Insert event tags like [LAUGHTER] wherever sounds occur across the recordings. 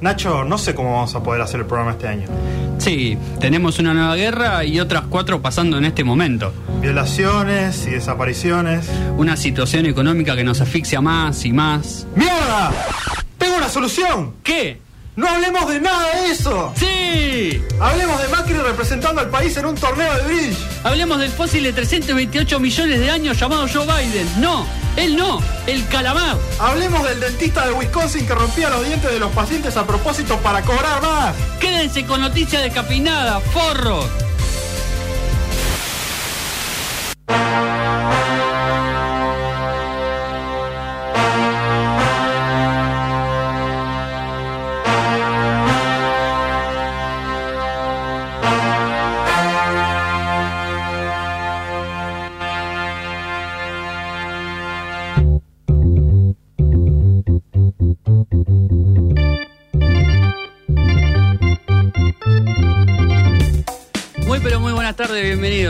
Nacho, no sé cómo vamos a poder hacer el programa este año. Sí, tenemos una nueva guerra y otras cuatro pasando en este momento. Violaciones y desapariciones. Una situación económica que nos asfixia más y más. ¡Mierda! ¡Tengo una solución! ¿Qué? ¡No hablemos de nada de eso! ¡Sí! Hablemos de Macri representando al país en un torneo de bridge. Hablemos del fósil de 328 millones de años llamado Joe Biden. No, él no, el calamar. Hablemos del dentista de Wisconsin que rompía los dientes de los pacientes a propósito para cobrar más. Quédense con noticias descafeinadas, forros.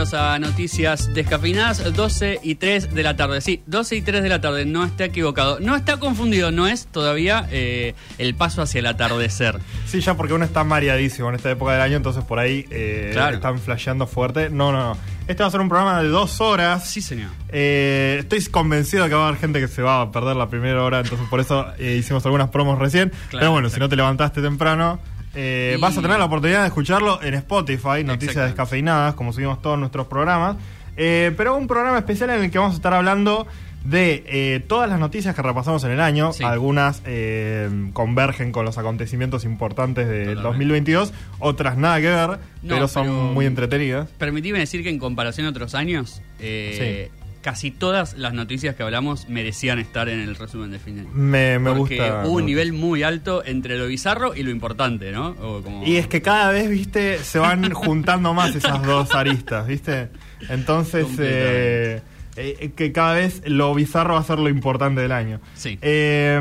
Bienvenidos a Noticias Descafeinadas, 12 y 3 de la tarde. Sí, 12 y 3 de la tarde, no está equivocado, no está confundido, no es todavía eh, el paso hacia el atardecer. Sí, ya porque uno está mareadísimo en esta época del año, entonces por ahí eh, Claro. están flasheando fuerte. No, no, no. Este va a ser un programa de dos horas. Sí, señor. Eh, estoy convencido de que va a haber gente que se va a perder la primera hora, entonces por eso hicimos algunas promos recién. Pero bueno, si no te levantaste temprano, eh, Y- vas a tener la oportunidad de escucharlo en Spotify, Noticias. Descafeinadas, como subimos todos nuestros programas. Eh, pero un programa especial en el que vamos a estar hablando de eh, todas las noticias que repasamos en el año. Sí. Algunas eh, convergen con los acontecimientos importantes del Totalmente. 2022, otras nada que ver, No, pero son pero- muy entretenidas. Permitime decir que en comparación a otros años, eh, casi todas las noticias que hablamos merecían estar en el resumen de fin de año. Me, me Porque gusta. hubo un nivel muy alto entre lo bizarro y lo importante, ¿no? O como- Y es que cada vez, viste, se van [LAUGHS] juntando más esas dos aristas, viste. Entonces, eh, eh, que cada vez lo bizarro va a ser lo importante del año. Sí. Eh,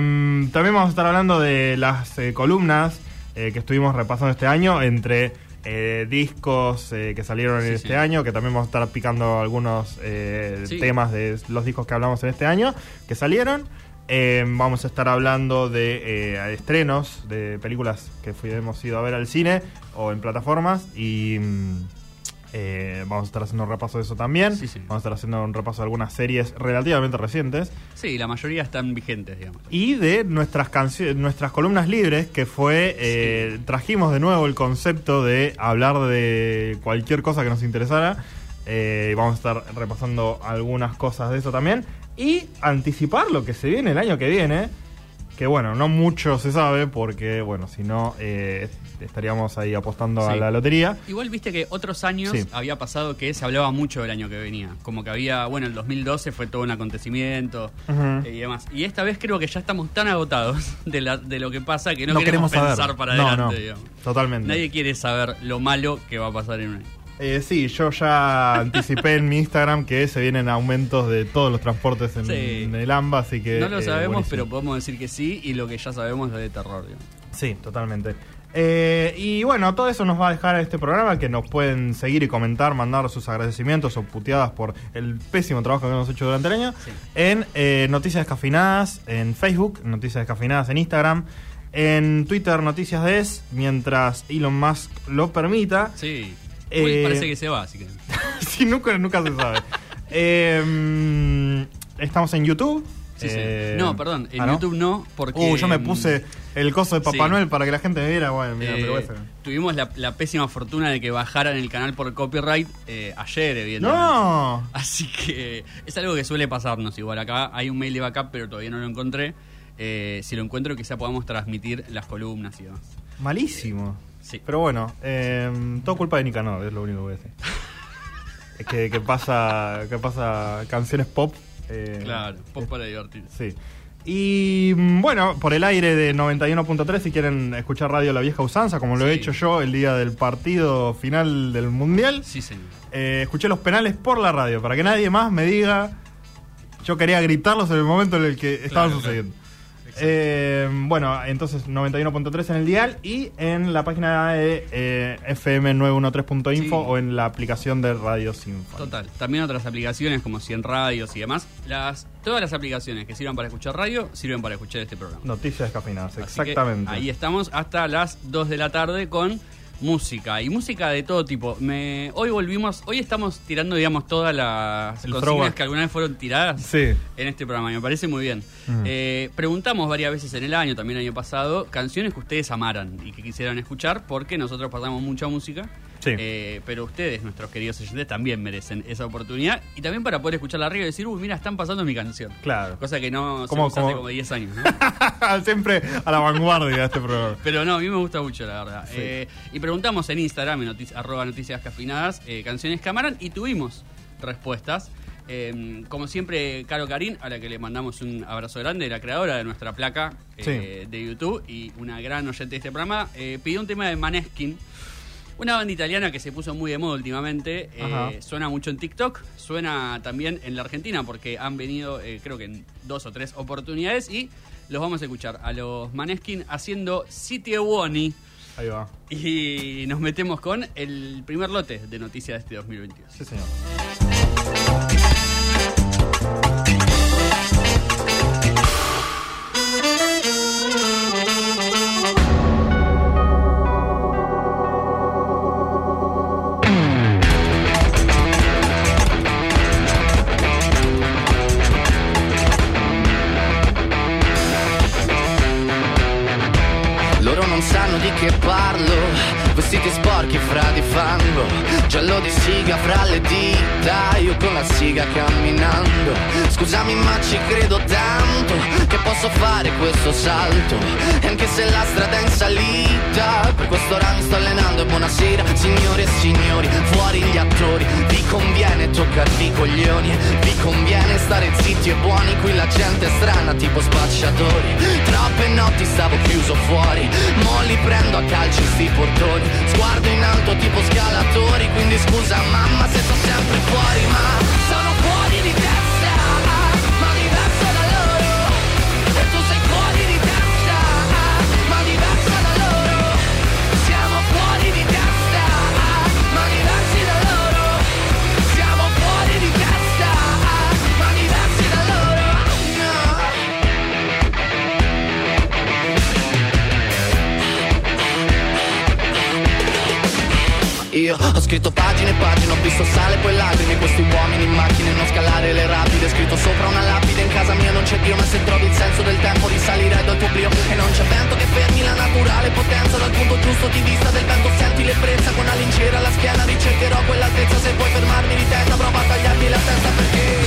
también vamos a estar hablando de las eh, columnas que estuvimos repasando este año entre eh, discos eh, que salieron en este sí. año, que también vamos a estar picando algunos eh, Sí. temas de los discos que hablamos en este año que salieron. Vamos a estar hablando de estrenos de películas que fui- hemos ido a ver al cine o en plataformas y mm, eh, vamos a estar haciendo un repaso de eso también. Sí, sí. Vamos a estar haciendo un repaso de algunas series relativamente recientes Sí, la mayoría están vigentes, digamos. y de nuestras canciones, nuestras columnas libres, que fue, eh, trajimos de nuevo el concepto de hablar de cualquier cosa que nos interesara. Eh, vamos a estar repasando algunas cosas de eso también. Y anticipar lo que se viene el año que viene. Que bueno, no mucho se sabe porque, bueno, si no, eh, estaríamos ahí apostando a la lotería. Igual viste que otros años Sí. había pasado que se hablaba mucho del año que venía. Como que había, bueno, el 2012 fue todo un acontecimiento eh, y demás. Y esta vez creo que ya estamos tan agotados de, la- de lo que pasa que no, No queremos, queremos pensar para No, adelante, no. Totalmente. Nadie quiere saber lo malo que va a pasar en un año. Eh, sí, yo ya anticipé en mi Instagram que se vienen aumentos de todos los transportes en, Sí. en el AMBA, así que... No lo eh, sabemos, pero podemos decir que sí, y lo que ya sabemos es de terror. digamos. Sí, totalmente. Eh, y bueno, todo eso nos va a dejar a este programa que nos pueden seguir y comentar, mandar sus agradecimientos o puteadas por el pésimo trabajo que hemos hecho durante el año Sí. en eh, Noticias Descafinadas en Facebook, Noticias Descafinadas en Instagram, en Twitter Noticias Des, mientras Elon Musk lo permita. Sí. Eh, parece que se va, así que. [LAUGHS] sí, nunca, nunca se sabe. Mm, [LAUGHS] estamos en YouTube. Sí, sí. Eh, No, perdón, en ¿ah, no? YouTube no, porque. Uh, yo me mm, puse el coso de Papá sí. Noel para que la gente me viera. Bueno, mira, eh, pero a hacer- tuvimos la, la pésima fortuna de que bajaran el canal por copyright eh, ayer, evidentemente. ¡No! Así que es algo que suele pasarnos igual. Acá hay un mail de backup, pero todavía no lo encontré. Eh, si lo encuentro, quizá podamos transmitir las columnas y demás. Malísimo. Sí. Pero bueno, eh, todo culpa de Nicanor, es lo único que voy a decir. [LAUGHS] es que, que pasa que pasa canciones pop. Eh, Claro, pop eh, para divertirse. Sí. Y mm, bueno, por el aire de 91.3, si quieren escuchar Radio La Vieja Usanza, como lo he hecho yo el día del partido final del Mundial, Sí, señor. eh, escuché los penales por la radio, para que nadie más me diga. Yo quería gritarlos en el momento en el que estaban Claro, sucediendo. Eh, bueno, entonces 91.3 en el dial y en la página de eh, fm913.info Sí. o en la aplicación de Radio Sinfónica. Total. También otras aplicaciones como 100 radios y demás. Las, todas las aplicaciones que sirvan para escuchar radio sirven para escuchar este programa. Noticias descafeinadas, Así que exactamente. ahí estamos hasta las 2 de la tarde con música y música de todo tipo. Me, hoy volvimos, hoy estamos tirando, digamos, todas las El consignas throwback. que alguna vez fueron tiradas Sí. en este programa. y Me parece muy bien. Mm. Eh, preguntamos varias veces en el año, también el año pasado, canciones que ustedes amaran y que quisieran escuchar, porque nosotros pasamos mucha música. Sí. Eh, pero ustedes, nuestros queridos oyentes, también merecen esa oportunidad. Y también para poder escuchar la radio y decir, uy, mira, están pasando mi canción. Claro. Cosa que no ¿Cómo- hacemos hace como 10 años, ¿no? [LAUGHS] Siempre a la vanguardia este programa. Pero no, a mí me gusta mucho, la verdad. Sí. Eh, y preguntamos en Instagram, en notici- arroba noticias cafinadas, eh, canciones que amaran, y tuvimos respuestas. Eh, como siempre, Caro Karin, a la que le mandamos un abrazo grande, la creadora de nuestra placa eh, de YouTube y una gran oyente de este programa, eh, pidió un tema de Maneskin. Una banda italiana que se puso muy de moda últimamente, eh, suena mucho en TikTok, suena también en la Argentina porque han venido eh, creo que en dos o tres oportunidades y los vamos a escuchar a los Maneskin haciendo City Woni Ahí va. y nos metemos con el primer lote de noticias de este 2022. Sí, señor. Di siga fra le dita, io con la siga camminando. Scusami ma ci credo tanto che posso fare questo salto, e anche se la strada è in salita, per questo ora mi sto allenando. E buonasera signore e signori, fuori gli attori, vi conviene toccarvi i coglioni, vi conviene stare zitti e buoni, qui la gente è strana tipo spacciatori, troppe notti stavo chiuso fuori, mo li prendo a calci sti portoni, sguardo in alto tipo scalatori, quindi scusa mamma se sto sempre fuori, ma sono fuori di testa, se trovi il senso del tempo risalire dal tuo brio E non c'è vento che fermi la naturale potenza. Dal punto giusto di vista del vento senti l'ebbrezza. Con una lincera alla schiena ricercherò quell'altezza. Se puoi fermarmi di testa prova a tagliarmi la testa perché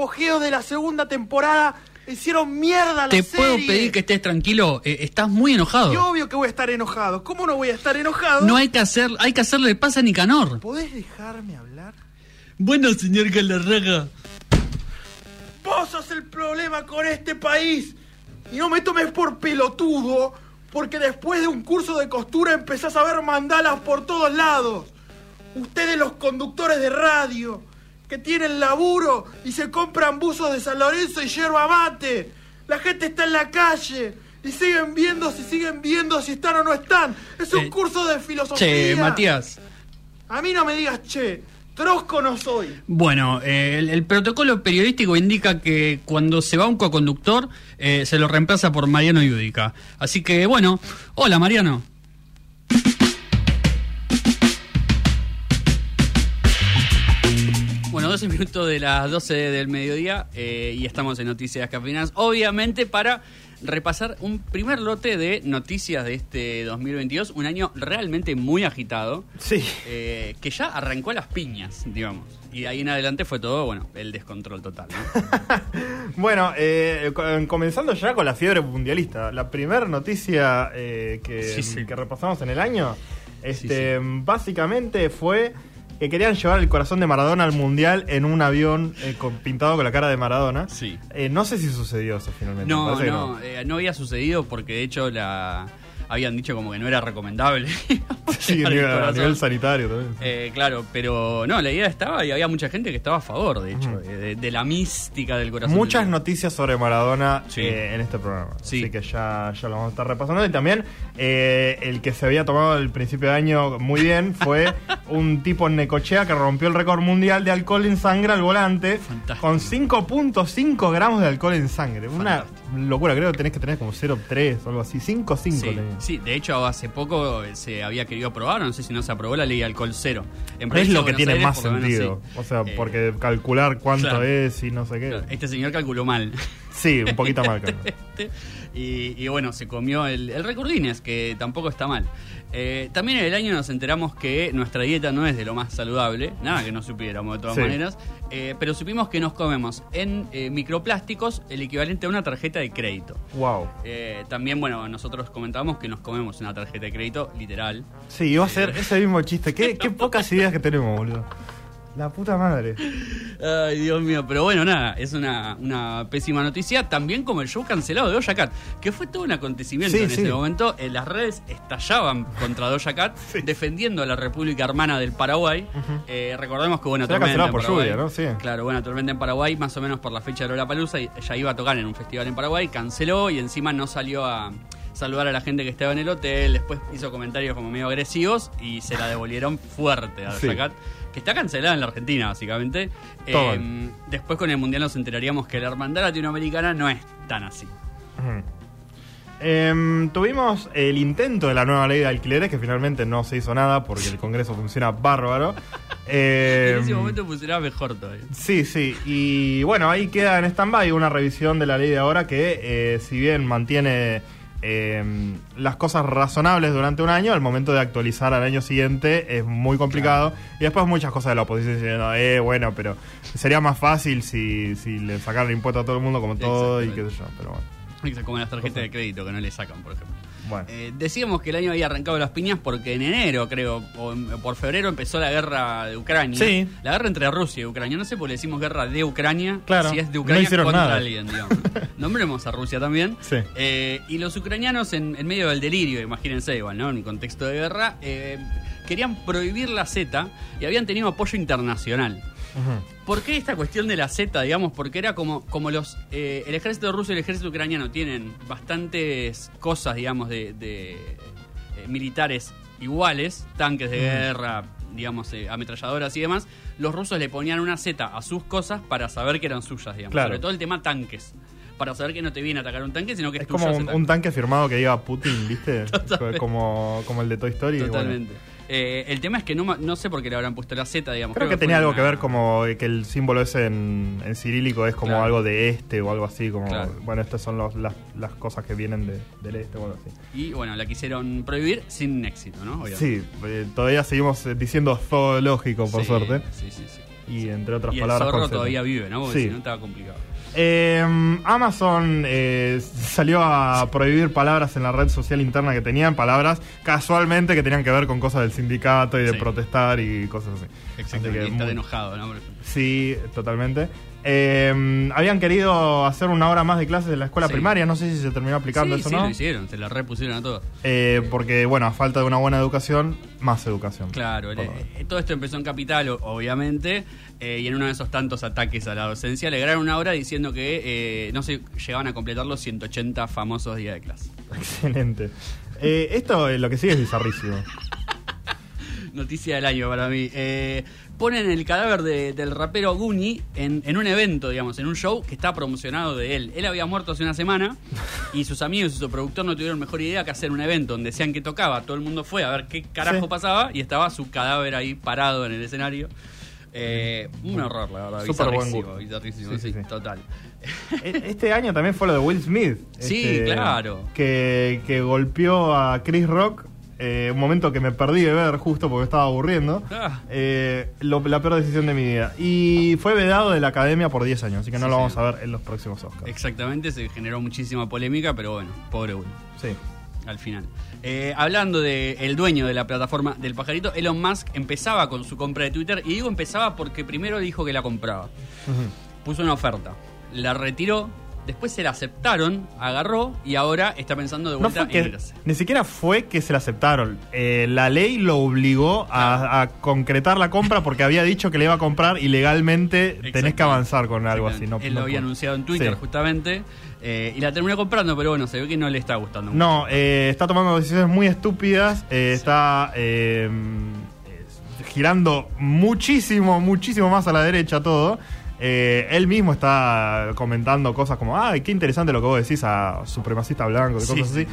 apogeo de la segunda temporada Hicieron mierda la ¿Te serie. puedo pedir que estés tranquilo? Eh, estás muy enojado. Y obvio que voy a estar enojado. ¿Cómo no voy a estar enojado? No hay que hacer, hay que hacerle pasa a Nicanor. ¿Podés dejarme hablar? Bueno, señor Galarraga. Vos sos el problema con este país. Y no me tomes por pelotudo, porque después de un curso de costura empezás a ver mandalas por todos lados. Ustedes los conductores de radio, que tienen laburo y se compran buzos de San Lorenzo y yerba mate. La gente está en la calle y siguen viendo si siguen viendo si están o no están. Es un Eh, curso de filosofía. Che, Matías. A mí no me digas che, trosco no soy. Bueno, eh, el, el protocolo periodístico indica que cuando se va un coconductor eh, se lo reemplaza por Mariano Yudica. Así que, bueno, hola Mariano. 12 minutos de las 12 del mediodía eh, y estamos en Noticias Capinas. Obviamente para repasar un primer lote de noticias de este 2022, un año realmente muy agitado. Sí. Eh, que ya arrancó a las piñas, digamos. Y de ahí en adelante fue todo, bueno, el descontrol total. ¿no? [LAUGHS] Bueno, eh, co- comenzando ya con la fiebre mundialista. La primera noticia eh, que, Sí, sí. que repasamos en el año, este, básicamente fue que querían llevar el corazón de Maradona al mundial en un avión eh, con- pintado con la cara de Maradona. Sí. Eh, no sé si sucedió eso finalmente. me No, no, eh, no había sucedido porque de hecho la habían dicho como que no era recomendable. [LAUGHS] Sí, [LAUGHS] a el nivel, sanitario también. Eh, claro, pero no, la idea estaba y había mucha gente que estaba a favor, de hecho, de, de la mística del corazón. Muchas del- noticias sobre Maradona Sí. eh, en este programa. Sí. Así que ya, ya lo vamos a estar repasando. Y también eh, el que se había tomado al principio de año muy bien fue [LAUGHS] un tipo en Necochea que rompió el récord mundial de alcohol en sangre al volante Fantástico. con 5.5 gramos de alcohol en sangre. Una locura, creo que tenés que tener como 0.3 o algo así. 5.5 Sí. Sí, de hecho hace poco se había querido aprobar, no sé si no se aprobó la ley de alcohol cero. En Es lo que tiene Aires, más menos, sentido. sí. O sea, Eh, porque calcular cuánto claro. es y no sé qué. claro, Este señor calculó mal. Sí, un poquito mal. [LAUGHS] creo. y, y bueno, se comió el, el récord Guinness, que tampoco está mal. Eh, también en el año nos enteramos que nuestra dieta no es de lo más saludable, nada que no supiéramos de todas Sí. maneras, eh, pero supimos que nos comemos en eh, microplásticos el equivalente a una tarjeta de crédito. Wow. Eh, también, bueno, nosotros comentábamos que nos comemos una tarjeta de crédito literal. Sí, iba a ser ese mismo chiste. Qué, qué [LAUGHS] pocas ideas que tenemos, boludo. La puta madre. Ay, Dios mío, pero bueno, nada, es una, una pésima noticia. También como el show cancelado de Doja Cat, que fue todo un acontecimiento Sí, en sí. ese momento. En las redes estallaban contra Doja Cat, [LAUGHS] defendiendo a la República Hermana del Paraguay. Eh, recordemos que, bueno, Se Tormenta en por Paraguay- lluvia, ¿no? Sí. Claro, bueno, Tormenta en Paraguay, más o menos por la fecha de Lola Palusa, ella iba a tocar en un festival en Paraguay, canceló y encima no salió a saludar a la gente que estaba en el hotel. Después hizo comentarios como medio agresivos y se la devolvieron fuerte a Sí. Que está cancelada en la Argentina, básicamente. Eh, después con el Mundial nos enteraríamos que la hermandad latinoamericana no es tan así. Em, tuvimos el intento de la nueva ley de alquileres que finalmente no se hizo nada porque el Congreso funciona bárbaro. Em, [LAUGHS] en ese momento funcionaba mejor todavía. Sí, sí. Y bueno, ahí queda en stand-by una revisión de la ley de ahora que, eh, si bien mantiene eh, las cosas razonables durante un año, al momento de actualizar al año siguiente es muy complicado. Y después muchas cosas de la oposición diciendo, eh, bueno, pero sería más fácil si, si le sacaran impuesto a todo el mundo como todo y qué sé yo. Pero bueno. Como las tarjetas de crédito que no le sacan, por ejemplo. Bueno. Eh, decíamos que el año había arrancado las piñas porque en enero, creo, o en- por febrero empezó la guerra de Ucrania. Sí. La guerra entre Rusia y Ucrania. No sé por qué le decimos guerra de Ucrania. Claro, Si es de no Ucrania hicieron contra nada. alguien, digamos. [LAUGHS] Nombremos a Rusia también. Sí. Eh, y los ucranianos, en, en medio del delirio, imagínense igual, ¿no? En un contexto de guerra, eh, querían prohibir la Z y habían tenido apoyo internacional. ¿Por qué esta cuestión de la Z, digamos? Porque era como, como los eh, el ejército ruso y el ejército ucraniano tienen bastantes cosas, digamos, de, de, eh, militares iguales, tanques de guerra, digamos, eh, ametralladoras y demás. Los rusos le ponían una Z a sus cosas para saber que eran suyas, digamos. Claro. Sobre todo el tema tanques. Para saber que no te viene a atacar un tanque, sino que es, Es como un, tanque. un tanque firmado que diga Putin, ¿viste? [LAUGHS] Totalmente. como, como el de Toy Story. bueno. Eh, el tema es que no, no sé por qué le habrán puesto la Z, digamos. Creo que tenía algo una- que ver como que el símbolo ese en, en cirílico es como Claro. algo de este o algo así, como, Claro. bueno, estas son los- las, las cosas que vienen de- del este o algo así. Y bueno, la quisieron prohibir sin éxito, ¿no? Obviamente. Sí, eh, todavía seguimos eh, diciendo zoológico, por Sí, suerte, Sí, sí, sí. y entre otras Y el palabras... zorro todavía vive, ¿no? Porque Sí. si no estaba complicado. Eh, Amazon eh, salió a prohibir palabras en la red social interna que tenían, palabras casualmente que tenían que ver con cosas del sindicato y de Sí. protestar y cosas así. Que muy- enojado, ¿no? Sí, totalmente. Eh, habían querido hacer una hora más de clases de la escuela Sí. primaria, no sé si se terminó aplicando sí, eso sí, o no. lo hicieron, se la repusieron a todos. Eh, porque, bueno, a falta de una buena educación, más educación. Claro, le- eh, todo esto empezó en Capital, obviamente, eh, y en uno de esos tantos ataques a la docencia le agregaron una hora diciendo que no se llegaban a completar los 180 famosos días de clase. [LAUGHS] Excelente. Esto lo que sigue es bizarrísimo. [LAUGHS] Noticia del año para mí. Eh, ponen el cadáver de- del rapero Guni en, en un evento, digamos, en un show que está promocionado de él. Él había muerto hace una semana [LAUGHS] y sus amigos y su productor no tuvieron mejor idea que hacer un evento donde decían que tocaba. Todo el mundo fue a ver qué carajo Sí. pasaba y estaba su cadáver ahí parado en el escenario. Eh, un horror, la verdad. Súper buen bizarrísimo, bizarrísimo, Sí, sí, sí, sí. total. E- Este año también fue lo de Will Smith. [LAUGHS] Sí, este, claro. Que, que golpeó a Chris Rock. Eh, un momento que me perdí de ver justo porque estaba aburriendo. Ah. Eh, lo- la peor decisión de mi vida. Y fue vedado de la academia por 10 años, así que no Sí, lo sí. vamos a ver en los próximos Oscars. Exactamente, se generó muchísima polémica, pero bueno, pobre Will. Sí. al final. Eh, hablando del el dueño de la plataforma del pajarito, Elon Musk empezaba con su compra de Twitter y digo empezaba porque primero dijo que la compraba. Puso una oferta, la retiró, después se la aceptaron, agarró y ahora está pensando de No vuelta fue en que, irse. ni siquiera fue que se la aceptaron. Eh, la ley lo obligó a, a concretar la compra porque había dicho que le iba a comprar y legalmente tenés que avanzar con algo así. No, Él no lo había anunciado en Twitter Sí. justamente eh, y la terminó comprando, pero bueno, se ve que no le está gustando mucho. No, eh, está tomando decisiones muy estúpidas. eh, Está eh, girando muchísimo, muchísimo más a la derecha todo. Eh, él mismo está comentando cosas como, ay, qué interesante lo que vos decís a supremacista blanco y Sí, cosas sí. así.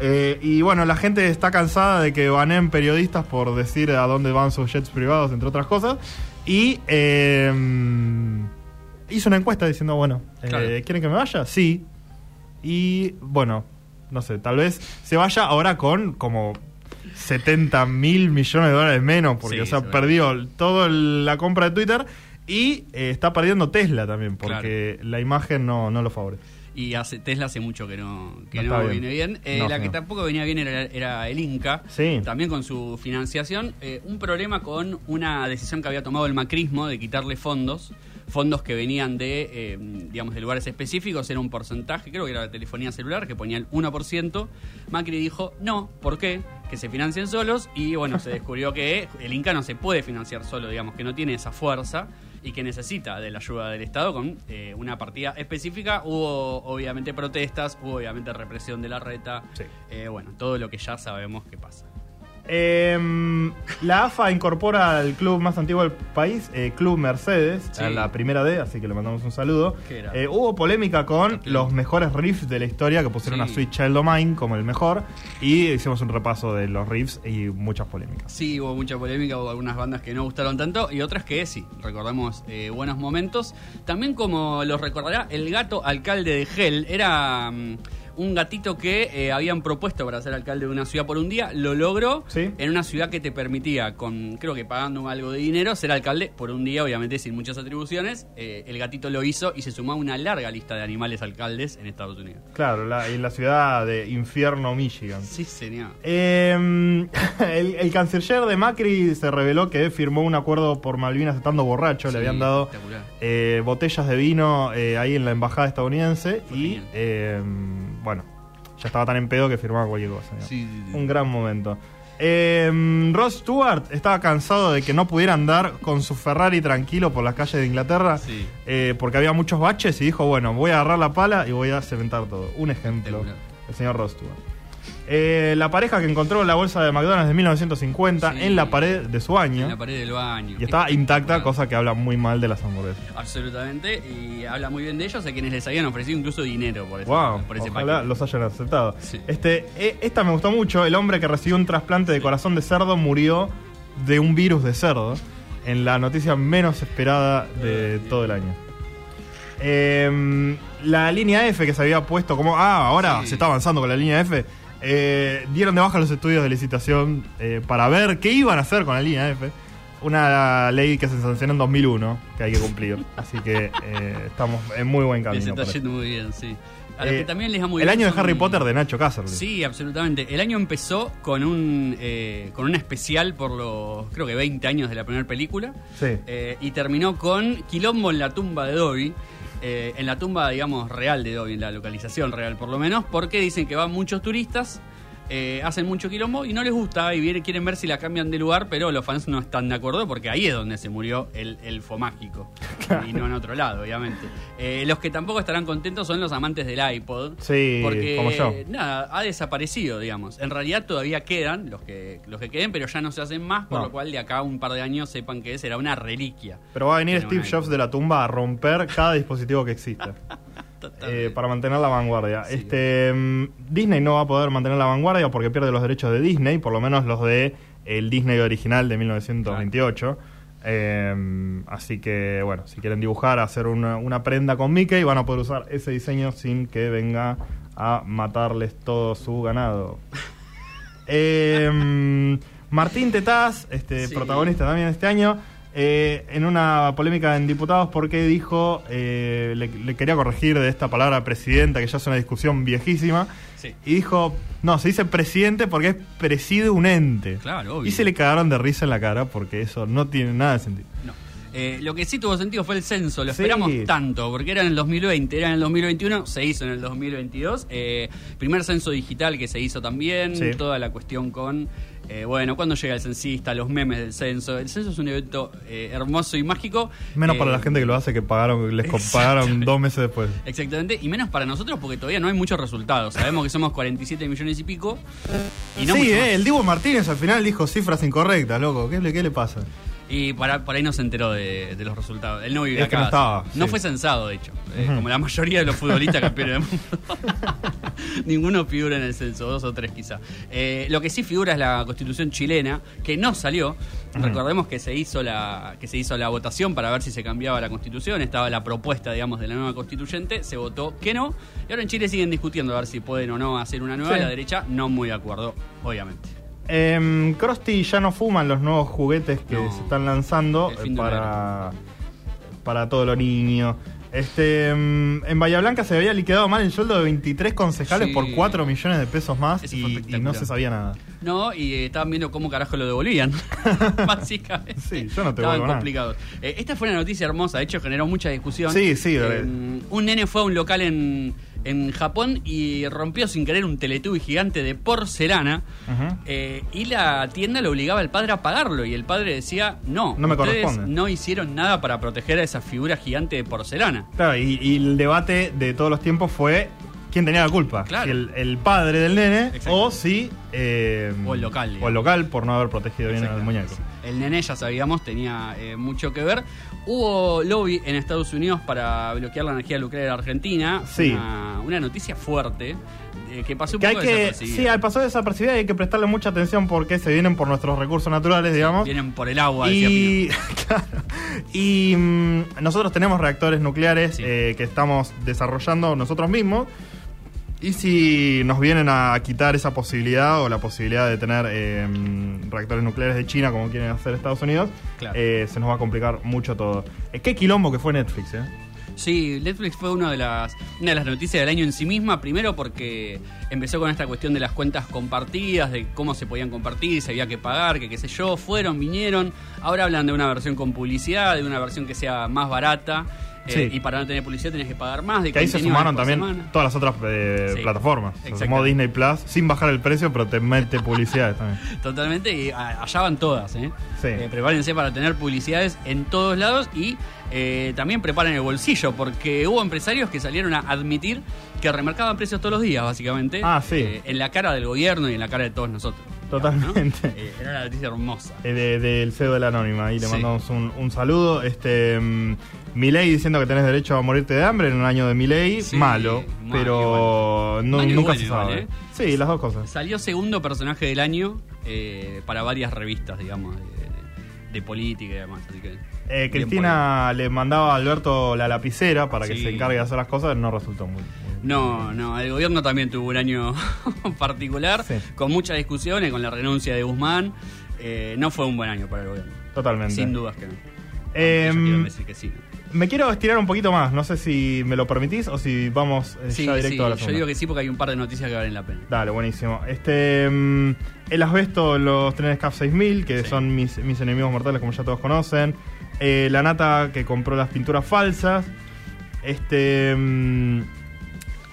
Eh, y bueno, la gente está cansada de que banen periodistas por decir a dónde van sus jets privados, entre otras cosas. Y eh, hizo una encuesta diciendo, bueno, Claro. ¿quieren que me vaya? Sí. Y bueno, no sé, tal vez se vaya ahora con como 70 mil millones de dólares menos, porque Sí, o sea, seguro. perdió toda la compra de Twitter y eh, está perdiendo Tesla también, porque la imagen no, no lo favorece. Y hace, Tesla hace mucho que no, que No no, está bien. viene bien. Eh, No, la que tampoco venía bien era, era el Inca, Sí. también con su financiación. Eh, un problema con una decisión que había tomado el macrismo de quitarle fondos, fondos que venían de, eh, digamos, de lugares específicos, era un porcentaje, creo que era la telefonía celular, que ponía el 1%. Macri dijo, no, ¿por qué? Que se financien solos y bueno, se descubrió que el Inca no se puede financiar solo, digamos, que no tiene esa fuerza y que necesita de la ayuda del Estado con eh, una partida específica. Hubo obviamente protestas, hubo obviamente represión de la reta, Sí. Eh, bueno, todo lo que ya sabemos que pasa. Em, la AFA incorpora al club más antiguo del país, eh, Club Mercedes, Sí. a la primera D, así que le mandamos un saludo. Eh, hubo polémica con los mejores riffs de la historia que pusieron Sí. a Sweet Child O' Mine como el mejor y hicimos un repaso de los riffs y muchas polémicas. Sí, hubo mucha polémica, hubo algunas bandas que no gustaron tanto y otras que sí, recordamos eh, buenos momentos. También como los recordará, el gato alcalde de Gel era mm, un gatito que eh, habían propuesto para ser alcalde de una ciudad por un día, lo logró Sí. en una ciudad que te permitía, con creo que pagando algo de dinero, ser alcalde por un día, obviamente sin muchas atribuciones. Eh, el gatito lo hizo y se sumó a una larga lista de animales alcaldes en Estados Unidos. Claro, la- en la ciudad de Infierno, Michigan. Sí, señor. Eh, [LAUGHS] el, el canciller de Macri se reveló que firmó un acuerdo por Malvinas estando borracho. Sí, le habían dado eh, botellas de vino ahí en la embajada estadounidense. Fue y bueno, ya estaba tan en pedo que firmaba cualquier cosa. Sí, sí, sí. Un gran momento. Eh, Ross Stewart estaba cansado de que no pudiera andar con su Ferrari tranquilo por las calles de Inglaterra Sí. eh, porque había muchos baches y dijo, bueno, voy a agarrar la pala y voy a cementar todo. Un ejemplo, el señor Ross Stewart. Eh, la pareja que encontró la bolsa de McDonald's de 1950 Sí. en la pared de su baño En la pared del baño. y estaba intacta, cosa que habla muy mal de las hamburguesas. Absolutamente, y habla muy bien de ellos, a quienes les habían ofrecido incluso dinero por, ese- Wow, por ese ojalá paquete. los hayan aceptado. Sí. Este, eh, esta me gustó mucho. El hombre que recibió un trasplante de corazón de cerdo murió de un virus de cerdo. En la noticia menos esperada de todo el año. Eh, la línea F que se había puesto como, ah, ahora se está avanzando con la línea F. eh, dieron de baja los estudios de licitación eh, para ver qué iban a hacer con la línea F. una ley que se sancionó en 2001 que hay que cumplir. Así que [LAUGHS] eh, estamos en muy buen camino. Les está yendo muy bien, sí. A los que también les muy el bien año de Harry Potter de Nacho Cáceres. Sí, absolutamente. El año empezó con un con un especial por los creo que 20 años de la primera película Sí. y terminó con Quilombo en la tumba de Dobby. Eh, en la tumba, digamos, real de Dobby, en la localización real por lo menos, porque dicen que van muchos turistas, eh, hacen mucho quilombo y no les gusta y vienen- quieren ver si la cambian de lugar, pero los fans no están de acuerdo porque ahí es donde se murió el elfo mágico y no en otro lado, obviamente. Eh, los que tampoco estarán contentos son los amantes del iPod. Sí, porque como yo. nada, ha desaparecido, digamos. En realidad todavía quedan los que los que queden, pero ya no se hacen más, por No. lo cual de acá a un par de años sepan que será una reliquia. Pero va a venir Steve Jobs de la tumba a romper cada dispositivo que exista. [LAUGHS] Eh, para mantener la vanguardia. Sí. Este mm, Disney no va a poder mantener la vanguardia porque pierde los derechos de Disney, por lo menos los de el Disney original de 1928. Eh, así que, bueno, si quieren dibujar, hacer una, una prenda con Mickey, van a poder usar ese diseño sin que venga a matarles todo su ganado. [LAUGHS] Eh, mm, Martín Tetaz, este Sí. protagonista también este año, eh, en una polémica en diputados porque dijo, eh, le, le quería corregir de esta palabra presidenta, que ya es una discusión viejísima, Sí. y dijo, no, se dice presidente porque es preside un ente. Claro, obvio. Y se le cagaron de risa en la cara porque eso no tiene nada de sentido. No. Eh, lo que sí tuvo sentido fue el censo, lo Sí. esperamos tanto, porque era en el 2020, era en el 2021, se hizo en el 2022. Eh, primer censo digital que se hizo también, Sí. toda la cuestión con, eh, bueno, cuando llega el censista, los memes del censo. El censo es un evento eh, hermoso y mágico. Menos Eh, para la gente que lo hace, que pagaron, les pagaron dos meses después. Exactamente, y menos para nosotros porque todavía no hay muchos resultados. Sabemos que somos 47 millones y pico. Y no sí, eh, el Divo Martínez al final dijo cifras incorrectas, loco. ¿Qué, le- qué le pasa? Y para, por ahí no se enteró de, de los resultados. Él no vive Es que acá. no estaba. No sí. fue censado, de hecho. Eh. Como la mayoría de los futbolistas campeones del mundo. [LAUGHS] Ninguno figura en el censo, dos o tres quizá. Eh, lo que sí figura es la constitución chilena, que no salió. Recordemos que se hizo la que se hizo la votación para ver si se cambiaba la constitución. Estaba la propuesta, digamos, de la nueva constituyente. Se votó que no. Y ahora en Chile siguen discutiendo a ver si pueden o no hacer una nueva. Sí. La derecha no muy de acuerdo, obviamente. Eh, Krusty ya no fuman los nuevos juguetes que No. se están lanzando para, para todo lo niño. Este, mm, en Bahía Blanca se había liquidado mal el sueldo de 23 concejales Sí. por 4 millones de pesos más y, y no se sabía nada. No, y eh, estaban viendo cómo carajo lo devolvían. [LAUGHS] [LAUGHS] Básicamente. Sí, yo no te Estaban complicados. Eh, esta fue una noticia hermosa, de hecho generó mucha discusión. Sí, sí, eh. un nene fue a un local en, en Japón y rompió sin querer un teletubi gigante de porcelana. Eh, y la tienda le obligaba al padre a pagarlo. Y el padre decía: No, No me ustedes corresponde". no hicieron nada para proteger a esa figura gigante de porcelana. Claro, y, y el debate de todos los tiempos fue quién tenía la culpa. Claro. Si el, el padre del nene Exacto. o si... eh, O el local, O el local por no haber protegido bien al muñeco. El nene, ya sabíamos, tenía eh, mucho que ver. Hubo lobby en Estados Unidos para bloquear la energía nuclear Argentina. Sí. Una, una noticia fuerte eh, que pasó un Que hay poco que, desapercibida. sí, al paso desapercibida y hay que prestarle mucha atención porque se vienen por nuestros recursos naturales, digamos. Vienen por el agua, Y, [LAUGHS] claro, y mm, nosotros tenemos reactores nucleares Sí. eh, que estamos desarrollando nosotros mismos. Y si nos vienen a quitar esa posibilidad o la posibilidad de tener eh, reactores nucleares de China como quieren hacer Estados Unidos, Claro. eh, se nos va a complicar mucho todo. Eh, qué quilombo que fue Netflix, ¿eh? Sí, Netflix fue una de las una de las noticias del año en sí misma, primero porque empezó con esta cuestión de las cuentas compartidas, de cómo se podían compartir, si había que pagar, que qué sé yo, fueron, vinieron, ahora hablan de una versión con publicidad, de una versión que sea más barata. Eh, y para no tener publicidad tenías que pagar más. De Que ahí se sumaron también semana. todas las otras eh, Sí, plataformas. Se sumó. Disney Plus sin bajar el precio, pero te mete [LAUGHS] publicidades también. Totalmente, y allá van todas. ¿eh? Sí. Eh, prepárense para tener publicidades en todos lados y eh, también preparen el bolsillo, porque hubo empresarios que salieron a admitir que remarcaban precios todos los días, básicamente. Ah, sí. en la cara del gobierno y en la cara de todos nosotros. Totalmente. ¿no? Eh, era una noticia hermosa. Eh, de- del CEO de la Anónima. Ahí le Sí. mandamos un, un saludo. Este mm, Milei diciendo que tenés derecho a morirte de hambre en un año de Milei. Sí, malo, pero no- Malo y nunca bueno se sabe. ¿eh? Sí, las dos cosas. Salió segundo personaje del año eh, para varias revistas, digamos, de, política y demás. Así que, Eh, bien Cristina le mandaba a Alberto la lapicera para que se encargue de hacer las cosas. No resultó muy. muy- No, no, el gobierno también tuvo un año [LAUGHS] particular, Sí. con muchas discusiones, con la renuncia de Guzmán. eh, no fue un buen año para el gobierno. Totalmente. Sin dudas que no. Eh, decir que sí. me quiero estirar un poquito más. No sé si me lo permitís o si vamos eh, Sí, ya sí, directo a la yo digo que sí porque hay un par de noticias que valen la pena. Dale, buenísimo. Este, mm, el asbesto los trenes CAF 6000, que Sí. son mis, mis enemigos mortales, como ya todos conocen. Eh, la nata que compró las pinturas falsas. Este. mm,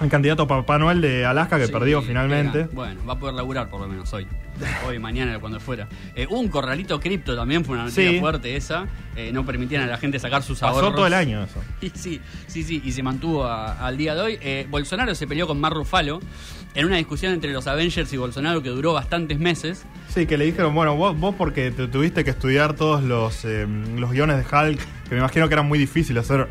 el candidato Papá Noel de Alaska que Sí, perdió finalmente. Bueno, va a poder laburar por lo menos hoy. Hoy, mañana, cuando fuera. Eh, un corralito cripto también, fue una noticia Sí. fuerte esa. Eh, no permitían a la gente sacar sus ahorros. Pasó todo el año eso. [LAUGHS] Y sí, sí, sí, y se mantuvo a- al día de hoy. Eh, Bolsonaro se peleó con Mar Rufalo en una discusión entre los Avengers y Bolsonaro que duró bastantes meses. Sí, que le dijeron, bueno, vos, vos porque te tuviste que estudiar todos los, eh, los guiones de Hulk, que me imagino que eran muy difíciles hacer.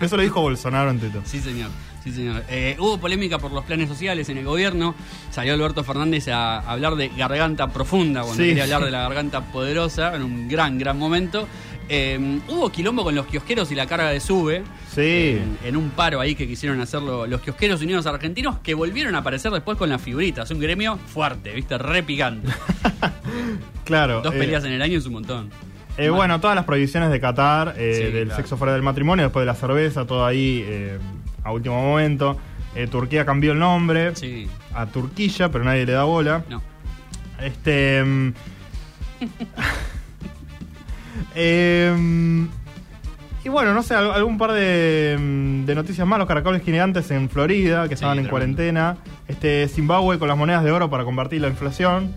Eso lo dijo Bolsonaro en Twitter. Sí, señor. Sí, señor. Eh, hubo polémica por los planes sociales en el gobierno. Salió Alberto Fernández a hablar de garganta profunda, cuando Sí. quería hablar de la garganta poderosa, en un gran, gran momento. Eh, hubo quilombo con los kiosqueros y la carga de sube. Sí. En, en un paro ahí que quisieron hacerlo los kiosqueros unidos argentinos, que volvieron a aparecer después con las figuritas. Un gremio fuerte, ¿viste? Re picante. [LAUGHS] Claro. Dos eh, peleas en el año es un montón. Eh, bueno, todas las prohibiciones de Qatar, eh, Sí, del claro. sexo fuera del matrimonio, después de la cerveza, todo ahí eh, a último momento. Eh, Turquía cambió el nombre Sí. a Turquilla, pero nadie le da bola. No. Este. mm, [LAUGHS] em, y bueno, no sé, al- algún par de, mm, de noticias más. Los caracoles gigantes en Florida, que estaban en tremendo. cuarentena. Este, Zimbabue con las monedas de oro para combatir la inflación.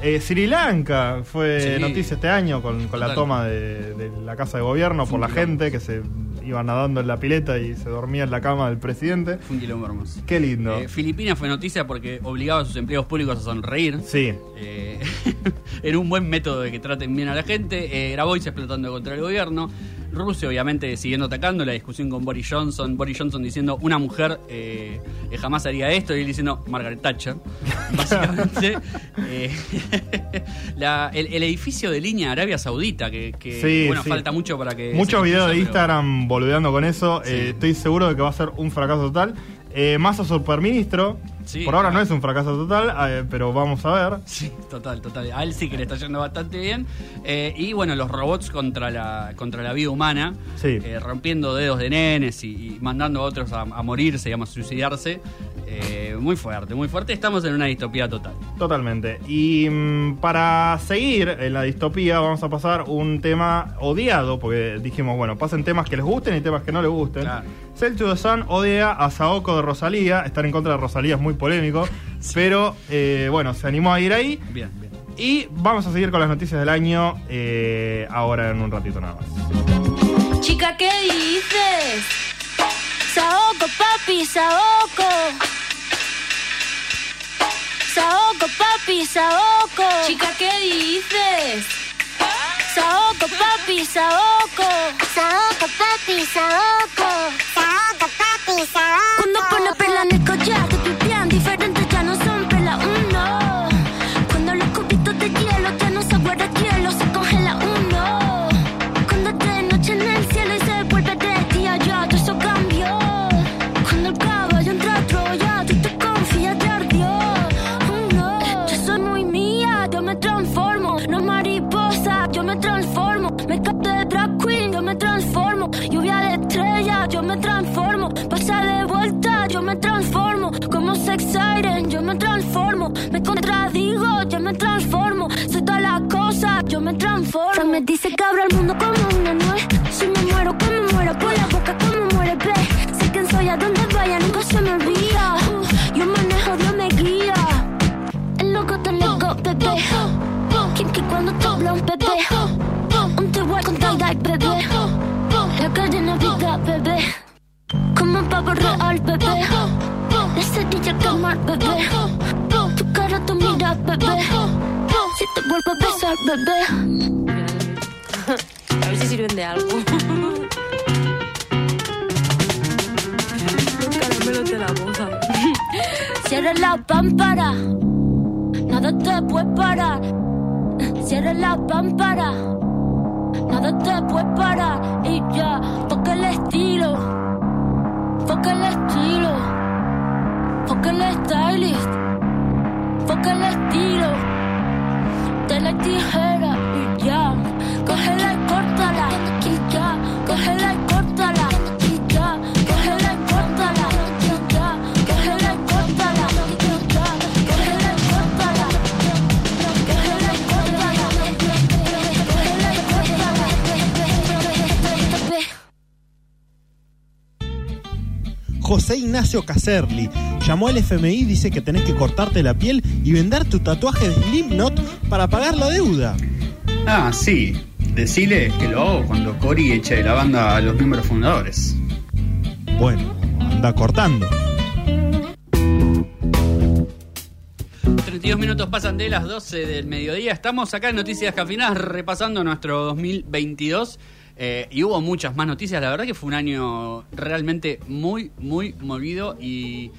Eh, Sri Lanka fue Sí. noticia este año con, con la toma de, de la casa de gobierno por la gente que se iba nadando en la pileta y se dormía en la cama del presidente. Fue un quilombo hermoso. Qué lindo. Eh, Filipinas fue noticia porque obligaba a sus empleados públicos a sonreír. sí. Eh, [LAUGHS] era un buen método de que traten bien a la gente. Eh, Grabois explotando contra el gobierno. Rusia, obviamente, siguiendo atacando. La discusión con Boris Johnson. Boris Johnson diciendo una mujer eh, eh, jamás haría esto. Y él diciendo Margaret Thatcher. [LAUGHS] Básicamente. Eh, [LAUGHS] la- el, el edificio de línea Arabia Saudita, que, que, Sí, bueno, sí. falta mucho para que. Muchos videos de pero- Instagram boludeando con eso. Sí. Eh, estoy seguro de que va a ser un fracaso total. Massa superministro. Sí, Por ahora no es un fracaso total, eh, pero vamos a ver. Sí, total, total. A él sí que le está yendo bastante bien. Eh, y bueno, los robots contra la, contra la vida humana, Sí. eh, rompiendo dedos de nenes y, y mandando a otros a, a morirse, digamos, a suicidarse. Eh, muy fuerte, muy fuerte. Estamos en una distopía total. Totalmente. Y mm, para seguir en la distopía, vamos a pasar un tema odiado, porque dijimos, bueno, pasen temas que les gusten y temas que no les gusten. Claro. Cell to the Sun odia a Saoko de Rosalía. Estar en contra de Rosalía es muy polémico, [LAUGHS] pero eh, bueno, se animó a ir ahí. Bien, bien. Y vamos a seguir con las noticias del año eh, ahora en un ratito nada más. Chica, ¿qué dices? Saoko, papi, Saoko. Saoko, papi, Saoko. Chica, ¿qué dices? Saoko, papi, Saoko. Saoko, papi, Saoko. Me dice que abro el mundo como una nuez. Si me muero, como muero, por la boca, como muere, ve. Sé quién soy, a donde vaya, nunca se me olvida. Yo manejo, Dios me guía. El loco te loco, bebé. Kinky cuando te habla un bebé. Un te voy con tal bebé. La calle Navidad, bebé. Como pavo real, bebé. Cerilla quemar, bebé. Tu cara, tu mira, bebé. Si te vuelvo a besar, bebé. A ver si sirven de algo. Caramelo de la boca. Cierra la pámpara. Nada te puede parar. Cierra la pámpara. Nada te puede parar. Y ya, toca el estilo. Foca el estilo. Foca el stylist. Foca el estilo. tela y tijera y ya. Cógela y córtala y ya. Cógela y córtala y ya. Cógela y córtala y ya. Cógela y córtala y ya. Cógela y córtala. Cógela y córtala. Cógela y córtala. José Ignacio Caserli llamó al FMI y dice que tenés que cortarte la piel y vender tu tatuaje de Slipknot para pagar la deuda. Ah, sí. Decile que lo hago cuando Cory eche de la banda a los miembros fundadores. Bueno, anda cortando. 32 minutos pasan de las 12 del mediodía. Estamos acá en Noticias Cafinadas repasando nuestro 2022. eh, y hubo muchas más noticias. La verdad que fue un año realmente muy, muy movido. Y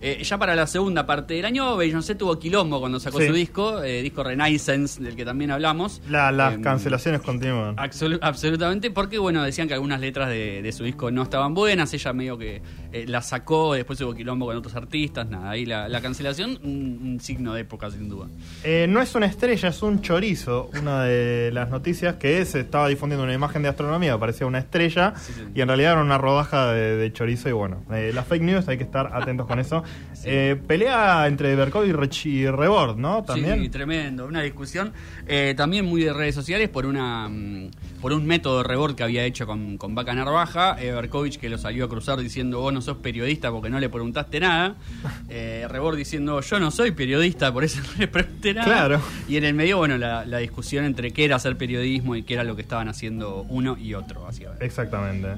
eh, ya para la segunda parte del año, Beyoncé tuvo quilombo cuando sacó Sí. su disco, eh, disco Renaissance, del que también hablamos. La- las Em, cancelaciones continúan. Absolu- absolutamente, porque bueno, decían que algunas letras de, de su disco no estaban buenas, ella medio que eh, la sacó, después hubo quilombo con otros artistas, nada, ahí la, la cancelación, un, un signo de época sin duda. Eh, no es una estrella, es un chorizo. Una de las noticias que se estaba difundiendo una imagen de astronomía, parecía una estrella, Sí, sí. y en realidad era una rodaja de, de chorizo. Y bueno, las fake news hay que estar atentos con eso. Eh, pelea entre Berkov y, y Rebord, ¿no? También. Sí, tremendo, una discusión eh, también muy de redes sociales por una mm, por un método de rebord que había hecho con, con Vaca Narvaja, eh, Berkovich que lo salió a cruzar diciendo vos no sos periodista porque no le preguntaste nada, [LAUGHS] eh, Rebord diciendo yo no soy periodista por eso no le pregunté nada, Claro. y en el medio bueno la, la discusión entre qué era hacer periodismo y qué era lo que estaban haciendo uno y otro, básicamente. Exactamente.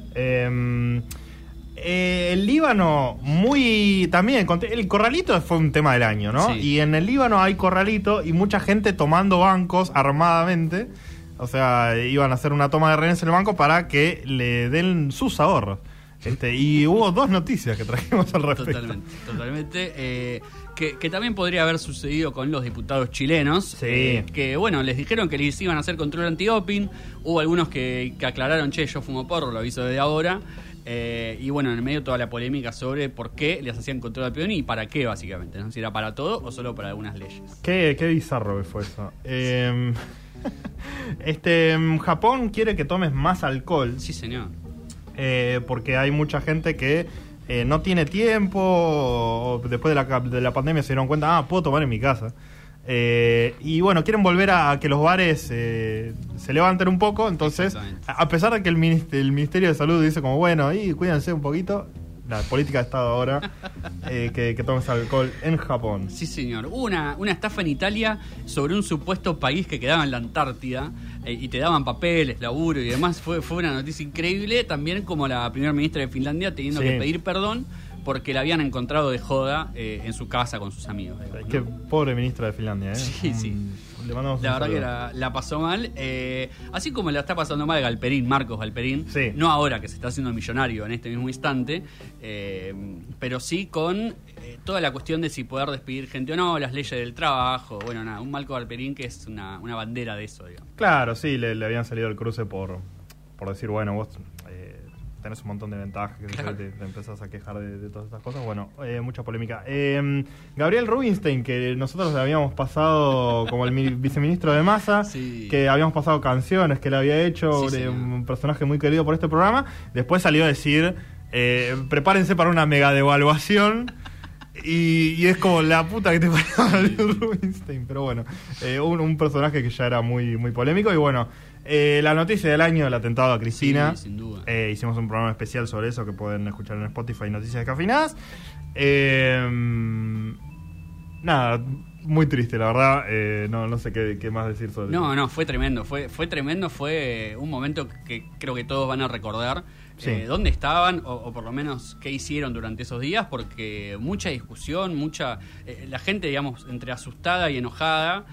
Eh, el Líbano, muy. También, el corralito fue un tema del año, ¿no? Sí. Y en el Líbano hay corralito y mucha gente tomando bancos armadamente. O sea, iban a hacer una toma de rehenes en el banco para que le den sus ahorros. Este, y hubo dos noticias que trajimos al respecto. Totalmente, totalmente. eh, que, que también podría haber sucedido con los diputados chilenos. Sí. eh, que bueno, les dijeron que les iban a hacer control antidoping. Hubo algunos que, que aclararon, che, yo fumo porro, lo aviso desde ahora. Eh, y bueno, en el medio toda la polémica sobre por qué les hacían control antidoping y para qué, básicamente. ¿no? Si era para todo o solo para algunas leyes. Qué, qué bizarro que fue eso. Eh, [LAUGHS] este, em, Japón quiere que tomes más alcohol. Sí, señor. eh, porque hay mucha gente que eh, no tiene tiempo o después de la, de la pandemia se dieron cuenta, ah, puedo tomar en mi casa. Eh, y bueno, quieren volver a, a que los bares eh, se levanten un poco, entonces, a pesar de que el, minist- el Ministerio de Salud dice como, bueno, ahí cuídense un poquito, la política de Estado ahora, [LAUGHS] eh, que, que tomes alcohol en Japón. Sí, señor. Hubo una, una estafa en Italia sobre un supuesto país que quedaba en la Antártida eh, y te daban papeles, laburo y demás. Fue, fue una noticia increíble. También como la primera ministra de Finlandia teniendo Sí. que pedir perdón porque la habían encontrado de joda eh, en su casa con sus amigos. digamos, Qué ¿no? pobre ministra de Finlandia, ¿eh? Sí, sí. Mm, Le mandamos La un verdad que la, la pasó mal. eh, así como la está pasando mal Galperín, Marcos Galperín. Sí. No ahora que se está haciendo millonario en este mismo instante, eh, pero sí con toda la cuestión de si poder despedir gente o no, las leyes del trabajo. Bueno, nada, un Marco Galperín que es una, una bandera de eso, digamos. Claro, sí, le, le habían salido el cruce por, por decir, bueno, vos tenés un montón de ventajas, que Claro. te, te empezás a quejar de, de todas estas cosas. Bueno, eh, mucha polémica. Eh, Gabriel Rubinstein, que nosotros le habíamos pasado como el mi- viceministro de Massa, [LAUGHS] Sí. que habíamos pasado canciones que le había hecho, Sí, un personaje muy querido por este programa, después salió a decir, eh, prepárense para una mega devaluación. Y, y es como la puta que te parió Rubinstein. Pero bueno, eh, un, un personaje que ya era muy, muy polémico. Y bueno, eh, la noticia del año, el atentado a Cristina. Sí, sin duda. Eh, hicimos un programa especial sobre eso que pueden escuchar en Spotify, Noticias Descafinadas. Eh, nada, muy triste, la verdad. Eh, no, no sé qué, qué más decir sobre No, eso. no, fue tremendo, fue, fue tremendo, fue un momento que creo que todos van a recordar. Sí. eh, dónde estaban o, o por lo menos qué hicieron durante esos días, porque mucha discusión, mucha. eh, la gente, digamos, entre asustada y enojada.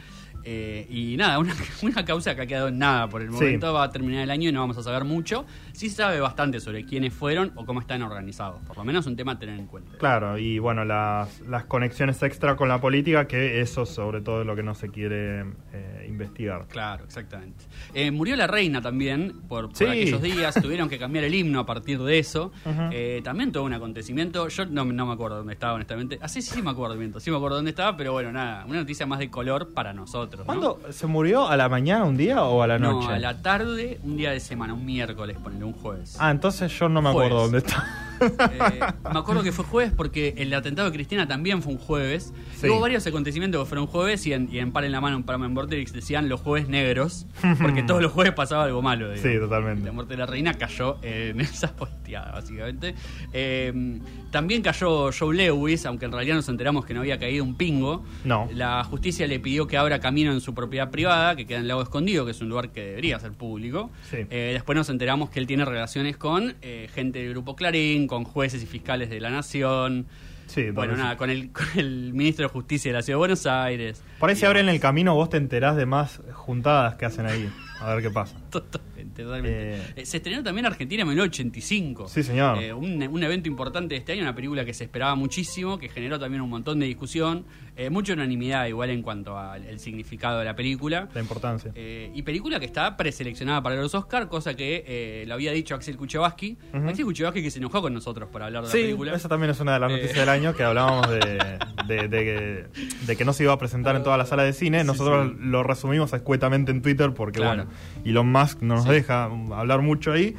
Eh, y nada, una, [LAUGHS] una causa que ha quedado en nada por el Sí. momento. Va a terminar el año y no vamos a saber mucho. Sí se sabe bastante sobre quiénes fueron o cómo están organizados. Por lo menos un tema a tener en cuenta. Claro, y bueno, las, las conexiones extra con la política, que eso sobre todo es lo que no se quiere eh, investigar. Claro, exactamente. Eh, murió la reina también por, por Sí. aquellos días. [LAUGHS] Tuvieron que cambiar el himno a partir de eso. Eh, también todo un acontecimiento. Yo no, no me acuerdo dónde estaba, honestamente. Ah, sí, me acuerdo, miento. Sí me acuerdo dónde estaba, pero bueno, nada. Una noticia más de color para nosotros. ¿no? ¿Cuándo se murió? ¿A la mañana un día o a la No, noche? a la tarde, un día de semana, un miércoles, ponele, un jueves. Ah, entonces yo no me acuerdo Jueves. dónde está. Eh, me acuerdo que fue jueves porque el atentado de Cristina también fue un jueves. Sí. Hubo varios acontecimientos que fueron jueves y en, y en Par en la Mano, en Paramount Vortex decían los jueves negros, porque todos los jueves pasaba algo malo. digamos. Sí, totalmente. La muerte de la reina cayó en [LAUGHS] esa posteada, básicamente. Eh, también cayó Joe Lewis, aunque en realidad nos enteramos que no había caído un pingo. No. La justicia le pidió que abra camino en su propiedad privada, que queda en Lago Escondido, que es un lugar que debería ser público. Sí. Eh, después nos enteramos que él tiene relaciones con eh, gente del Grupo Clarín, con jueces y fiscales de la Nación. Sí, Bueno, nada, con el, [LAUGHS] con el ministro de Justicia de la Ciudad de Buenos Aires. Por ahí si abren el camino vos te enterás de más juntadas que hacen ahí. A ver qué pasa. Totalmente, totalmente. Eh. Eh, se estrenó también Argentina en 1985. Sí, señor. Eh, un, un evento importante de este año, una película que se esperaba muchísimo, que generó también un montón de discusión, eh, mucha unanimidad igual en cuanto al significado de la película. La importancia. Eh, y película que está preseleccionada para los Oscar, cosa que lo había dicho Axel Kuchevaski. Axel Kuchevaski que se enojó con nosotros por hablar de Sí, la película. esa también es una de las noticias del año que hablábamos de, de- de que- de que no se iba a presentar en toda la sala de cine. Nosotros sí. lo resumimos escuetamente en Twitter porque, Claro. bueno, Elon Musk no nos Sí. deja hablar mucho ahí.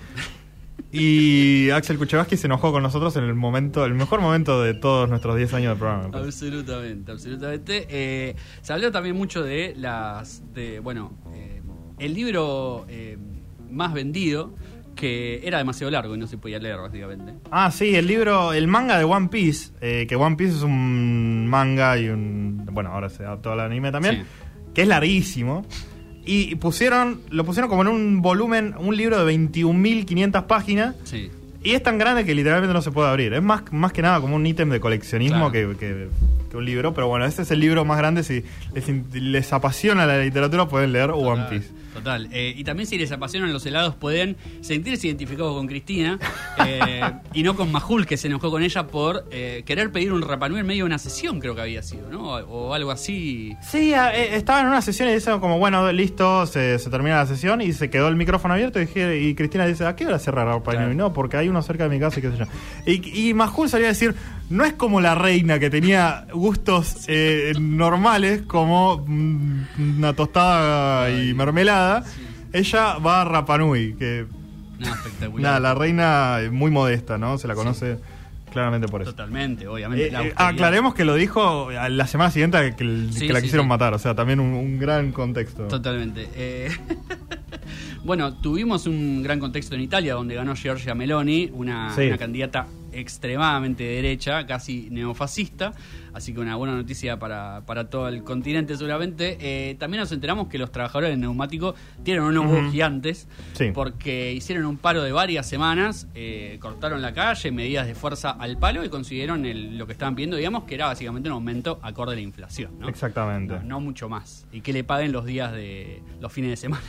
Y [LAUGHS] Axel Kuchevaski se enojó con nosotros en el momento, el mejor momento de todos nuestros 10 años de programa. Absolutamente, absolutamente. Eh, se habló también mucho de las. de Bueno, eh, el libro eh, más vendido, que era demasiado largo y no se podía leer, básicamente. Ah, sí, el libro, el manga de One Piece, eh, que One Piece es un manga y un... Bueno, ahora se adaptó al anime también, Sí. que es larguísimo. Y pusieron, lo pusieron como en un volumen, un libro de 21.500 páginas. Sí. Y es tan grande que literalmente no se puede abrir. Es más, más que nada como un ítem de coleccionismo Claro. que, que- que un libro. Pero bueno, este es el libro más grande. Si les, apasiona la literatura, pueden leer One Total, Piece. Total. Eh, y también si les apasionan los helados pueden sentirse identificados con Cristina [LAUGHS] eh, y no con Majul, que se enojó con ella por eh, querer pedir un Rapanui en medio de una sesión, creo que había sido, ¿no? O, o algo así. Sí, estaba en una sesión y dice como, bueno, listo, se, se termina la sesión y se quedó el micrófono abierto y, dije- y Cristina dice, ¿a qué hora cierra Rapa Claro. Nui? No, porque hay uno cerca de mi casa y qué sé yo. Y, y Majul salía a decir, no es como la reina que tenía gustos eh, normales como mm, una tostada y mermelada. Ella va a Rapanui, que Nada, espectacular. nada, la reina es muy modesta, ¿no? Se la conoce claramente por eso. Totalmente, obviamente. Eh, eh, aclaremos que lo dijo la semana siguiente que, Sí, la sí, quisieron matar, o sea, también un, un gran contexto. Totalmente. Eh, [LAUGHS] bueno, tuvimos un gran contexto en Italia donde ganó Giorgia Meloni, una candidata extremadamente derecha, casi neofascista, así que una buena noticia para, para todo el continente seguramente. Eh, también nos enteramos que los trabajadores del neumático tienen unos huevos gigantes Sí. porque hicieron un paro de varias semanas, eh, cortaron la calle, medidas de fuerza al palo y consiguieron el- lo que estaban pidiendo, digamos, que era básicamente un aumento acorde a la inflación. ¿no? Exactamente. No, no mucho más. Y que le paguen los días de los fines de semana.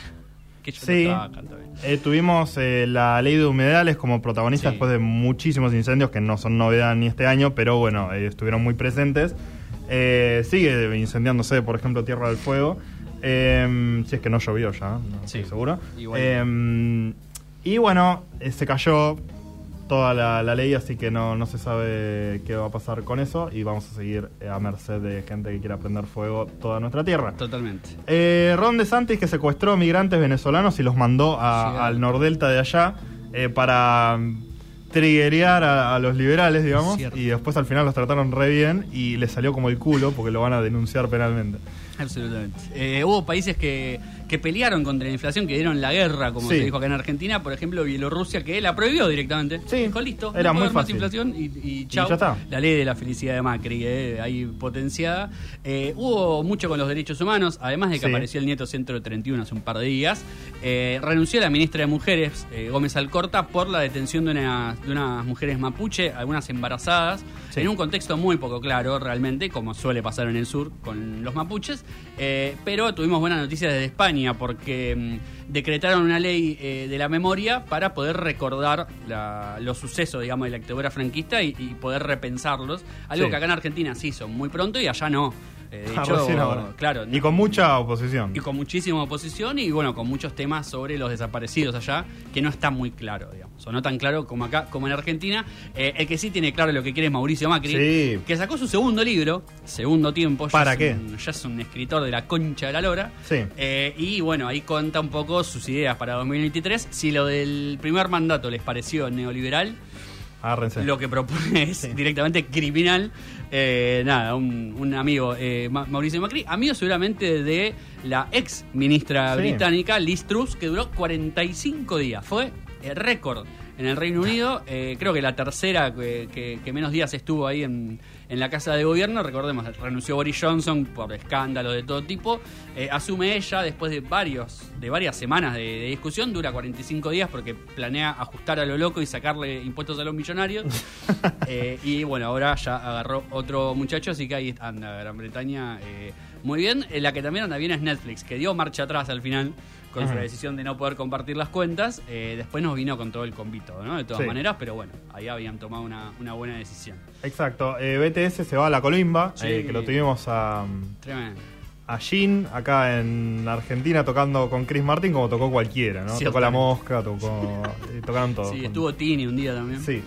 Que ellos Sí. no trabajan también. Eh, tuvimos eh, la ley de humedales como protagonista Sí. después de muchísimos incendios que no son novedad ni este año, pero bueno, eh, estuvieron muy presentes. Eh, sigue incendiándose, por ejemplo, Tierra del Fuego. Eh, si es que no llovió ya, no Sí. estoy seguro. Eh, y bueno, se cayó toda la, la ley, así que no, no se sabe qué va a pasar con eso y vamos a seguir eh, a merced de gente que quiera prender fuego toda nuestra tierra. Totalmente. Eh, Ron DeSantis que secuestró migrantes venezolanos y los mandó a- Sí, al nordelta de allá eh, para mm, triguear a, a los liberales, digamos, Cierto. y después al final los trataron re bien y les salió como el culo porque lo van a denunciar penalmente. Absolutamente. Eh, hubo países que, que pelearon contra la inflación, que dieron la guerra, como Sí. se dijo acá en Argentina. Por ejemplo, Bielorrusia, que la prohibió directamente. Sí. Dijo, listo, Era no muy haber más fácil. inflación y, y chau. ya está. La ley de la felicidad de Macri, eh, ahí potenciada. Eh, hubo mucho con los derechos humanos, además de que Sí. apareció el nieto Centro 31 hace un par de días. Eh, renunció la ministra de Mujeres, eh, Gómez Alcorta, por la detención de, una- de unas mujeres mapuche, algunas embarazadas, en un contexto muy poco claro realmente, como suele pasar en el sur con los mapuches. Pero tuvimos buenas noticias desde España, porque mm, decretaron una ley eh, de la memoria para poder recordar la- los sucesos, digamos, de la dictadura franquista y, y poder repensarlos. Algo Sí. que acá en Argentina se hizo muy pronto y allá no. Eh, de Ah, [LAUGHS] hecho, recién ahora. claro, Y con mucha oposición. y con muchísima oposición y bueno, con muchos temas sobre los desaparecidos allá, que no está muy claro, digamos, o no tan claro como acá, como en Argentina. Eh, el que sí tiene claro lo que quiere es Mauricio Macri, Sí. que sacó su segundo libro, Segundo Tiempo. ya ¿Para es qué? un- ya es un escritor de la concha de la lora. Sí. Eh, y bueno, ahí cuenta un poco sus ideas para 2023. Si lo del primer mandato les pareció neoliberal, Agárrense. lo que propone es directamente criminal. Eh, nada, un, un amigo, eh, Ma- Mauricio Macri, amigo seguramente de la ex ministra Sí. británica Liz Truss, que duró 45 días. Fue eh, récord en el Reino Unido. Eh, creo que la tercera que, que- que menos días estuvo ahí en, en la Casa de Gobierno. Recordemos, renunció Boris Johnson por escándalos de todo tipo. Eh, asume ella después de varios de varias semanas de, de discusión. Dura 45 días porque planea ajustar a lo loco y sacarle impuestos a los millonarios. [LAUGHS] Eh, y bueno, ahora ya agarró otro muchacho, así que ahí anda Gran Bretaña eh, muy bien. La que también anda bien es Netflix, que dio marcha atrás al final con su Ujú. decisión de no poder compartir las cuentas. Eh, después nos vino con todo el convito, ¿no? De todas Sí. maneras, pero bueno, ahí habían tomado una, una buena decisión. Exacto. Eh, BTS se va a la Colimba, Sí. eh, que lo tuvimos a, Tremendo. a Jin acá en Argentina tocando con Chris Martin como tocó cualquiera, ¿no? Tocó La. Mosca, tocó... eh, tocaron todos. Sí, estuvo Tini un día también. Sí.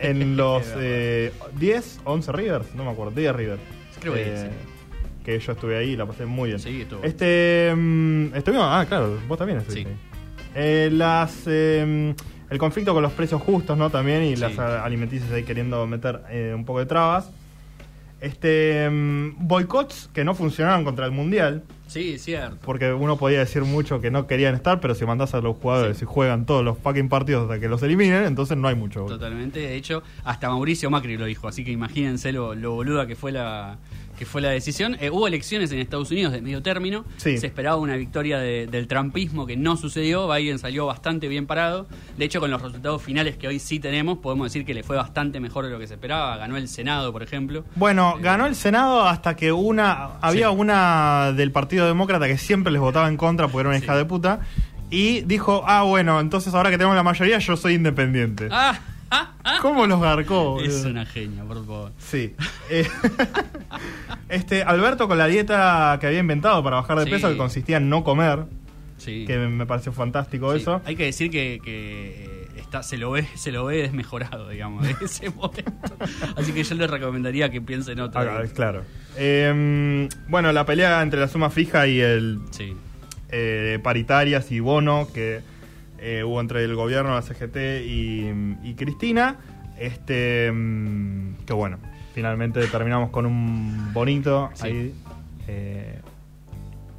En [LAUGHS] los Es eh, 10, 11 Rivers, no me acuerdo, 10 Rivers. Creo que Eh, Que yo estuve ahí y la pasé muy bien. Sí, estuvo. Este. mm, estuvimos. Ah, claro, vos también estuviste Sí. ahí. Eh, las. eh, el conflicto con los precios justos, ¿no? También, y Sí. las ah, alimenticias ahí queriendo meter eh, un poco de trabas. Este. mm, boicots que no funcionaron contra el mundial. Sí, cierto. Porque uno podía decir mucho que no querían estar, pero si mandás a los jugadores Sí. y juegan todos los fucking partidos hasta que los eliminen, entonces no hay mucho. Totalmente, de hecho, hasta Mauricio Macri lo dijo, así que imagínense lo, lo boluda que fue la que fue la decisión. Eh, hubo elecciones en Estados Unidos de medio término, Sí. se esperaba una victoria de- del trampismo que no sucedió, Biden salió bastante bien parado, de hecho con los resultados finales que hoy sí tenemos, podemos decir que le fue bastante mejor de lo que se esperaba, ganó el Senado, por ejemplo. Bueno, Eh, ganó el Senado hasta que una. Había Sí. una del Partido Demócrata que siempre les votaba en contra porque era una Sí. hija de puta. Y dijo, ah, bueno, entonces ahora que tenemos la mayoría, yo soy independiente. ¡Ah! ¿Cómo los garcó? Es una genia, por favor. Sí. Eh, [LAUGHS] este, Alberto con la dieta que había inventado para bajar de Sí. peso, que consistía en no comer, Sí. que me pareció fantástico Sí, eso. Hay que decir que, que, eh, está, se lo ve, se lo ve desmejorado, digamos, de ese [LAUGHS] momento. Así que yo le recomendaría que piense en otra. Ah, claro. Eh, bueno, la pelea entre la suma fija y el Sí. eh, paritarias y bono que eh, hubo entre el gobierno, la CGT y, y Cristina. Este, mm, que bueno, finalmente terminamos con un bonito Sí. ahí. eh,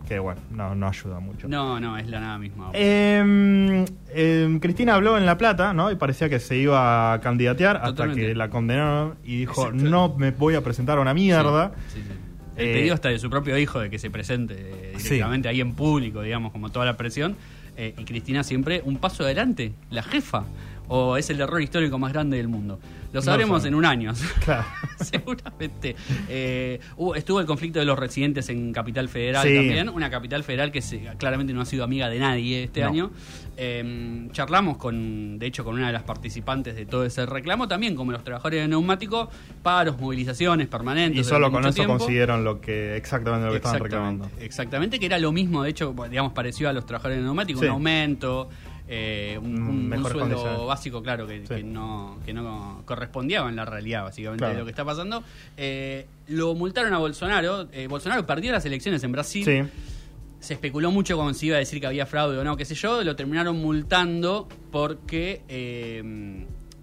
que bueno, no, no ayuda mucho. No, no, es la nada misma. Eh, eh, Cristina habló en La Plata, ¿no? Y parecía que se iba a candidatear hasta que la condenaron y dijo, Exacto. no me voy a presentar a una mierda. Sí, sí, sí. El Eh, pedido hasta de su propio hijo de que se presente eh, directamente ahí en público, digamos, como toda la presión. Eh, y Cristina siempre un paso adelante, la jefa. O es el error histórico más grande del mundo. Lo sabremos en un año. [LAUGHS] [LAUGHS] Claro. Seguramente. Eh, hubo- estuvo el conflicto de los residentes en Capital Federal Sí. también. Una capital federal que se- claramente no ha sido amiga de nadie este No. año. Eh, charlamos con, de hecho, con una de las participantes de todo ese reclamo, también como los trabajadores de neumático, paros, movilizaciones permanentes. Y solo con eso tiempo. consiguieron lo que exactamente lo que estaban reclamando. Exactamente, que era lo mismo, de hecho, digamos, pareció a los trabajadores de neumático, Sí. un aumento, eh, un, Mm, un- un mejores sueldo básico, claro, que, Sí. que no, que no correspondía en la realidad, básicamente, Claro. de lo que está pasando. Eh, lo multaron a Bolsonaro. eh, Bolsonaro perdió las elecciones en Brasil. Sí. Se especuló mucho cuando se iba a decir que había fraude o no, qué sé yo. Lo terminaron multando porque,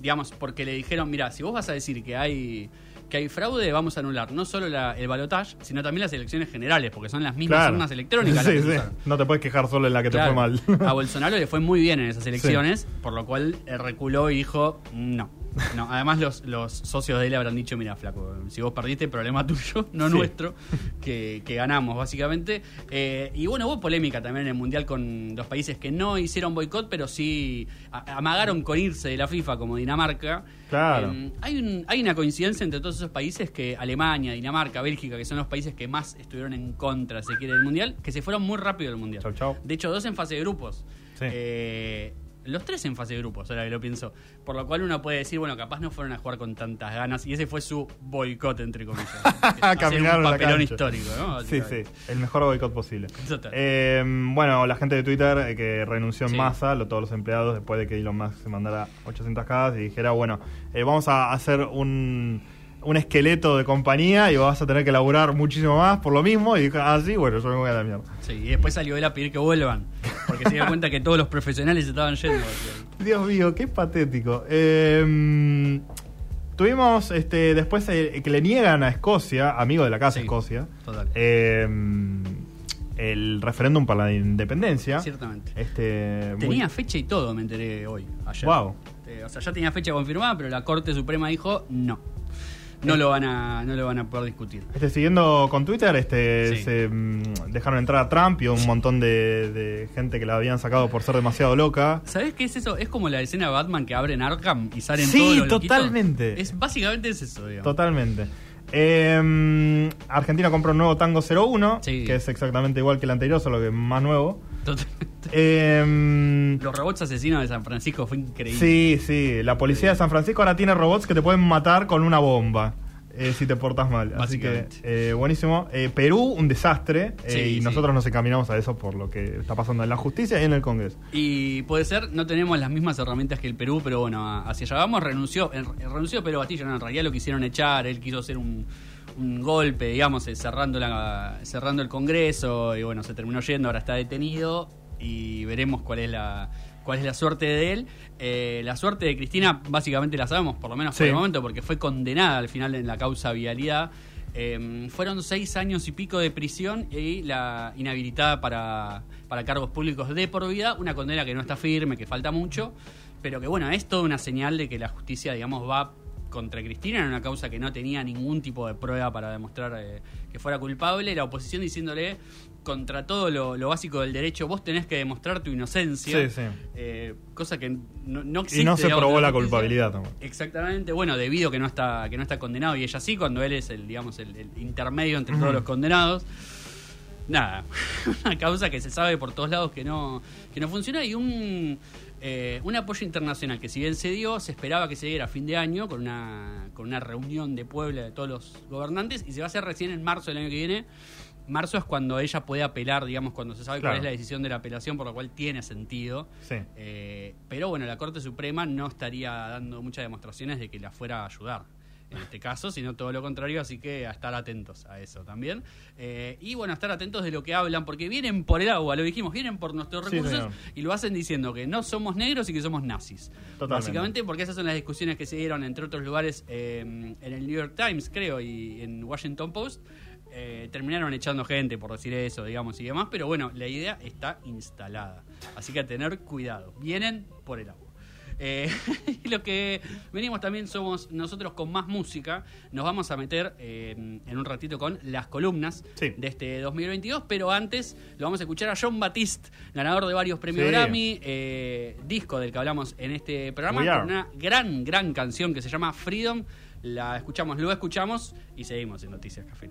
digamos, porque le dijeron, mira, si vos vas a decir que hay que hay fraude, vamos a anular no solo la- el balotaje, sino también las elecciones generales, porque son las mismas Claro. urnas electrónicas. las Sí, que sí. No te puedes quejar solo en la que Claro, te fue mal. A Bolsonaro le fue muy bien en esas elecciones, por lo cual eh, reculó y dijo, no, No, además los, los socios de él habrán dicho, mira, flaco, si vos perdiste, problema [LAUGHS] tuyo, no Sí. nuestro, que, que ganamos, básicamente. Eh, y bueno, hubo polémica también en el Mundial con los países que no hicieron boicot, pero sí amagaron con irse de la FIFA, como Dinamarca. Claro. Eh, hay, un- hay una coincidencia entre todos esos países que Alemania, Dinamarca, Bélgica, que son los países que más estuvieron en contra, si se quiere, del Mundial, que se fueron muy rápido del Mundial. Chau, chau. De hecho, dos en fase de grupos. Sí. Eh, los tres en fase de grupos, ahora que lo pienso. Por lo cual uno puede decir, bueno, capaz no fueron a jugar con tantas ganas. Y ese fue su boicot, entre comillas. [LAUGHS] Caminaron un papelón histórico, ¿no? Sí, sí, el mejor boicot posible. Eh, bueno, la gente de Twitter eh, que renunció en Sí. masa, lo- todos los empleados, después de que Elon Musk se mandara 800 k y dijera, bueno, eh, vamos a hacer un, un esqueleto de compañía y vas a tener que laburar muchísimo más por lo mismo. Y dijo, ah, sí, bueno, yo me voy a la mierda. Sí, y después salió él a pedir que vuelvan. Porque se dio [LAUGHS] cuenta que todos los profesionales estaban yendo. Dios mío, qué patético. Eh, tuvimos este después eh, que le niegan a Escocia, amigo de la casa Sí, Escocia, total. eh, el referéndum para la independencia. Ciertamente. Este, muy- Tenía fecha y todo, me enteré hoy, ayer. Wow. Eh, o sea, ya tenía fecha confirmada, pero la Corte Suprema dijo no. No lo van a, no lo van a poder discutir. Este, siguiendo con Twitter, este, Sí. se mm, dejaron entrar a Trump y un montón de, de gente que la habían sacado por ser demasiado loca. ¿Sabés qué es eso? Es como la escena de Batman que abren Arkham y salen Sí, todos los loquitos. totalmente. Es básicamente es eso, digamos. Totalmente. Eh, Argentina compró un nuevo Tango 01, Sí. que es exactamente igual que el anterior, solo que más nuevo. Totalmente. Eh, Los robots asesinos de San Francisco fue increíble. sí, sí. La policía de San Francisco ahora tiene robots que te pueden matar con una bomba. eh, si te portas mal. Así que, eh, buenísimo. Eh, Perú, un desastre. eh, Sí, y sí. nosotros nos encaminamos a eso por lo que está pasando en la justicia y en el Congreso. Y puede ser, no tenemos las mismas herramientas que el Perú, pero bueno, hacia allá vamos. Renunció, en- renunció Pedro Castillo, no, en realidad lo quisieron echar, él quiso hacer un, un golpe, digamos, eh, cerrando, la, cerrando el Congreso, y bueno, se terminó yendo, ahora está detenido, y veremos cuál es la cuál es la suerte de él. Eh, la suerte de Cristina básicamente la sabemos, por lo menos por el momento, porque fue condenada al final en la causa vialidad. Eh, fueron seis años y pico de prisión y la inhabilitada para, para cargos públicos de por vida, una condena que no está firme, que falta mucho, pero que bueno, es toda una señal de que la justicia, digamos, va contra Cristina en una causa que no tenía ningún tipo de prueba para demostrar eh, que fuera culpable, la oposición diciéndole contra todo lo, lo básico del derecho, vos tenés que demostrar tu inocencia, Sí, sí. eh, cosa que no, no existe. Y no se probó la culpabilidad tampoco. Exactamente, bueno, debido a que no está, que no está condenado y ella sí, cuando él es el, digamos, el, el intermedio entre todos los condenados. Nada, [LAUGHS] una causa que se sabe por todos lados que no, que no funciona y un, eh, un apoyo internacional que si bien se dio, se esperaba que se diera a fin de año con una, con una reunión de Puebla de todos los gobernantes y se va a hacer recién en marzo del año que viene. Marzo es cuando ella puede apelar, digamos, cuando se sabe Claro. cuál es la decisión de la apelación, por lo cual tiene sentido. Sí. Eh, pero bueno, la Corte Suprema no estaría dando muchas demostraciones de que la fuera a ayudar en este caso, sino todo lo contrario, así que a estar atentos a eso también. Eh, y bueno, a estar atentos de lo que hablan, porque vienen por el agua, lo dijimos, vienen por nuestros recursos y lo hacen diciendo que no somos negros y que somos nazis. Totalmente. Básicamente porque esas son las discusiones que se dieron, entre otros lugares, eh, en el New York Times, creo, y en Washington Post. Eh, terminaron echando gente por decir eso, digamos, y demás, pero bueno, la idea está instalada. Así que a tener cuidado. Vienen por el agua. Eh, [LAUGHS] y lo que venimos también somos nosotros con más música. Nos vamos a meter eh, en un ratito con las columnas Sí. de este 2022, pero antes lo vamos a escuchar a John Batiste, ganador de varios premios Sí. Grammy, eh, disco del que hablamos en este programa, con una gran, gran canción que se llama Freedom. La escuchamos, lo escuchamos y seguimos en Noticias Café.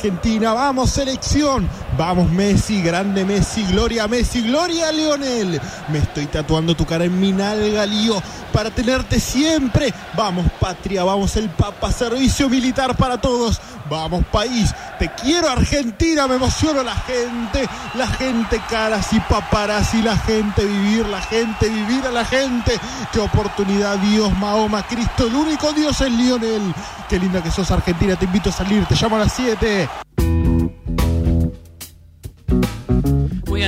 Argentina, vamos selección, vamos Messi, grande Messi, gloria Messi, gloria Lionel. Me estoy tatuando tu cara en mi nalga, para tenerte siempre. Vamos patria, vamos el Papa, servicio militar para todos. Vamos país, te quiero Argentina, me emociono la gente, la gente caras y paparazzi, la gente vivir, la gente vivir a la gente. Qué oportunidad, Dios, Mahoma, Cristo, el único Dios es Lionel. Qué linda que sos Argentina, te invito a salir, te llamo a las 7.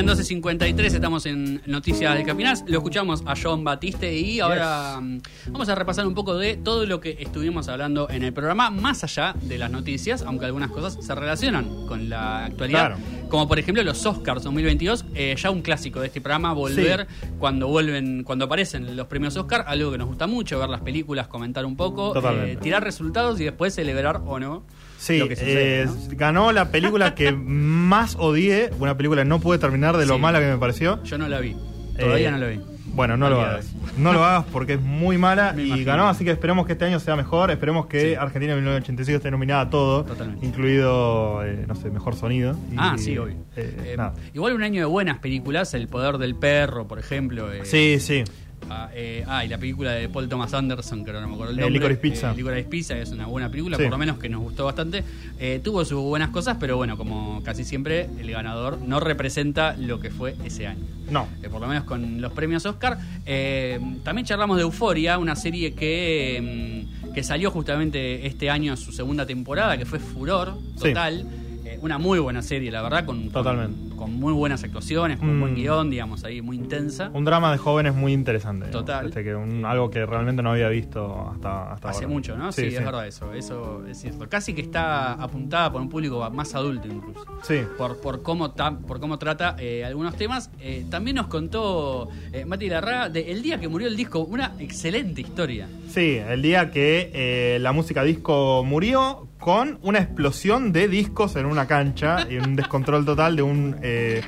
Bien, 12.53, estamos en Noticias de Capinas. Lo escuchamos a John Batiste y ahora mm, vamos a repasar un poco de todo lo que estuvimos hablando en el programa, más allá de las noticias, aunque algunas cosas se relacionan con la actualidad. Claro. Como por ejemplo los Oscars 2022, eh, ya un clásico de este programa, volver cuando vuelven, cuando aparecen los premios Oscar, algo que nos gusta mucho, ver las películas, comentar un poco, eh, tirar resultados y después celebrar o no. Sí, lo que sucede, eh, ¿no? ganó la película que [LAUGHS] más odié, una película que no pude terminar de lo Sí. mala que me pareció. Yo no la vi, todavía Eh, no la vi. Bueno, no lo hagas. No lo hagas porque es muy mala Me y imagino. ganó, así que esperemos que este año sea mejor. Esperemos que Sí. Argentina 1985 esté nominada a todo, Totalmente. incluido, eh, no sé, mejor sonido. Y, Ah, sí, obvio. eh, Eh, nada. igual un año de buenas películas, El poder del perro, por ejemplo. Sí, sí. Ah, eh, ah, y la película de Paul Thomas Anderson, que ahora no me acuerdo el Eh, nombre. Licorice Pizza. Eh, Licorice Pizza, que es una buena película, Sí. por lo menos que nos gustó bastante. Eh, tuvo sus buenas cosas, pero bueno, como casi siempre, el ganador no representa lo que fue ese año. No. Eh, por lo menos con los premios Oscar. Eh, también charlamos de Euforia, una serie que, mm, que salió justamente este año, su segunda temporada, que fue Furor Sí. total. Eh, una muy buena serie, la verdad, con, Totalmente. con muy buenas actuaciones, con Mm. buen guion, digamos, ahí muy intensa. Un drama de jóvenes muy interesante. Total. Este, que un- algo que realmente no había visto hasta, hasta Hace ahora. mucho, ¿no? Sí, es verdad eso, eso es cierto. Casi que está apuntada por un público más adulto incluso. Sí. Por, por, cómo, ta- por cómo trata eh, algunos temas. Eh, también nos contó eh, Mati Larraga de El día que murió el disco, una excelente historia. Sí, el día que eh, la música disco murió con una explosión de discos en una cancha y un descontrol total de un eh,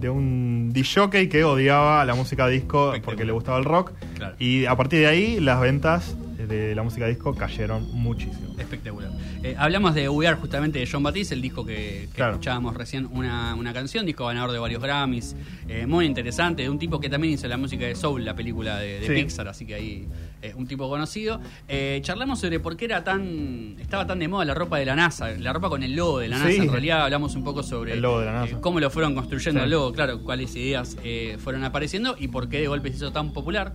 de un disjockey que odiaba la música disco porque le gustaba el rock Claro. y a partir de ahí las ventas de la música disco cayeron muchísimo. Espectacular. Eh, hablamos de We Are justamente de John Batiste, el disco que, que Claro. escuchábamos recién, una, una canción, disco ganador de varios Grammys, eh, muy interesante, de un tipo que también hizo la música de Soul, la película de, de Sí. Pixar, así que ahí eh, un tipo conocido. Eh, charlamos sobre por qué era tan estaba tan de moda la ropa de la NASA, la ropa con el logo de la NASA. Sí. En realidad hablamos un poco sobre El logo de la NASA. eh, cómo lo fueron construyendo Sí. el logo, claro, cuáles ideas eh, fueron apareciendo y por qué de golpe se hizo tan popular.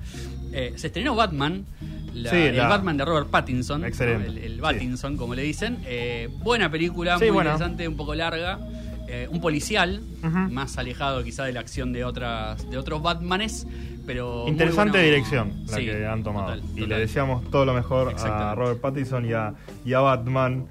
Se estrenó Batman. la- Sí, el la- Batman de Robert Pattinson. Excelente. el, el. Pattinson, como le dicen. Buena película, muy interesante, un poco larga. Un policial, más alejado quizá de la acción de otras de otros Batmanes, pero Interesante bueno. dirección la Sí, que han tomado. total, y le deseamos todo lo mejor a. Robert Pattinson y a, y a Batman.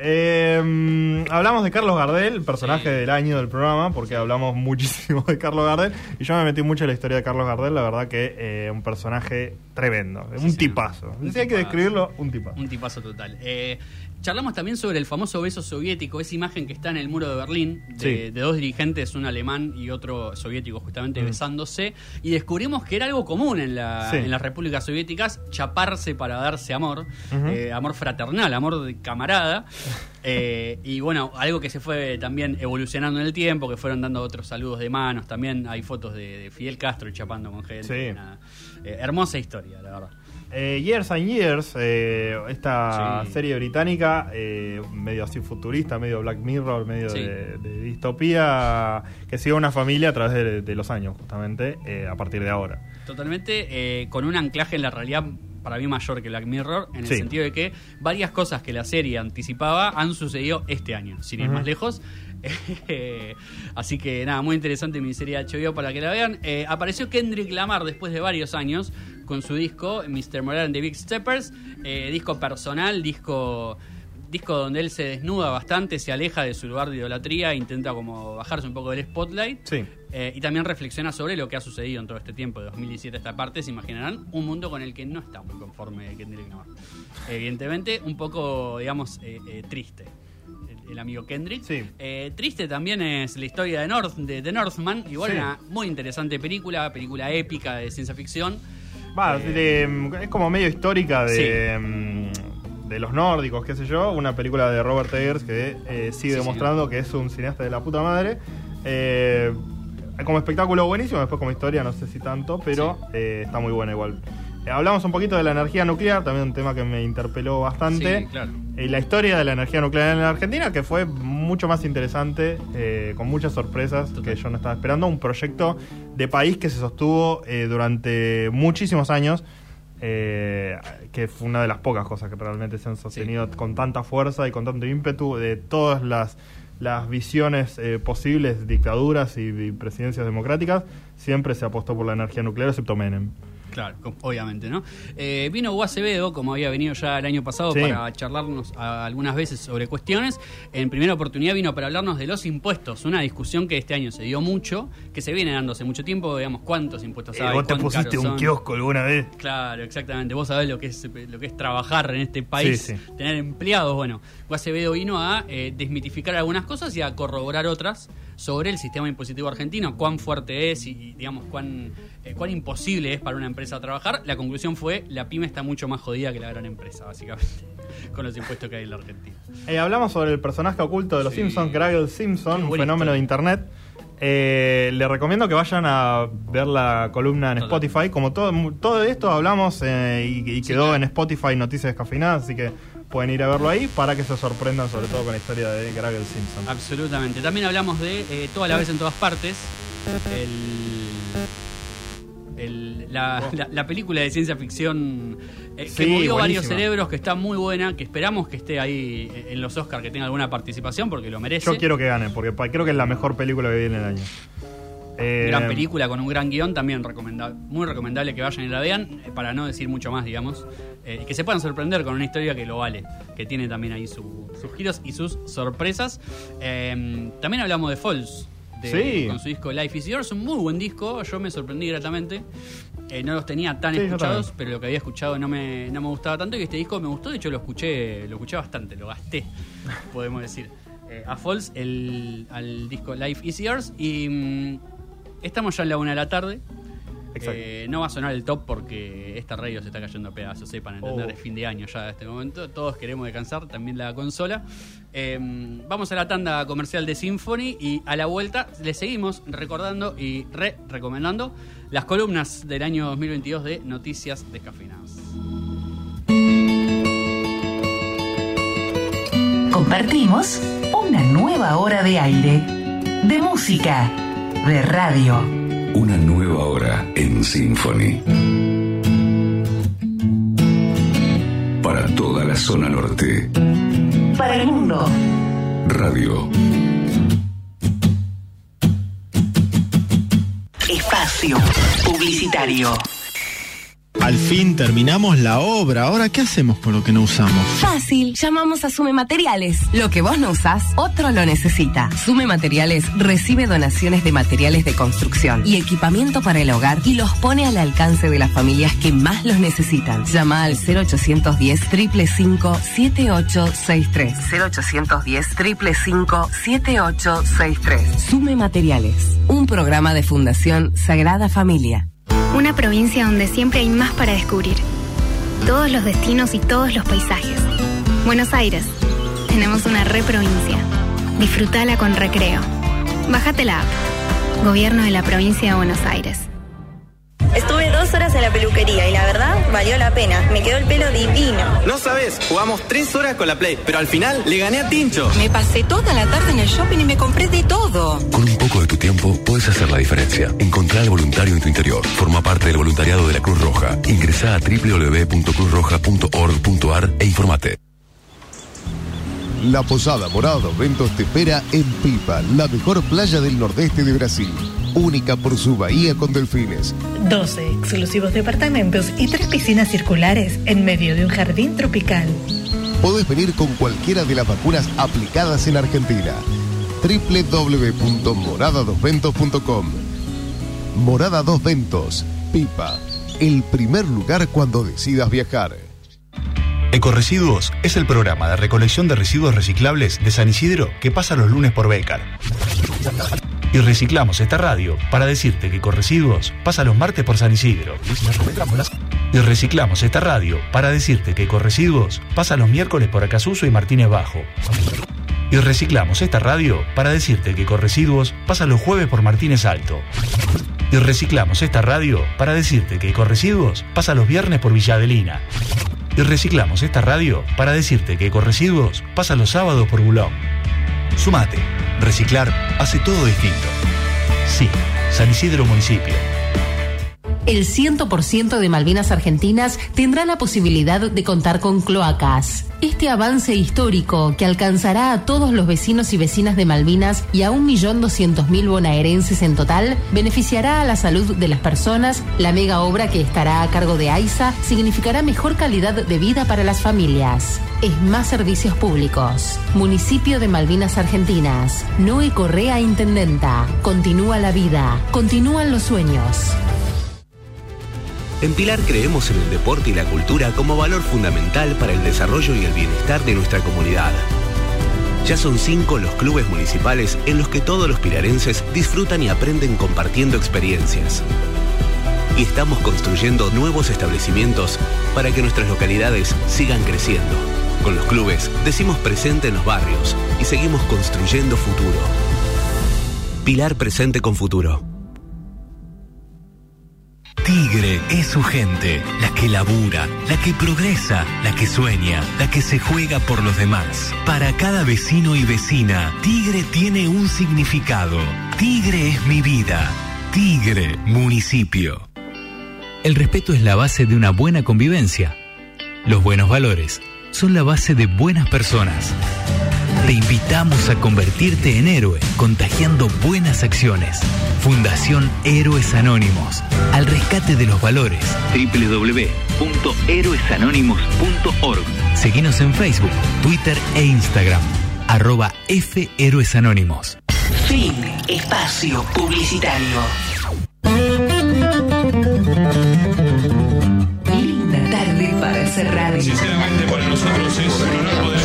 Eh, hablamos de Carlos Gardel, el personaje Sí. del año del programa, porque hablamos [LAUGHS] muchísimo de Carlos Gardel. Y yo me metí mucho en la historia de Carlos Gardel, la verdad que eh, un personaje tremendo, un tipazo. Si hay que describirlo, un tipazo. Un tipazo total. Eh, charlamos también sobre el famoso beso soviético, esa imagen que está en el muro de Berlín, de, Sí. de dos dirigentes, un alemán y otro soviético, justamente Mm. besándose, y descubrimos que era algo común en, la, Sí. en las repúblicas soviéticas, chaparse para darse amor, eh, amor fraternal, amor de camarada. [LAUGHS] Eh, y bueno, algo que se fue también evolucionando en el tiempo, que fueron dando otros saludos de manos, también hay fotos de, de Fidel Castro chapando con gente. Sí. Eh, hermosa historia, la verdad. Eh, Years and Years, eh, esta Sí. serie británica, eh, medio así futurista, medio Black Mirror, medio Sí. de, de distopía, que sigue una familia a través de, de los años, justamente, a partir de ahora. Totalmente con un anclaje en la realidad para mí mayor que Black Mirror, en el Sí. sentido de que varias cosas que la serie anticipaba han sucedido este año, sin ir más lejos. [LAUGHS] Así que nada, muy interesante mi serie HBO para que la vean. Eh, apareció Kendrick Lamar después de varios años con su disco Mr. Moral and the Big Steppers, eh, disco personal, disco disco donde él se desnuda bastante, se aleja de su lugar de idolatría, intenta como bajarse un poco del spotlight. Sí. Eh, y también reflexiona sobre lo que ha sucedido en todo este tiempo, de 2017 a esta parte, se imaginarán, un mundo con el que no está muy conforme Kendrick Lamar. Evidentemente, un poco, digamos, eh, eh, triste. El, amigo Kendrick. Sí. Eh, triste también es la historia de, North, de The Northman, igual Sí. una muy interesante película, película épica de ciencia ficción. Va, Eh, de- es como medio histórica de, mm, de los nórdicos, qué sé yo. Una película de Robert Eggers que eh, sigue demostrando que es un cineasta de la puta madre. Como espectáculo buenísimo, después como historia no sé si tanto, pero está muy buena igual. Eh, hablamos un poquito de la energía nuclear, también un tema que me interpeló bastante. Sí, claro. Eh, la historia de la energía nuclear en la Argentina, que fue mucho más interesante, eh, con muchas sorpresas Total. que yo no estaba esperando. Un proyecto de país que se sostuvo eh, durante muchísimos años, eh, que fue una de las pocas cosas que realmente se han sostenido con tanta fuerza y con tanto ímpetu de todas las, las visiones eh, posibles, dictaduras y, y presidencias democráticas. Siempre se apostó por la energía nuclear, excepto Menem. Claro, obviamente, ¿no? Eh, vino Hugo Acevedo, como había venido ya el año pasado, Sí. para charlarnos a- algunas veces sobre cuestiones. En primera oportunidad vino para hablarnos de los impuestos, una discusión que este año se dio mucho, que se viene dando hace mucho tiempo, digamos, cuántos impuestos hay. Eh, ¿Vos te pusiste un kiosco alguna vez? Claro, exactamente. Vos sabés lo que es lo que es trabajar en este país, Sí, sí. tener empleados. Bueno, Guacevedo vino a eh, desmitificar algunas cosas y a corroborar otras sobre el sistema impositivo argentino, cuán fuerte es y, y, digamos, cuán, cuán imposible es para una empresa trabajar. La conclusión fue, la pyme está mucho más jodida que la gran empresa, básicamente, [LAUGHS] con los impuestos que hay en la Argentina. Eh, hablamos sobre el personaje oculto de los Sí. Simpsons, Gravel Simpson, un fenómeno de internet. Eh, le recomiendo que vayan a ver la columna en. Spotify. Como todo, todo esto hablamos eh, y, y Sí, quedó claro. en Spotify Noticias Descafeinadas, así que pueden ir a verlo ahí para que se sorprendan sobre todo con la historia de Gravel Simpson. Absolutamente. También hablamos de eh, Toda la vez en todas partes. El, el- la, la- la película de ciencia ficción eh, que movió varios cerebros, que está muy buena, que esperamos que esté ahí en los Oscars, que tenga alguna participación, porque lo merece. Yo quiero que gane, porque creo que es la mejor película que vi en el año. Eh, Gran película con un gran guion, también recomenda- muy recomendable que vayan y la vean, eh, para no decir mucho más, digamos. eh, y que se puedan sorprender con una historia que lo vale, que tiene también ahí su- sus giros y sus sorpresas. También hablamos de Falls, de- Sí. con su disco Life is Yours, un muy buen disco, yo me sorprendí gratamente. Eh, no los tenía tan Sí, escuchados, pero lo que había escuchado no me, no me gustaba tanto y este disco me gustó, de hecho lo escuché, lo escuché bastante, lo gasté, [LAUGHS] podemos decir. Eh, a Falls, el, al disco Life is Yours y mm, estamos ya en la una de la tarde. Eh, no va a sonar el top porque esta radio se está cayendo a pedazos, sepan entender, Oh. es fin de año ya en este momento. Todos queremos descansar, también la consola. Eh, vamos a la tanda comercial de Symphony y a la vuelta le seguimos recordando y re recomendando las columnas del año 2022 de Noticias Descafeinadas. Compartimos una nueva hora de aire, de música, de radio. Una nueva hora en Symphony. Para toda la zona norte. Para el mundo. Radio. Espacio Publicitario. Al fin terminamos la obra. Ahora, ¿qué hacemos con lo que no usamos? Fácil, llamamos a Sume Materiales. Lo que vos no usás, otro lo necesita. Sume Materiales recibe donaciones de materiales de construcción y equipamiento para el hogar y los pone al alcance de las familias que más los necesitan. Llama al 0810 555 7863. 0810 555 7863. Sume Materiales, un programa de Fundación Sagrada Familia. Una provincia donde siempre hay más para descubrir. Todos los destinos y todos los paisajes. Buenos Aires. Tenemos una re provincia. Disfrutala con recreo. Bájate la app. Gobierno de la provincia de Buenos Aires. Estuve dos horas en la peluquería y la verdad valió la pena. Me quedó el pelo divino. No sabes, jugamos tres horas con la Play, pero al final le gané a Tincho. Me pasé toda la tarde en el shopping y me compré de todo. Con un poco de tu tiempo puedes hacer la diferencia. Encontrá al voluntario en tu interior. Forma parte del voluntariado de la Cruz Roja. Ingresá a www.cruzroja.org.ar e informate. La Posada Morada dos Ventos te espera en Pipa, la mejor playa del nordeste de Brasil. Única por su bahía con delfines. 12 exclusivos departamentos y tres piscinas circulares en medio de un jardín tropical. Podés venir con cualquiera de las vacunas aplicadas en Argentina. www.moradadosventos.com Morada Dos Ventos, Pipa, el primer lugar cuando decidas viajar. Ecoresiduos es el programa de recolección de residuos reciclables de San Isidro que pasa los lunes por Becar. Y reciclamos esta radio para decirte que Ecoresiduos pasa los martes por San Isidro. Y reciclamos esta radio para decirte que Ecoresiduos pasa los miércoles por Acasuso y Martínez Bajo. Y reciclamos esta radio para decirte que Ecoresiduos pasa los jueves por Martínez Alto. Y reciclamos esta radio para decirte que Ecoresiduos pasa los viernes por Villa Adelina. Y reciclamos esta radio para decirte que Ecoresiduos pasa los sábados por Bulón. Sumate. Reciclar hace todo distinto. Sí, San Isidro Municipio. El 100% de Malvinas Argentinas tendrá la posibilidad de contar con cloacas. Este avance histórico que alcanzará a todos los vecinos y vecinas de Malvinas y a 1.200.000 bonaerenses en total beneficiará a la salud de las personas. La mega obra que estará a cargo de AISA significará mejor calidad de vida para las familias. Es más servicios públicos. Municipio de Malvinas Argentinas. Noe Correa Intendenta. Continúa la vida. Continúan los sueños. En Pilar creemos en el deporte y la cultura como valor fundamental para el desarrollo y el bienestar de nuestra comunidad. Ya son cinco los clubes municipales en los que todos los pilarenses disfrutan y aprenden compartiendo experiencias. Y estamos construyendo nuevos establecimientos para que nuestras localidades sigan creciendo. Con los clubes decimos presente en los barrios y seguimos construyendo futuro. Pilar presente con futuro. Tigre es su gente, la que labura, la que progresa, la que sueña, la que se juega por los demás. Para cada vecino y vecina, Tigre tiene un significado. Tigre es mi vida. Tigre, municipio. El respeto es la base de una buena convivencia. Los buenos valores son la base de buenas personas. Te invitamos a convertirte en héroe, contagiando buenas acciones. Fundación Héroes Anónimos, al rescate de los valores. www.héroesanónimos.org. Seguinos en Facebook, Twitter e Instagram. Arroba F Héroes Anónimos. Fin. Espacio publicitario. Linda tarde para hacer radio. Sinceramente, para nosotros es un honor poder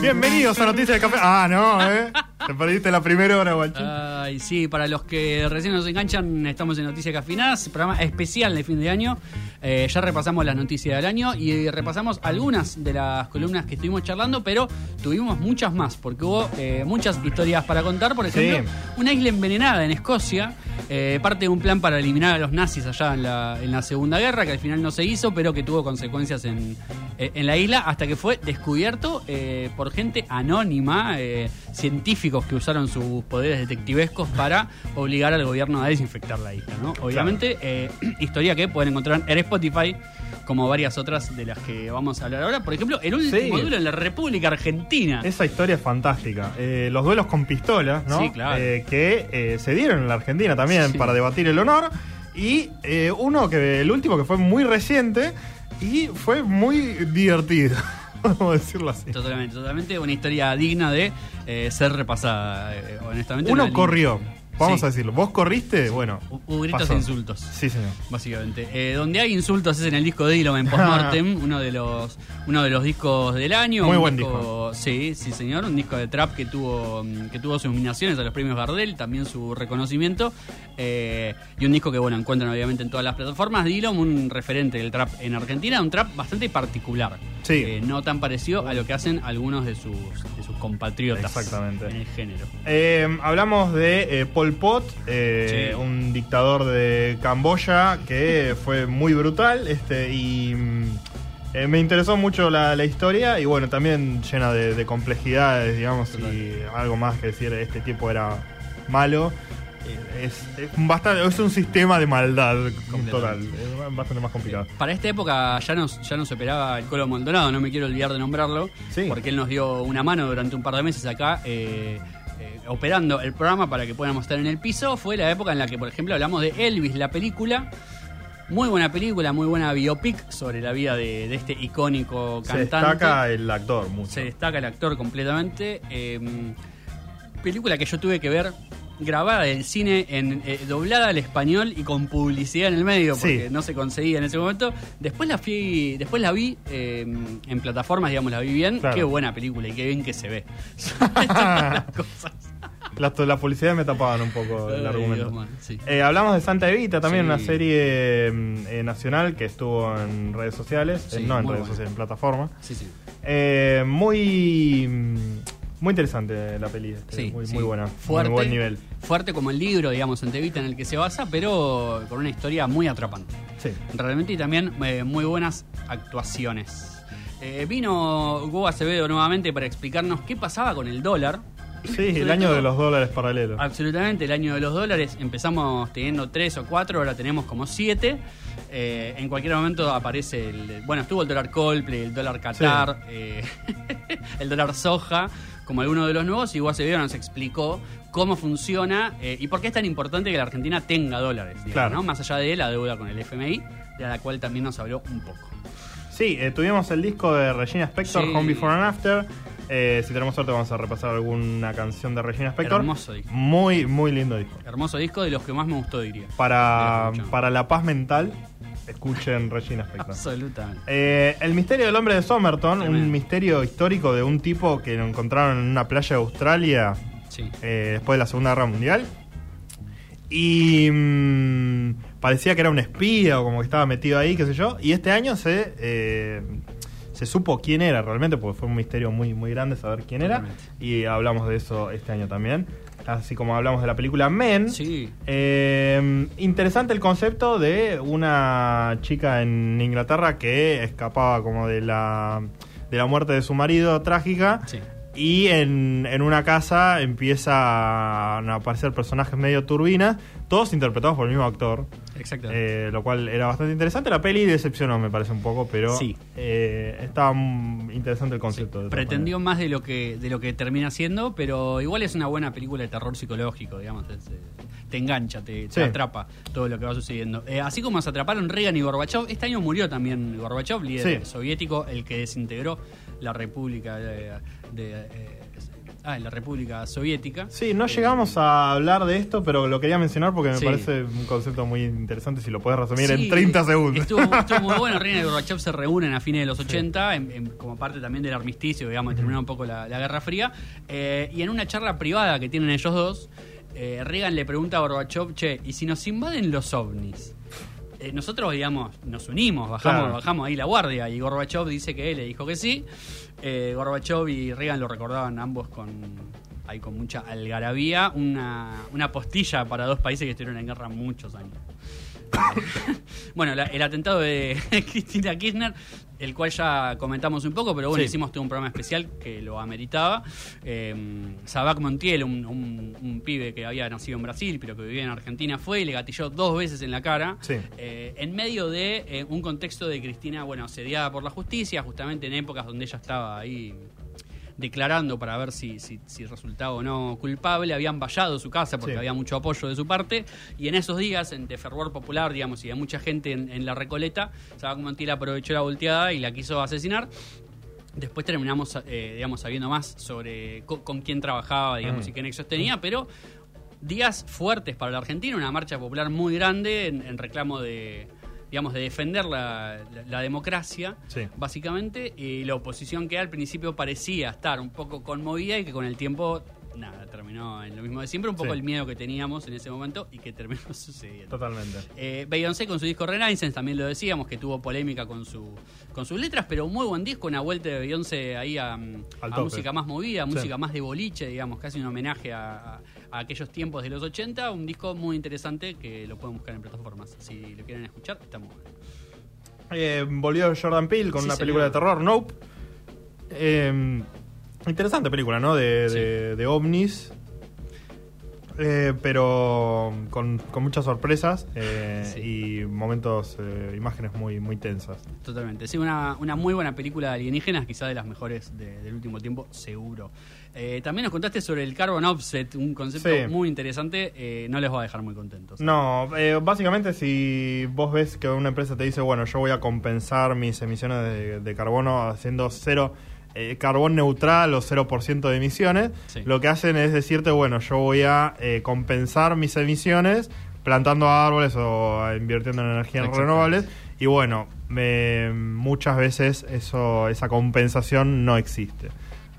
Bienvenidos a Noticias de Café. Ah, no, ¿eh? Te perdiste la primera hora, guacho. Ay, sí, para los que recién nos enganchan, estamos en Noticias Cafinadas, programa especial de fin de año. Eh, ya repasamos las noticias del año y repasamos algunas de las columnas que estuvimos charlando, pero tuvimos muchas más, porque hubo eh, muchas historias para contar. Por ejemplo, Sí. una isla envenenada en Escocia, eh, parte de un plan para eliminar a los nazis allá en la, en la Segunda Guerra, que al final no se hizo, pero que tuvo consecuencias en, en la isla, hasta que fue descubierto por gente anónima, eh, que usaron sus poderes detectivescos para obligar al gobierno a desinfectar la isla. ¿no? Obviamente, eh, [CLEARS THROAT] historia que pueden encontrar en Spotify. Como varias otras de las que vamos a hablar ahora. Por ejemplo, el último Sí. duelo en la República Argentina. Esa historia es fantástica. Eh, los duelos con pistolas, ¿no? Sí, claro. Eh, que eh, se dieron en la Argentina también Sí. para debatir el honor. Y uno que, el último que fue muy reciente y fue muy divertido. [LAUGHS] [LAUGHS] Vamos a decirlo así. Totalmente, totalmente una historia digna de eh, ser repasada, eh, honestamente. Uno corrió. Vamos Sí. a decirlo. ¿Vos corriste? Bueno. Hubo gritos e insultos. Sí, señor. Básicamente. Eh, donde hay insultos es en el disco de Dylan en Postmortem, [LAUGHS] uno de los uno de los discos del año. Muy un buen disco. Sí, sí, señor. Un disco de trap que tuvo, que tuvo sus nominaciones a los premios Gardel, también su reconocimiento. Eh, y un disco que, bueno, encuentran obviamente en todas las plataformas. Dylan, un referente del trap en Argentina, un trap bastante particular. Sí. Eh, no tan parecido a lo que hacen algunos de sus, de sus compatriotas Exactamente. en el género. Hablamos de eh, Pol Pot, eh, Sí. un dictador de Camboya que fue muy brutal este y mm, eh, me interesó mucho la, la historia y bueno, también llena de, de complejidades, digamos, y algo más que decir, este tipo era malo. Eh, Es, es bastante, es un sistema de maldad total, es bastante más complicado. Para esta época ya nos, ya nos operaba el Colo Maldonado, no me quiero olvidar de nombrarlo, porque él nos dio una mano durante un par de meses acá. eh, eh, operando el programa para que podamos estar en el piso fue la época en la que por ejemplo hablamos de Elvis la película muy buena película muy buena biopic sobre la vida de, de este icónico Se cantante destaca el actor mucho. se destaca el actor completamente. Eh, película que yo tuve que ver grabada del cine en eh, doblada al español y con publicidad en el medio porque Sí. no se conseguía en ese momento. Después la fui, después la vi eh, en plataformas, digamos, la vi bien. Claro. Qué buena película y qué bien que se ve. [LAUGHS] Las, la publicidad me tapaban un poco el Ay, argumento. Dios, man, sí. Eh, hablamos de Santa Evita, también Sí. una serie mm, eh, nacional que estuvo en redes sociales, Sí, eh, no en redes sociales, en plataforma. Sí, sí. Muy muy interesante la peli, este, Sí, muy, sí. muy buena, Fuerte, muy buen nivel. fuerte como el libro, digamos, en Tevita en el que se basa, pero con una historia muy atrapante. Sí. Realmente y también eh, muy buenas actuaciones. Eh, vino Hugo Acevedo nuevamente para explicarnos qué pasaba con el dólar. Sí, el año de los dólares paralelos. Absolutamente, el año de los dólares. Empezamos teniendo tres o cuatro, ahora tenemos como siete. Eh, en cualquier momento aparece el. Bueno, estuvo el dólar Coldplay, el dólar Qatar, eh, [LAUGHS] el dólar soja, como alguno de los nuevos. Y Acevedo nos explicó cómo funciona eh, y por qué es tan importante que la Argentina tenga dólares. digamos, Claro. ¿no? Más allá de la deuda con el FMI, de la cual también nos habló un poco. Sí, eh, tuvimos el disco de Regina Spector, Sí. Home Before and After. Eh, si tenemos suerte vamos a repasar alguna canción de Regina Spector. Hermoso disco. Muy, muy lindo disco. Hermoso disco, de los que más me gustó, diría. Para, para la paz mental, escuchen Regina Spector. Absolutamente. Eh, el misterio del hombre de Somerton, Tremendo. un misterio histórico de un tipo que lo encontraron en una playa de Australia Sí. eh, después de la Segunda Guerra Mundial. Y mm, parecía que era un espía o como que estaba metido ahí, qué sé yo. Y este año se, eh, se supo quién era realmente, porque fue un misterio muy, muy grande saber quién era. Y hablamos de eso este año también. Así como hablamos de la película Men. Sí. Eh, interesante el concepto de una chica en Inglaterra que escapaba como de la, de la muerte de su marido trágica. Sí. Y en, en una casa empiezan a aparecer personajes medio turbinas, todos interpretados por el mismo actor. Exactamente. Eh, lo cual era bastante interesante. La peli decepcionó, me parece un poco, pero Sí. eh, estaba interesante el concepto. de pretendió más de lo que de lo que termina siendo, pero igual es una buena película de terror psicológico, digamos, es, te engancha, te, atrapa todo lo que va sucediendo. Eh, así como se atraparon Reagan y Gorbachev, este año murió también Gorbachev, líder Sí. soviético, el que desintegró la República de, de, eh, ah, la República Soviética. Sí, no llegamos a hablar de esto, pero lo quería mencionar porque me Sí. parece un concepto muy interesante si lo puedes resumir Sí, en 30 segundos. Estuvo, estuvo muy bueno. Reina [LAUGHS] y Gorbachev se reúnen a fines de los 80 en- en- como parte también del armisticio, digamos, de terminar un poco la, la Guerra Fría. Eh, y en una charla privada que tienen ellos dos, eh, Reagan le pregunta a Gorbachev, che, ¿y si nos invaden los ovnis? Eh, nosotros, digamos, nos unimos, bajamos, Claro. bajamos ahí la guardia y Gorbachev dice que él le dijo que sí. Eh, Gorbachev y Reagan lo recordaban ambos con ahí con mucha algarabía, una, una postilla para dos países que estuvieron en guerra muchos años. [COUGHS] bueno, la- el atentado de [LAUGHS] Cristina Kirchner, el cual ya comentamos un poco, pero bueno, Sí. hicimos todo un programa especial que lo ameritaba. Eh, Sabac Montiel, un, un- un pibe que había nacido en Brasil, pero que vivía en Argentina, fue y le gatilló dos veces en la cara. Sí. Eh, en medio de eh, un contexto de Cristina, bueno, asediada por la justicia, justamente en épocas donde ella estaba ahí declarando para ver si, si, si resultaba o no culpable, habían vallado su casa porque Sí. había mucho apoyo de su parte, y en esos días, en de fervor popular, digamos, y de mucha gente en, en la Recoleta, Sabac Montiel aprovechó la volteada y la quiso asesinar. Después terminamos, eh, digamos, sabiendo más sobre co- con quién trabajaba, digamos, Mm. y qué nexos tenía, pero días fuertes para la Argentina, una marcha popular muy grande en, en reclamo de digamos, de defender la, la- la democracia, Sí. básicamente, y la oposición que al principio parecía estar un poco conmovida y que con el tiempo, nada, terminó en lo mismo de siempre, un poco Sí. el miedo que teníamos en ese momento y que terminó [LAUGHS] sucediendo. Totalmente. Eh, Beyoncé con su disco Renaissance, también lo decíamos, que tuvo polémica con, su, con sus letras, pero un muy buen disco, una vuelta de Beyoncé ahí a, música más movida, Sí. música más de boliche, digamos, casi un homenaje a, a- a aquellos tiempos de los 80, un disco muy interesante que lo pueden buscar en plataformas. Si lo quieren escuchar, está muy bueno. Eh, volvió Jordan Peele con Sí, una señor. película de terror, Nope. Eh, interesante película, ¿no? De, de- de ovnis. Eh, pero con, con muchas sorpresas eh, y momentos, eh, imágenes muy, muy tensas. Totalmente. Sí, una, una muy buena película de alienígenas, quizá de las mejores de- del último tiempo, seguro. Eh, también nos contaste sobre el carbon offset, un concepto Sí. muy interesante. eh, no les va a dejar muy contentos. No, eh, básicamente si vos ves que una empresa te dice, bueno, yo voy a compensar mis emisiones de, de carbono haciendo cero eh, carbón neutral o 0% de emisiones, Sí. lo que hacen es decirte, bueno, yo voy a eh, compensar mis emisiones plantando árboles o invirtiendo en energías renovables y bueno, me- muchas veces eso esa compensación no existe.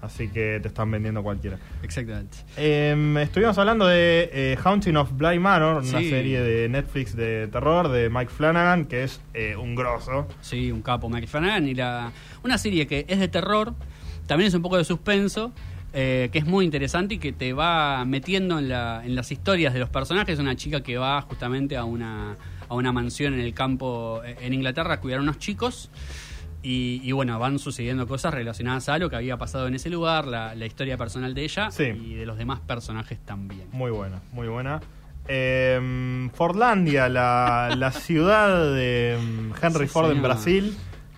Así que te están vendiendo cualquiera. Exactamente. Eh, estuvimos hablando de eh, Haunting of Bly Manor, una serie de Netflix de terror de Mike Flanagan, que es eh, un grosso. Sí, un capo, Mike Flanagan. Y la, una serie que es de terror, también es un poco de suspenso, eh, que es muy interesante y que te va metiendo en, la, en las historias de los personajes. Una chica que va justamente a una, a una mansión en el campo eh, en Inglaterra a cuidar a unos chicos. Y, y bueno, van sucediendo cosas relacionadas a lo que había pasado en ese lugar, la, la historia personal de ella y de los demás personajes también. Muy buena, muy buena. Eh, Fordlandia, la, la ciudad de mm, Henry Sí, Ford en. Brasil,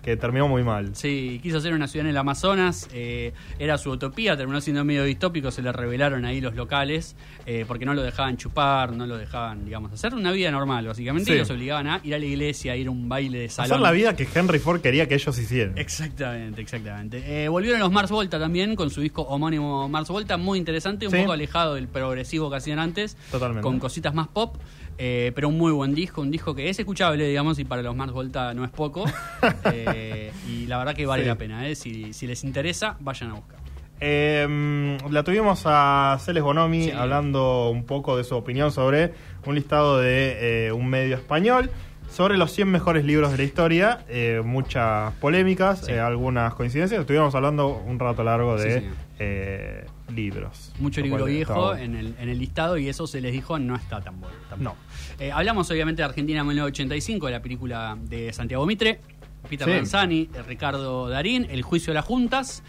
que terminó muy mal. Sí, quiso hacer una ciudad en el Amazonas, eh, era su utopía, terminó siendo medio distópico, se le revelaron ahí los locales, eh, porque no lo dejaban chupar, no lo dejaban, digamos, hacer una vida normal, básicamente, Sí. y los obligaban a ir a la iglesia, a ir a un baile de salón. Hacer la vida que Henry Ford quería que ellos hicieran. Exactamente, exactamente. Eh, volvieron los Mars Volta también con su disco homónimo Mars Volta, muy interesante, un Sí. poco alejado del progresivo que hacían antes, Totalmente. con cositas más pop, eh, pero un muy buen disco, un disco que es escuchable, digamos, y para los Mars Volta no es poco. [LAUGHS] Eh, y la verdad que vale Sí. la pena, eh. si, si les interesa, vayan a buscar. Eh, la tuvimos a Celes Bonomi Sí. hablando un poco de su opinión sobre un listado de eh, un medio español sobre los 100 mejores libros de la historia, eh, muchas polémicas, eh, algunas coincidencias. Estuvimos hablando un rato largo de eh, libros. Mucho libro viejo en el, en el listado y eso se les dijo no está tan bueno. tampoco. No. Eh, hablamos obviamente de Argentina 1985, de la película de Santiago Mitre, Peter Sí. Lanzani, eh, Ricardo Darín, El juicio de las juntas.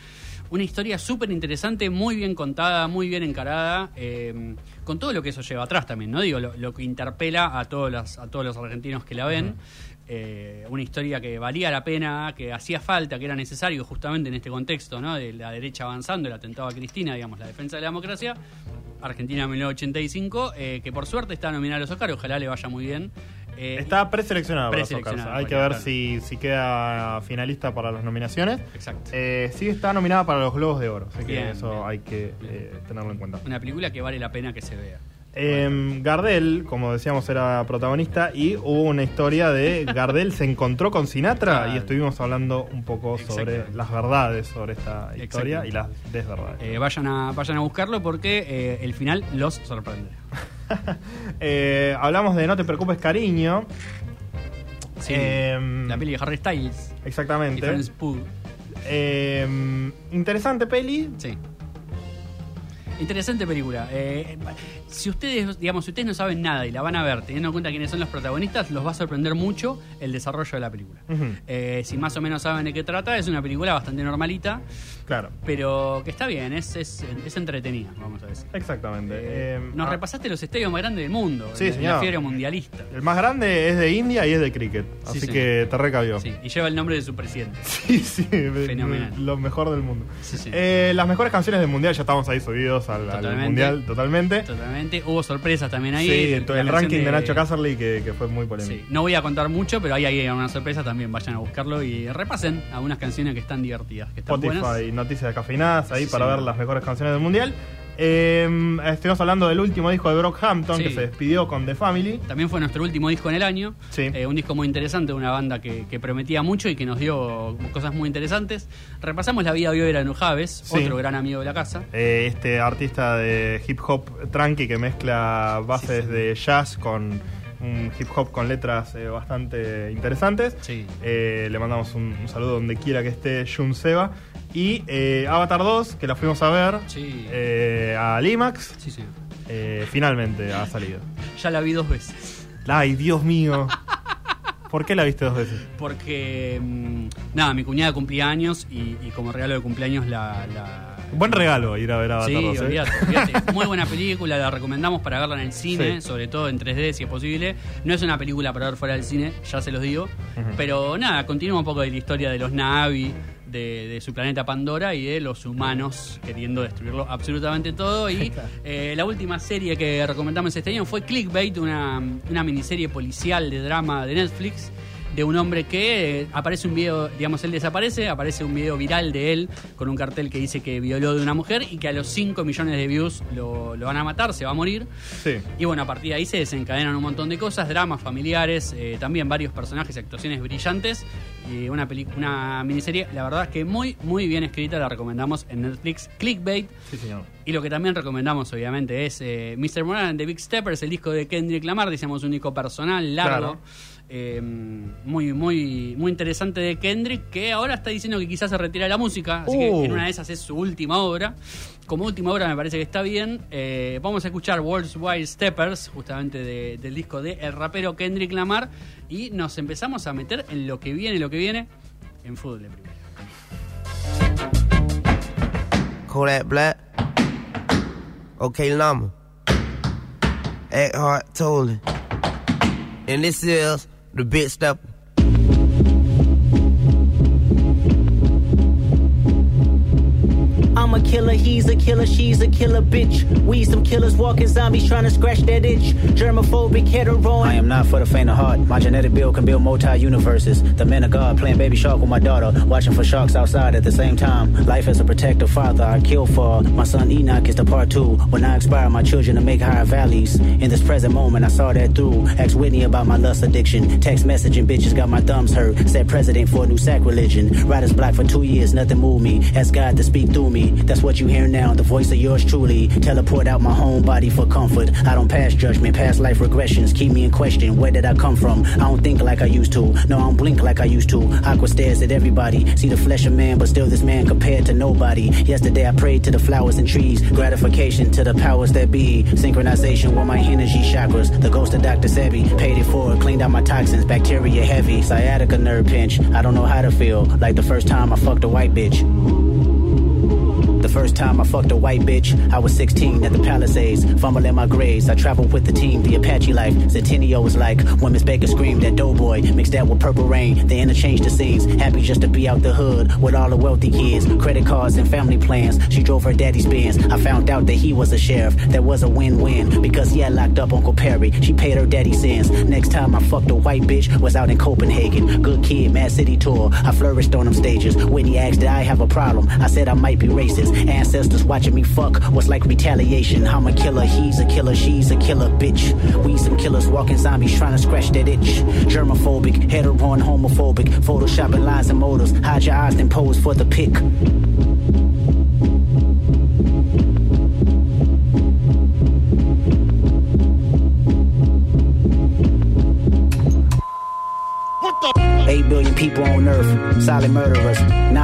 Una historia súper interesante, muy bien contada, muy bien encarada, eh, con todo lo que eso lleva atrás también, ¿no? Digo, lo, lo que interpela a todos, los, a todos los argentinos que la ven. Eh, una historia que valía la pena, que hacía falta, que era necesario justamente en este contexto, ¿no? De la derecha avanzando, el atentado a Cristina, digamos, la defensa de la democracia. Argentina 1985, eh, que por suerte está nominada a los Oscars, ojalá le vaya muy bien. Eh, Está preseleccionada para los Oscars. Hay que ver claro. si, si queda finalista para las nominaciones. Exacto. Eh, sí está nominada para los Globos de Oro, así que eso bien. hay que eh, tenerlo en cuenta. Una película que vale la pena que se vea. Eh, Gardel, como decíamos, era protagonista y hubo una historia de [LAUGHS] Gardel se encontró con Sinatra y estuvimos hablando un poco sobre las verdades sobre esta historia y las desverdades. Eh, vayan, a, vayan a buscarlo porque eh, el final los sorprende. [LAUGHS] Eh, hablamos de No te preocupes, cariño. Sí, Eh, la peli de Harry Styles. Exactamente. Eh, interesante peli. Sí. Interesante película. Eh, si ustedes, digamos, si ustedes no saben nada y la van a ver, teniendo en cuenta quiénes son los protagonistas, los va a sorprender mucho el desarrollo de la película. Eh, si más o menos saben de qué trata, es una película bastante normalita, Claro. pero que está bien, es, es, es entretenida, vamos a decir. Exactamente. Eh, Eh, nos ah, repasaste los estadios más grandes del mundo, Sí, señor. la fiebre mundialista. El más grande es de India y es de cricket. Sí, Así señor. que te recabió. Sí, y lleva el nombre de su presidente. [LAUGHS] Sí, sí, Fenomenal. lo mejor del mundo. Sí, sí. Eh, las mejores canciones del mundial, ya estamos ahí subidos al, al mundial totalmente. Totalmente. Hubo sorpresas también ahí. sí, el, ranking de, Nacho Casserly que, que fue muy polémico. Sí, no voy a contar mucho, pero ahí hay una sorpresa también. Vayan a buscarlo y repasen algunas canciones que están divertidas, que están Spotify, buenas. noticias de cafeinadas ahí Sí, para ver las mejores canciones del mundial. Eh, estuvimos hablando del último disco de Brockhampton Sí. que se despidió con The Family. También fue nuestro último disco en el año. Eh, un disco muy interesante de una banda que, que prometía mucho y que nos dio cosas muy interesantes. Repasamos la vida de Vera Nujaves, Sí. otro gran amigo de la casa. Eh, este artista de hip hop tranqui que mezcla bases de jazz con un hip hop con letras eh, bastante interesantes. Eh, le mandamos un, un saludo donde quiera que esté Jun Seba. Y eh, Avatar 2, que la fuimos a ver eh, a Limax. Eh, finalmente ha salido. Ya la vi dos veces. Ay, Dios mío. [LAUGHS] ¿Por qué la viste dos veces? Porque, mm, nada, mi cuñada cumplía años y, y como regalo de cumpleaños la... la- Buen regalo ir a ver Avatar Sí, 2. ¿eh? [LAUGHS] Muy buena película, la recomendamos para verla en el cine, Sí. sobre todo en 3D si es posible. No es una película para ver fuera del cine, ya se los digo. Pero nada, continúa un poco de la historia de los Navi, de, de su planeta Pandora y de los humanos queriendo destruirlo absolutamente todo. Y eh, la última serie que recomendamos este año fue Clickbait, una, una miniserie policial de drama de Netflix. De un hombre que eh, aparece un video, digamos, él desaparece, aparece un video viral de él con un cartel que dice que violó de una mujer y que a los 5 millones de views lo, lo van a matar, se va a morir. Sí. Y bueno, a partir de ahí se desencadenan un montón de cosas, dramas familiares, eh, también varios personajes y actuaciones brillantes. Y una, una miniserie, la verdad es que muy, muy bien escrita, la recomendamos en Netflix. Clickbait. Sí, señor. Y lo que también recomendamos, obviamente, es eh, Mr. Moran the Big Steppers, el disco de Kendrick Lamar, decíamos un disco personal, largo. Claro. Eh, muy, muy, muy interesante de Kendrick, que ahora está diciendo que quizás se retira de la música, así que en una de esas es su última obra. Como última obra me parece que está bien. Eh, vamos a escuchar World's Wide Steppers, justamente de- del disco de el rapero Kendrick Lamar, y nos empezamos a meter en lo que viene, lo que viene en fútbol de primera. Black. Okay, Llama. Eckhart Tolle. And this is the Big Stepper. I'm a killer, he's a killer, she's a killer bitch. We some killers walking zombies trying to scratch that itch. Germophobic, hetero. I am not for the faint of heart. My genetic build can build multi universes. The man of God playing baby shark with my daughter, watching for sharks outside at the same time. Life as a protective father, I kill for my son Enoch is the part two. When I inspire my children to make higher valleys. In this present moment, I saw that through. Asked Whitney about my lust addiction. Text messaging bitches got my thumbs hurt. Said president for a new sacrilegion. Riders black for two years, nothing moved me. Ask God to speak through me. That's what you hear now, the voice of yours truly. Teleport out my home body for comfort. I don't pass judgment, past life regressions. Keep me in question. Where did I come from? I don't think like I used to. No, I don't blink like I used to. Aqua stares at everybody. See the flesh of man, but still this man compared to nobody. Yesterday I prayed to the flowers and trees. Gratification to the powers that be. Synchronization with my energy chakras. The ghost of Dr. Sebi. Paid it forward, cleaned out my toxins. Bacteria heavy. Sciatica nerve pinch. I don't know how to feel. Like the first time I fucked a white bitch. The first time I fucked a white bitch, I was 16 at the Palisades, fumbling my grades. I traveled with the team, the Apache life. Centennial was like when Miss Baker screamed at Doughboy, mixed that with Purple Rain. They interchanged the scenes, happy just to be out the hood with all the wealthy kids, credit cards and family plans. She drove her daddy's Benz. I found out that he was a sheriff. That was a win-win because he had locked up Uncle Perry. She paid her daddy's sins. Next time I fucked a white bitch was out in Copenhagen. Good kid, Mad City tour. I flourished on them stages. When he asked, did I have a problem? I said I might be racist. Ancestors watching me fuck was like retaliation. I'm a killer, he's a killer, she's a killer, bitch. We some killers walking zombies trying to scratch that itch. Germophobic, hetero and homophobic. Photoshopping lines and motors. Hide your eyes then pose for the pic. Eight billion people on earth, solid murderers,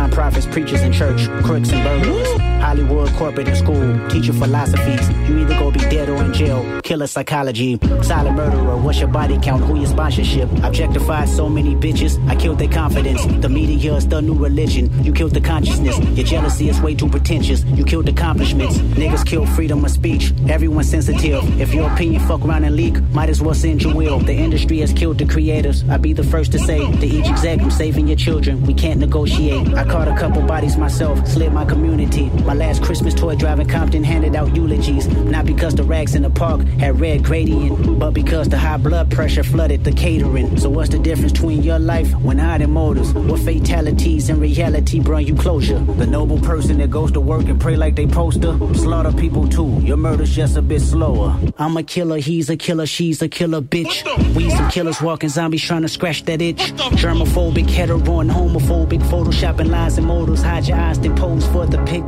non-profits, preachers in church, crooks and burglars, Hollywood, corporate and school, teach you philosophies. You either go be dead or in jail, killer psychology, silent murderer. What's your body count? Who your sponsorship? Objectified so many bitches, I killed their confidence. The media is the new religion. You killed the consciousness. Your jealousy is way too pretentious. You killed accomplishments. Niggas killed freedom of speech. Everyone's sensitive. If your opinion fuck around and leak, might as well send your will. The industry has killed the creators. I'd be the first to say to each exec, I'm saving your children. We can't negotiate. I caught a couple bodies myself, slid my community. My last Christmas toy driving Compton handed out eulogies. Not because the rags in the park had red gradient, but because the high blood pressure flooded the catering. So what's the difference between your life when hiding motives? What fatalities in reality bring you closure? The noble person that goes to work and pray like they poster, slaughter people too. Your murder's just a bit slower. I'm a killer, he's a killer, she's a killer bitch. We some killers walking zombies trying to scratch that itch. Germophobic, hetero and homophobic, photoshopping lies and modals. Hide your eyes, then pose for the pic.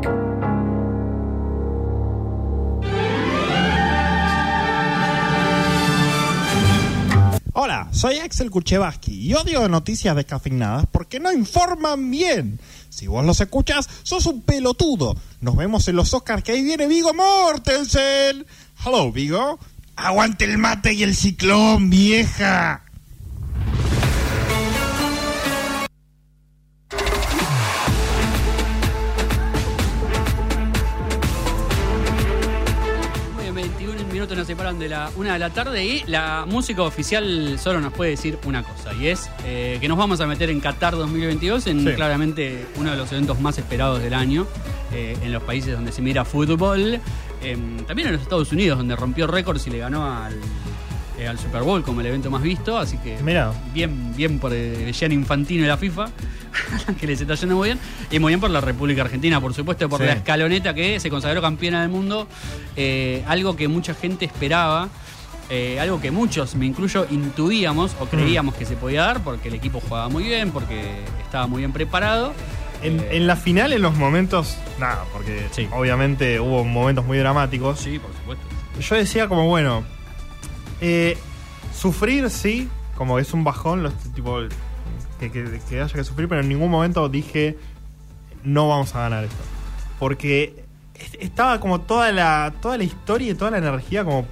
Hola, soy Axel Kuchevaski y odio noticias descafeinadas porque no informan bien. Si vos los escuchas, sos un pelotudo. Nos vemos en los Oscars que ahí viene Vigo Mortensen. Hello, Vigo. Aguante el mate y el ciclón, vieja. Minutos nos separan de la una de la tarde y la música oficial solo nos puede decir una cosa y es eh, que nos vamos a meter en Qatar 2022 en Sí. claramente uno de los eventos más esperados del año eh, en los países donde se mira fútbol, em, también en los Estados Unidos donde rompió récords y le ganó al, eh, al Super Bowl como el evento más visto, así que bien bien por el Gianni Infantino y la FIFA [LAUGHS] que les está yendo muy bien y muy bien por la República Argentina por supuesto por Sí. la escaloneta que se consagró campeona del mundo eh, algo que mucha gente esperaba eh, algo que muchos, me incluyo, intuíamos o creíamos que se podía dar porque el equipo jugaba muy bien, porque estaba muy bien preparado. En, en la final, en los momentos, nada, porque obviamente hubo momentos muy dramáticos. Sí, por supuesto. Yo decía como, bueno, eh, sufrir sí, como es un bajón, los, tipo, que, haya que sufrir, pero en ningún momento dije, no vamos a ganar esto. Porque es- estaba como toda la, toda la historia y toda la energía como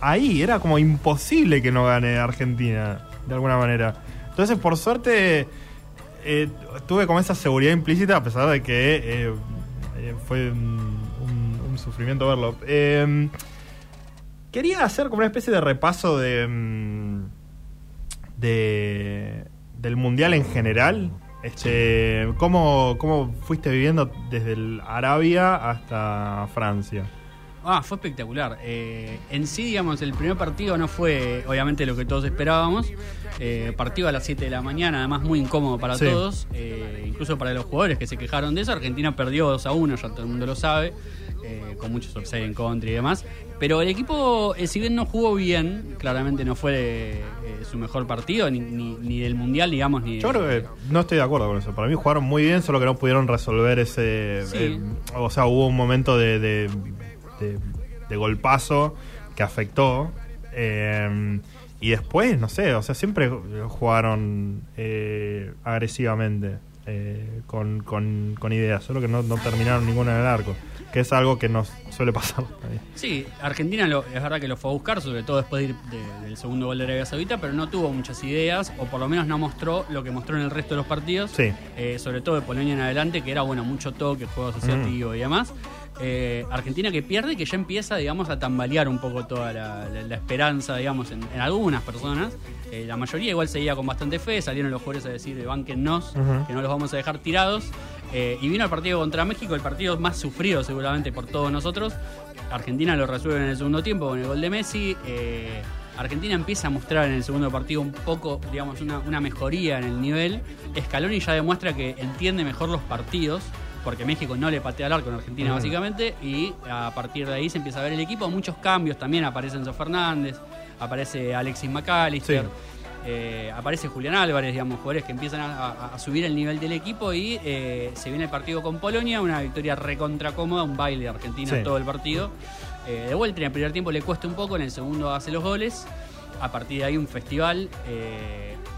ahí, era como imposible que no gane Argentina, de alguna manera. Entonces, por suerte, eh, tuve como esa seguridad implícita, a pesar de que eh, fue un, sufrimiento verlo. Quería hacer como una especie de repaso de, mm, de del mundial en general. Este, ¿cómo, ¿Cómo fuiste viviendo desde el Arabia hasta Francia? Ah, fue espectacular. Eh, en sí, digamos, el primer partido no fue obviamente lo que todos esperábamos. Eh, partido a las 7 de la mañana, además muy incómodo para Sí. todos, eh, incluso para los jugadores que se quejaron de eso. Argentina perdió 2 a 1, ya todo el mundo lo sabe, eh, con muchos offside en contra y demás. Pero el equipo, eh, si bien no jugó bien, claramente no fue eh, su mejor partido, ni, ni- ni del Mundial, digamos, ni Yo creo que no estoy de acuerdo con eso. Para mí jugaron muy bien, solo que no pudieron resolver ese. Sí. o sea, hubo un momento de, de, de- de golpazo que afectó. y después, no sé, o sea, siempre jugaron agresivamente. eh, con, con, con ideas, solo que no, no terminaron ninguna en el arco, que es algo que nos suele pasar. [LAUGHS] Sí, Argentina lo- es verdad que lo fue a buscar, sobre todo después de ir de- del segundo gol de Arabia Saudita, pero no tuvo muchas ideas, o por lo menos no mostró lo que mostró en el resto de los partidos. Sí. Eh, sobre todo de Polonia en adelante, que era bueno mucho toque, juego asociativo y demás. Eh, Argentina que pierde y que ya empieza, digamos, a tambalear un poco toda la, la- la esperanza, digamos, en, en algunas personas. Eh, la mayoría igual seguía con bastante fe, salieron los jugadores a decir, "Eh, bánquennos, Ujú. que no los vamos a dejar tirados. Eh, y vino el partido contra México, el partido más sufrido seguramente por todos nosotros. Argentina lo resuelve en el segundo tiempo con el gol de Messi. Eh, Argentina empieza a mostrar en el segundo partido un poco, digamos, una, una mejoría en el nivel. Scaloni ya demuestra que entiende mejor los partidos, porque México no le patea al arco en Argentina básicamente, y a partir de ahí se empieza a ver el equipo. Muchos cambios también, aparece Enzo Fernández, aparece Alexis McAllister. Sí. Eh, aparece Julián Álvarez, digamos, jugadores que empiezan a, subir el nivel del equipo y eh, se viene el partido con Polonia, una victoria recontra cómoda, un baile de Argentina Sí. todo el partido. Eh, de vuelta en el primer tiempo le cuesta un poco, en el segundo hace los goles, a partir de ahí un festival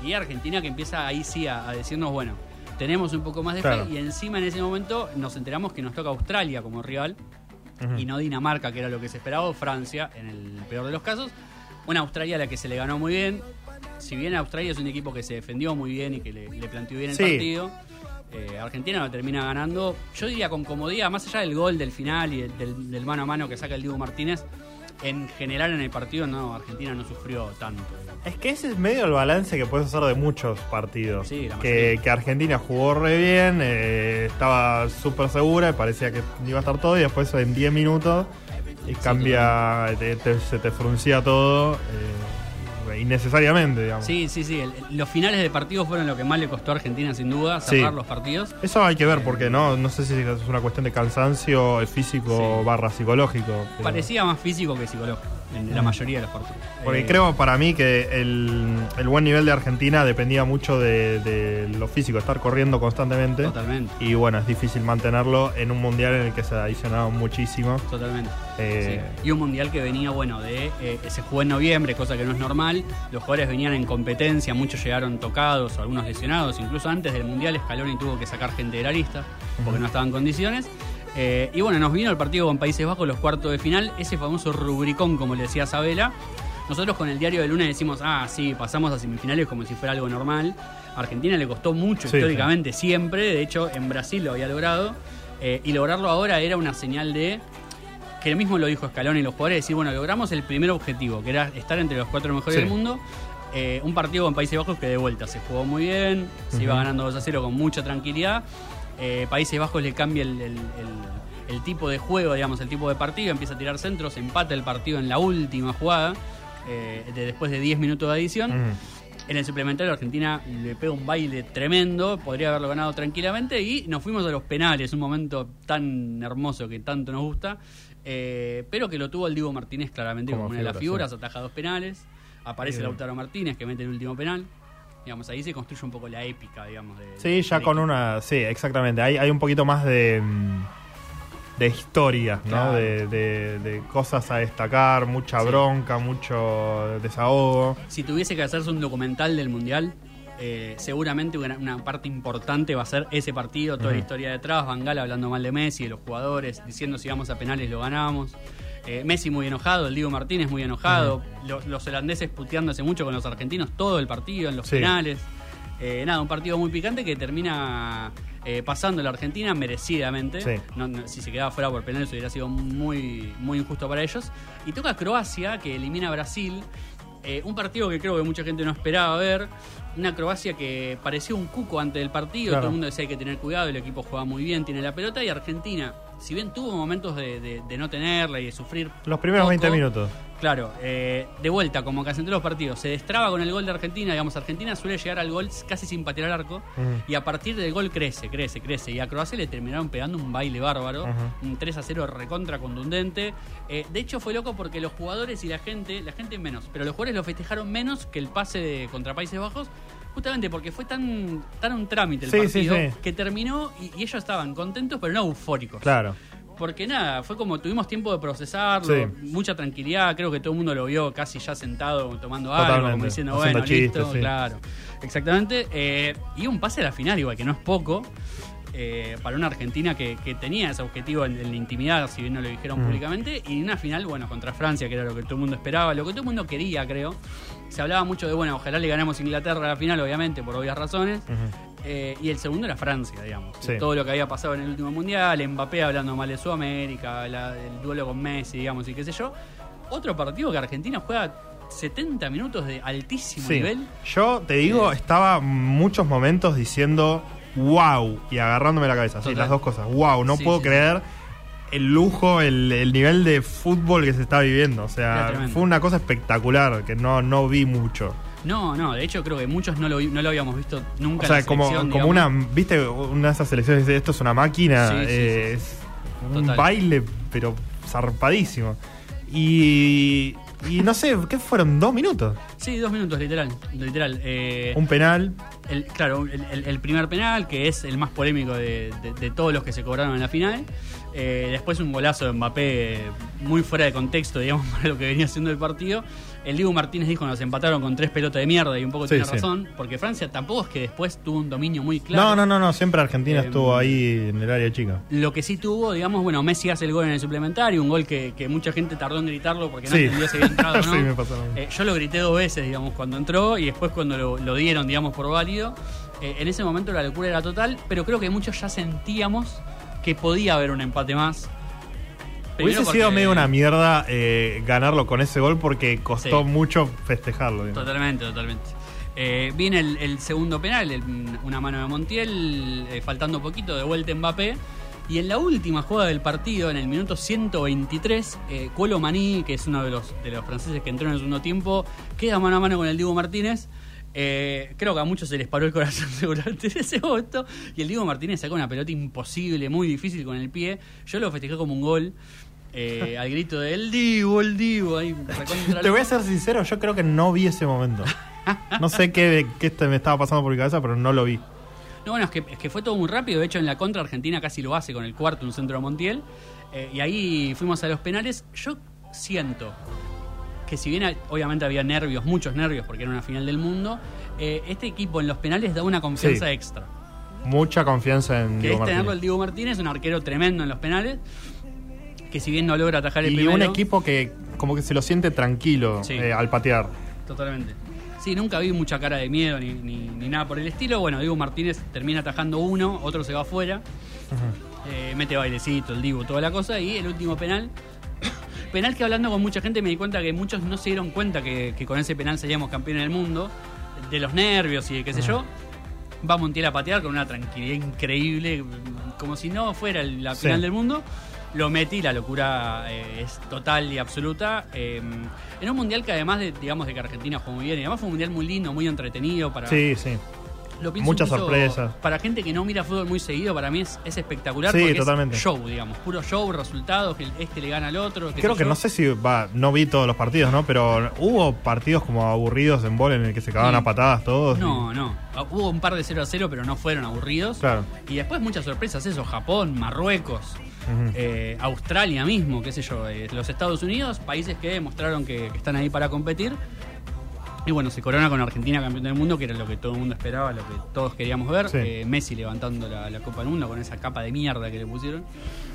y Argentina que empieza ahí sí a, a decirnos, bueno, tenemos un poco más de Claro. fe y encima en ese momento nos enteramos que nos toca Australia como rival y no Dinamarca, que era lo que se esperaba, o Francia, en el peor de los casos. Una Australia a la que se le ganó muy bien. Si bien Australia es un equipo que se defendió muy bien y que le, le planteó bien el Sí. partido, eh, Argentina lo termina ganando, yo diría con comodidad, más allá del gol del final y del, del- del mano a mano que saca el Diego Martínez. en general en el partido no, Argentina no sufrió tanto. Es que ese es medio el balance que puedes hacer de muchos partidos. Sí, la que, que Argentina jugó re bien, eh, estaba súper segura, parecía que iba a estar todo, y después en 10 minutos y cambia, te- te- se te fruncía todo eh, innecesariamente, digamos. Sí, sí, sí. el- los finales de partido fueron lo que más le costó a Argentina, sin duda, Sí. cerrar los partidos. Eso hay que ver, porque no, no sé si es una cuestión de cansancio eh, físico barra psicológico. pero- Parecía más físico que psicológico en la mayoría de los partidos. Porque Eh, creo para mí que el, el buen nivel de Argentina dependía mucho de, de lo físico, estar corriendo constantemente. Totalmente. Y bueno, es difícil mantenerlo en un mundial en el que se adicionaron muchísimo. Totalmente. Eh, Sí. Y un mundial que venía, bueno, de eh, se jugó en noviembre, cosa que no es normal. Los jugadores venían en competencia, muchos llegaron tocados, algunos lesionados. Incluso antes del mundial, Scaloni tuvo que sacar gente de la lista porque no estaba en condiciones. Eh, y bueno, nos vino el partido con Países Bajos, los cuartos de final, ese famoso rubricón, como le decía Sabela. Nosotros con el diario de lunes decimos, ah, sí, pasamos a semifinales como si fuera algo normal. A Argentina le costó mucho Sí, históricamente, siempre. De hecho, en Brasil lo había logrado. Eh, y lograrlo ahora era una señal de que él mismo lo dijo Scaloni y los jugadores, decir, bueno, logramos el primer objetivo, que era estar entre los cuatro mejores Sí. del mundo. Eh, un partido con Países Bajos que de vuelta se jugó muy bien, se iba ganando 2 a 0 con mucha tranquilidad. Eh, Países Bajos le cambia el, el- el- el tipo de juego, digamos, el tipo de partido, empieza a tirar centros, empata el partido en la última jugada, eh, de- después de 10 minutos de adición. En el suplementario Argentina le pega un baile tremendo, podría haberlo ganado tranquilamente y nos fuimos a los penales, un momento tan hermoso que tanto nos gusta, eh, pero que lo tuvo el Diego Martínez claramente como, una de las figura, figuras, ataja dos penales, aparece. Lautaro Martínez que mete el último penal, digamos, ahí se construye un poco la épica, digamos. De, Sí, ya de- con una. Sí, exactamente. Hay, hay un poquito más de. mm, de historia, ¿no? Claro. De, de- de cosas a destacar, mucha bronca, mucho desahogo. Si tuviese que hacerse un documental del Mundial, eh, seguramente una, una parte importante va a ser ese partido, toda la historia detrás, Bangal hablando mal de Messi, de los jugadores, diciendo si vamos a penales lo ganamos. Eh, Messi muy enojado, el Diego Martínez muy enojado, lo- los holandeses puteándose mucho con los argentinos todo el partido, en los Sí. penales. Eh, nada, un partido muy picante que termina eh, pasando la Argentina merecidamente. Sí. No- no, si se quedaba fuera por penales hubiera sido muy, muy injusto para ellos. Y toca Croacia, que elimina a Brasil. Eh, un partido que creo que mucha gente no esperaba ver. Una Croacia que parecía un cuco antes del partido. Claro. Todo el mundo decía hay que tener cuidado. El equipo juega muy bien, tiene la pelota. Y Argentina, si bien tuvo momentos de, de- de no tenerla y de sufrir. Los primeros poco, 20 minutos. Claro, eh, de vuelta, como casi en todos los partidos, se destraba con el gol de Argentina. Digamos, Argentina suele llegar al gol casi sin patear al arco. Y a partir del gol crece, crece, crece. Y a Croacia le terminaron pegando un baile bárbaro. Un 3 a 0 recontra contundente. Eh, de hecho, fue loco porque los jugadores y la gente, la gente menos, pero los jugadores lo festejaron menos que el pase de contra Países Bajos. Justamente porque fue tan, tan un trámite el Sí, partido sí. que terminó y, y ellos estaban contentos, pero no eufóricos. Claro. Porque nada, fue como tuvimos tiempo de procesarlo, mucha tranquilidad, creo que todo el mundo lo vio casi ya sentado tomando algo, como diciendo, haciendo bueno, chistes, listo, claro. Exactamente. eh, y un pase a la final, igual que no es poco, eh, para una Argentina que, que tenía ese objetivo en, en la intimidad, si bien no lo dijeron Mm. públicamente, y una final, bueno, contra Francia, que era lo que todo el mundo esperaba, lo que todo el mundo quería, creo. Se hablaba mucho de, bueno, ojalá le ganamos a Inglaterra a la final, obviamente, por obvias razones. Eh, y el segundo era Francia, digamos. Sí. Todo lo que había pasado en el último mundial, Mbappé hablando mal de Sudamérica, la- el duelo con Messi, digamos, y qué sé yo. Otro partido que Argentina juega 70 minutos de altísimo Sí. nivel. Yo te digo, estaba muchos momentos diciendo wow y agarrándome la cabeza. Sí, las dos cosas. Wow, no Sí, puedo sí, creer el lujo, el, el nivel de fútbol que se está viviendo. O sea, fue una cosa espectacular que no, no vi mucho. No, no, de hecho creo que muchos no lo, no lo habíamos visto nunca O sea, en la como, como digamos. una, viste, una de esas selecciones esto es una máquina, eh, es un Total. baile, pero zarpadísimo. Y, y no sé, ¿qué fueron? ¿Dos minutos? Sí, dos minutos, literal. literal. Eh, Un penal. El, claro, el, primer penal, que es el más polémico de, de- de todos los que se cobraron en la final. Eh, después un golazo de Mbappé eh, muy fuera de contexto, digamos, [LAUGHS] para lo que venía haciendo el partido. El Diego Martínez dijo nos empataron con tres pelotas de mierda y un poco Sí, tiene sí. razón, porque Francia tampoco es que después tuvo un dominio muy claro. No, no, no, no, siempre Argentina Eh, estuvo ahí en el área chica. Lo que sí tuvo, digamos, bueno, Messi hace el gol en el suplementario, un gol que, que mucha gente tardó en gritarlo porque no Sí. entendió si había entrado o [LAUGHS] no. Sí, me pasó. Eh, yo lo grité dos veces, digamos, cuando entró y después cuando lo, lo dieron, digamos, por válido. Eh, en ese momento la locura era total, pero creo que muchos ya sentíamos que podía haber un empate más. Hubiese sido medio una mierda eh, ganarlo con ese gol porque costó Sí. mucho festejarlo. digamos. Totalmente, totalmente. Eh, viene el, el segundo penal, el- una mano de Montiel, eh, faltando poquito, de vuelta Mbappé. Y en la última jugada del partido, en el minuto 123, eh, Colo Maní, que es uno de los, de los franceses que entró en el segundo tiempo, queda mano a mano con el Diego Martínez. Eh, creo que a muchos se les paró el corazón [LAUGHS] seguramente en ese momento. Y el Diego Martínez sacó una pelota imposible, muy difícil con el pie. Yo lo festejé como un gol. Eh, al grito de el Divo, el Divo. Ahí, Te voy a ser sincero, yo creo que no vi ese momento. No sé qué, qué este me estaba pasando por mi cabeza, pero no lo vi. No, bueno, es que, es que fue todo muy rápido. De hecho, en la contra Argentina casi lo hace con el cuarto, un centro de Montiel. Eh, y ahí fuimos a los penales. Yo siento que si bien obviamente había nervios, muchos nervios, porque era una final del mundo, eh, este equipo en los penales da una confianza Sí. extra. Mucha confianza en Que Diego es tenerlo Martínez. el Diego Martínez, un arquero tremendo en los penales, que si bien no logra atajar el Y primero... un equipo que como que se lo siente tranquilo Sí. eh, al patear. Totalmente. Sí, nunca vi mucha cara de miedo ni, ni- ni nada por el estilo. Bueno, Diego Martínez termina atajando uno, otro se va afuera. Eh, mete bailecito, el Dibu, toda la cosa. Y el último penal. [COUGHS] penal que hablando con mucha gente me di cuenta que muchos no se dieron cuenta que, que con ese penal seríamos campeones del mundo. De los nervios y de qué sé yo. Va Montiel a patear con una tranquilidad increíble, como si no fuera la Sí. final del mundo. Lo metí, la locura eh, es total y absoluta. Eh, en un mundial que además de, digamos, de que Argentina jugó muy bien, y además fue un mundial muy lindo, muy entretenido para, Sí, sí. lo Muchas sorpresas. Para gente que no mira fútbol muy seguido, para mí es, es espectacular. Sí, porque totalmente. Es show, digamos, puro show, resultados, que este le gana al otro. Creo que yo. no sé si va, no vi todos los partidos, ¿no? Pero hubo partidos como aburridos en bol en el que se cagaban Sí. a patadas todos. No, no. Hubo un par de 0 a 0, pero no fueron aburridos. Claro. Y después muchas sorpresas, eso, Japón, Marruecos, Eh, Australia mismo, qué sé yo, eh, los Estados Unidos, países que demostraron que, que están ahí para competir. Y bueno, se corona con Argentina campeón del mundo, que era lo que todo el mundo esperaba, lo que todos queríamos ver. Sí. Eh, Messi levantando la, la Copa del Mundo con esa capa de mierda que le pusieron,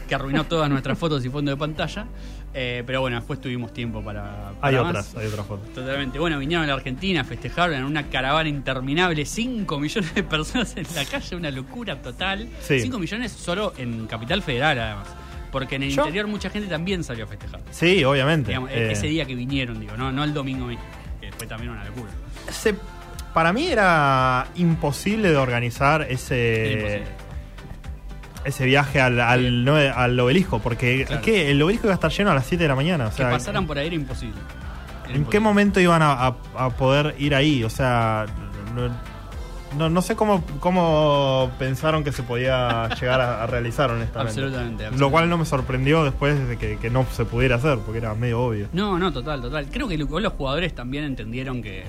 que arruinó todas nuestras fotos y fondo de pantalla. Eh, pero bueno, después tuvimos tiempo para. Hay otras, hay otras fotos. Totalmente. Bueno, vinieron a la Argentina, festejaron en una caravana interminable, 5 millones de personas en la calle, una locura total. Sí. 5 millones solo en Capital Federal, además. Porque en el Yo- interior mucha gente también salió a festejar. Sí, obviamente. Digamos, Eh, Ese día que vinieron, digo, no, no el domingo mismo, que fue también una locura. se- para mí era imposible de organizar ese imposible. Ese viaje al, al, no- al obelisco, porque Claro. que el obelisco iba a estar lleno a las 7 de la mañana. O sea, que pasaran por ahí era imposible. Era ¿En qué momento iban a, a- a poder ir ahí? O sea, no, no, sé cómo, cómo pensaron que se podía llegar a, a realizar, honestamente. Absolutamente, Lo absolutamente. cual no me sorprendió después de que, que no se pudiera hacer, porque era medio obvio. No, no, total, total. Creo que lo- los jugadores también entendieron que.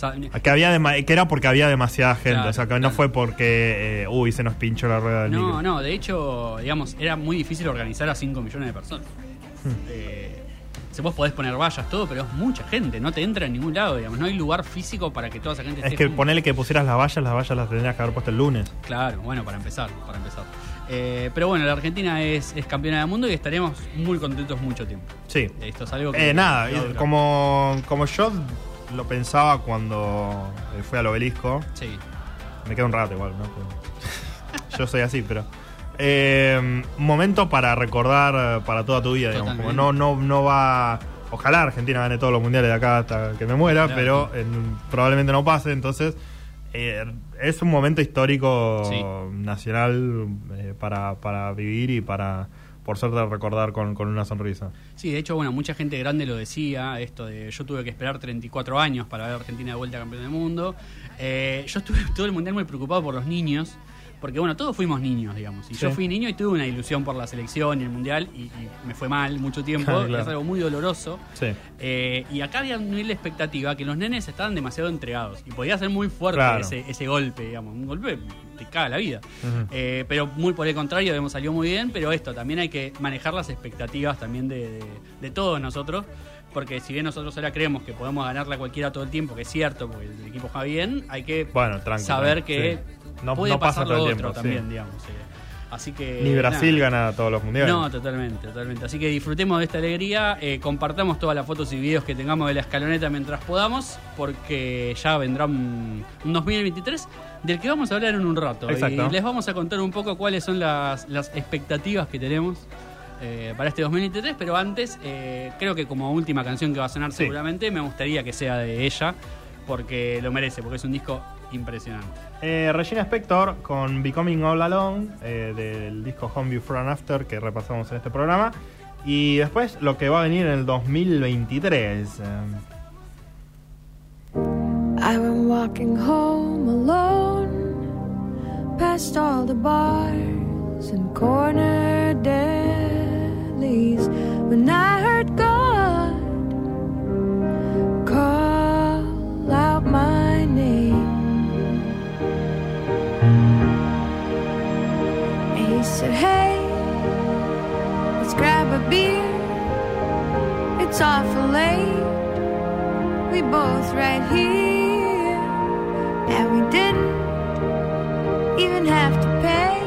Sea, Que, había que era porque había demasiada gente, Claro, o sea, que no fue porque, eh, uy, se nos pinchó la rueda del No, micro. no, de hecho, digamos, era muy difícil organizar a 5 millones de personas. Hmm. Eh, si vos podés poner vallas, todo, pero es mucha gente, no te entra en ningún lado, digamos, no hay lugar físico para que toda esa gente Es esté que junta. ponerle que pusieras las vallas, las vallas las tendrías que haber puesto el lunes. Claro, bueno, para empezar, para empezar. Eh, pero bueno, la Argentina es, es campeona del mundo y estaremos muy contentos mucho tiempo. Sí. Esto es algo que... Eh, nada, como, como yo lo pensaba cuando eh, fui al obelisco. Sí. Me queda un rato igual, ¿no? [LAUGHS] Yo soy así, pero. eh, un momento para recordar eh, para toda tu vida, digamos. Como no, no, no va. Ojalá Argentina gane todos los mundiales de acá hasta que me muera, Claro. pero en- probablemente no pase. Entonces, eh, es un momento histórico Sí. nacional para, para vivir y para, por suerte, recordar con, con una sonrisa. Sí, de hecho, bueno, mucha gente grande lo decía, esto de yo tuve que esperar 34 años para ver a Argentina de vuelta campeón del mundo. Eh, yo estuve [LAUGHS] todo el mundial muy preocupado por los niños, porque bueno, todos fuimos niños, digamos. Y yo fui niño y tuve una ilusión por la selección y el mundial y, y me fue mal mucho tiempo, [LAUGHS] Claro. es algo muy doloroso. Sí. Eh, y acá había un nivel de expectativa que los nenes estaban demasiado entregados y podía ser muy fuerte Claro. ese, ese golpe, digamos, un golpe te caga la vida. Eh, pero muy por el contrario, hemos salido muy bien, pero esto, también hay que manejar las expectativas también de, de- de todos nosotros, porque si bien nosotros ahora creemos que podemos ganarle a cualquiera todo el tiempo, que es cierto, porque el equipo juega bien, hay que Bueno, saber que sí. No- puede no pasa pasar todo lo el otro tiempo, también, sí. digamos. eh. Así que... Ni Brasil nada. gana todos los mundiales. No, totalmente, totalmente. Así que disfrutemos de esta alegría, eh, compartamos todas las fotos y videos que tengamos de la escaloneta mientras podamos, porque ya vendrá un, un 2023 del que vamos a hablar en un rato. Exacto. Y les vamos a contar un poco cuáles son las, las expectativas que tenemos eh, para este 2023, pero antes, eh, creo que como última canción que va a sonar seguramente, me gustaría que sea de ella, porque lo merece, porque es un disco impresionante. Eh, Regina Spector con Becoming All Alone, eh, del disco Home Before and After que repasamos en este programa. Y después lo que va a venir en el 2023. eh, I went walking home alone, past all the bars and corner delis, when I heard God call He said, Hey, let's grab a beer. It's awful late. We both right here. And we didn't even have to pay.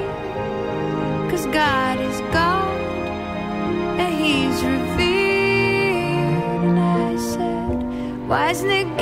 Cause God is God. And He's revealed. And I said, Why isn't it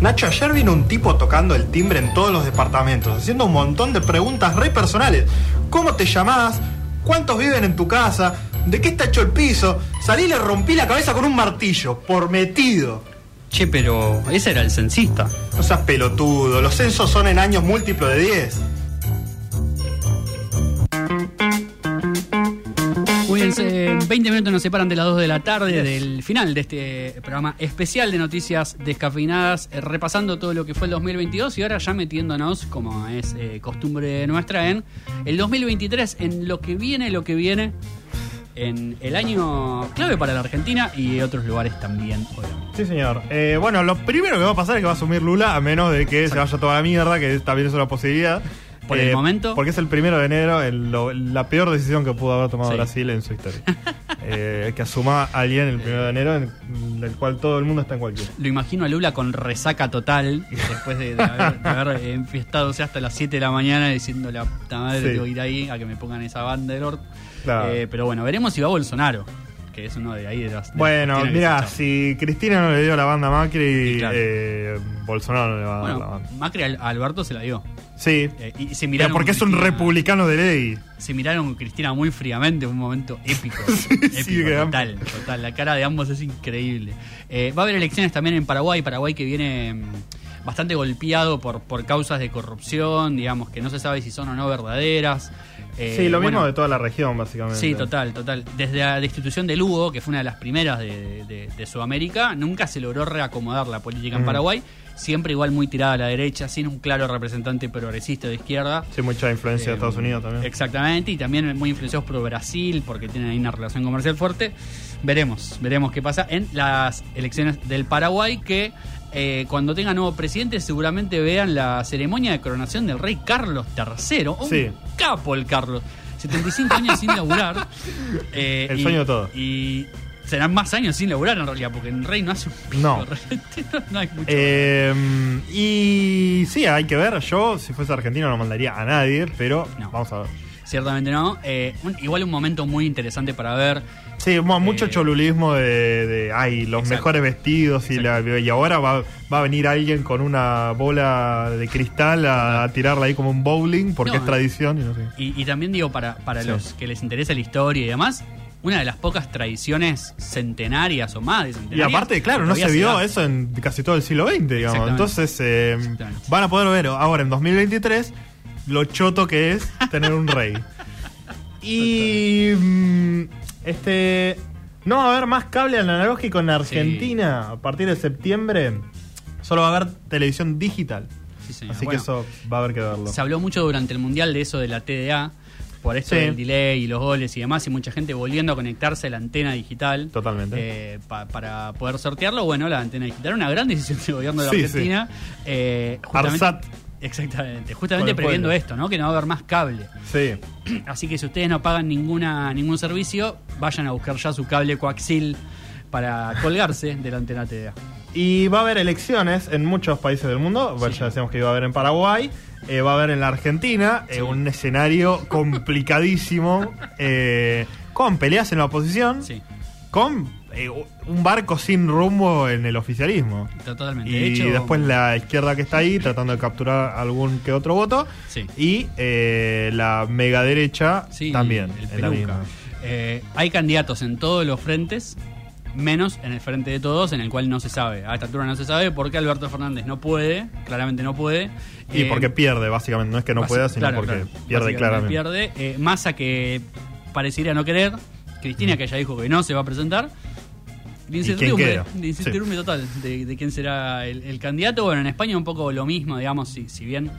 Nacho, ayer vino un tipo tocando el timbre en todos los departamentos, haciendo un montón de preguntas re personales. ¿Cómo te llamás? ¿Cuántos viven en tu casa? ¿De qué está hecho el piso? Salí y le rompí la cabeza con un martillo, por metido. Che, pero ese era el censista. No seas pelotudo, los censos son en años múltiplos de 10. 20 minutos nos separan de las 2 de la tarde del final de este programa especial de noticias descafeinadas, eh, repasando todo lo que fue el 2022 y ahora ya metiéndonos, como es eh, costumbre nuestra, en el 2023, en lo que viene, lo que viene, en el año clave para la Argentina y otros lugares también, obviamente. Sí, señor. Eh, bueno, lo primero que va a pasar es que va a asumir Lula, a menos de que se vaya toda la mierda, que también es una posibilidad. Por el momento. Porque es el primero de enero, el- lo- la peor decisión que pudo haber tomado Sí. Brasil en su historia. [LAUGHS] Eh, que asuma a alguien el primero de enero, en el cual todo el mundo está en cualquiera. Lo imagino a Lula con resaca total, después de, de haber, de haber, eh, [LAUGHS] enfiestado hasta las 7 de la mañana diciendo la puta madre, Sí. tengo que ir ahí a que me pongan esa banda del orto. Claro. Eh, pero bueno, veremos si va Bolsonaro, que es uno de ahí de las. de Bueno, mira, si Cristina no le dio la banda a Macri, claro. eh, Bolsonaro no le va a dar la banda. Macri a Alberto se la dio. Sí. Eh, y se Pero miraron porque es un Cristina- republicano de ley. Se miraron con Cristina muy fríamente, un momento épico. [LAUGHS] sí, épico, total, total. La cara de ambos es increíble. Eh, va a haber elecciones también en Paraguay, Paraguay que viene mm, bastante golpeado por, por causas de corrupción, digamos, que no se sabe si son o no verdaderas. Eh, sí, lo mismo bueno, de toda la región, básicamente. Sí, total, total. Desde la destitución de Lugo, que fue una de las primeras de, de- de Sudamérica, nunca se logró reacomodar la política en Mm. Paraguay. Siempre igual muy tirada a la derecha, sin un claro representante progresista de izquierda. Sí, mucha influencia de Eh, Estados Unidos también. Exactamente, y también muy influenciados por Brasil, porque tienen ahí una relación comercial fuerte. Veremos, veremos qué pasa en las elecciones del Paraguay, que eh, cuando tenga nuevo presidente seguramente vean la ceremonia de coronación del rey Carlos III. Un Sí. capo el Carlos. 75 años sin laburar. [LAUGHS] eh, El y- sueño de todos. Y serán más años sin laburar en realidad, porque el rey no hace un pico, No. [LAUGHS] no, hay mucho. Eh, y sí, hay que ver. Yo, si fuese argentino, no mandaría a nadie, pero vamos a ver. Ciertamente no. Eh, un- igual un momento muy interesante para ver. Sí, mu- mucho Eh, cholulismo de, de, ay, los Exacto. mejores vestidos y, la, y ahora va, va a venir alguien con una bola de cristal a, a tirarla ahí como un bowling porque No, es tradición y no sé. Y, y también digo, para, para Sí. los que les interesa la historia y demás, una de las pocas tradiciones centenarias o más de Y centenarias. aparte, claro, no se vio eso en casi todo el siglo XX, digamos. Entonces, eh, van a poder ver ahora en 2023 lo choto que es tener un rey. [LAUGHS] Y mm, este no va a haber más cable analógico en Argentina a partir de septiembre. Solo va a haber televisión digital. Sí, señor. Así Bueno, que eso va a haber que verlo. Se habló mucho durante el Mundial de eso de la TDA, por esto Sí. del delay y los goles y demás, y mucha gente volviendo a conectarse a la antena digital. Totalmente. eh, pa- para poder sortearlo. Bueno, la antena digital, una gran decisión del gobierno de la Sí, Argentina. eh, justamente- Arsat. Exactamente, justamente previendo pueblo. esto, ¿no? Que no va a haber más cable. Sí. [CLEARS THROAT] Así que si ustedes no pagan ninguna ningún servicio, vayan a buscar ya su cable coaxil para colgarse de la antena TDA. Y va a haber elecciones en muchos países del mundo. Bueno, ya decíamos que iba a haber en Paraguay. Eh, va a haber en la Argentina. eh, un escenario complicadísimo. [LAUGHS] eh, con peleas en la oposición. Con eh, un barco sin rumbo en el oficialismo. Totalmente. Y de hecho, después la izquierda que está ahí tratando de capturar algún que otro voto. Sí. Y eh, la mega derecha Sí, también. el en la peluca. misma. Eh, hay candidatos en todos los frentes, menos en el frente de todos, en el cual no se sabe. A esta altura no se sabe porque Alberto Fernández no puede, claramente no puede. Y Eh, porque pierde, básicamente. No es que no pueda, sino claro, porque claro. pierde claramente. Pierde. Eh, Massa que pareciera no querer. Cristina que ya dijo que no se va a presentar. La incertidumbre, la incertidumbre total de, de quién será el, el candidato. Bueno, en España un poco lo mismo, digamos, si, si bien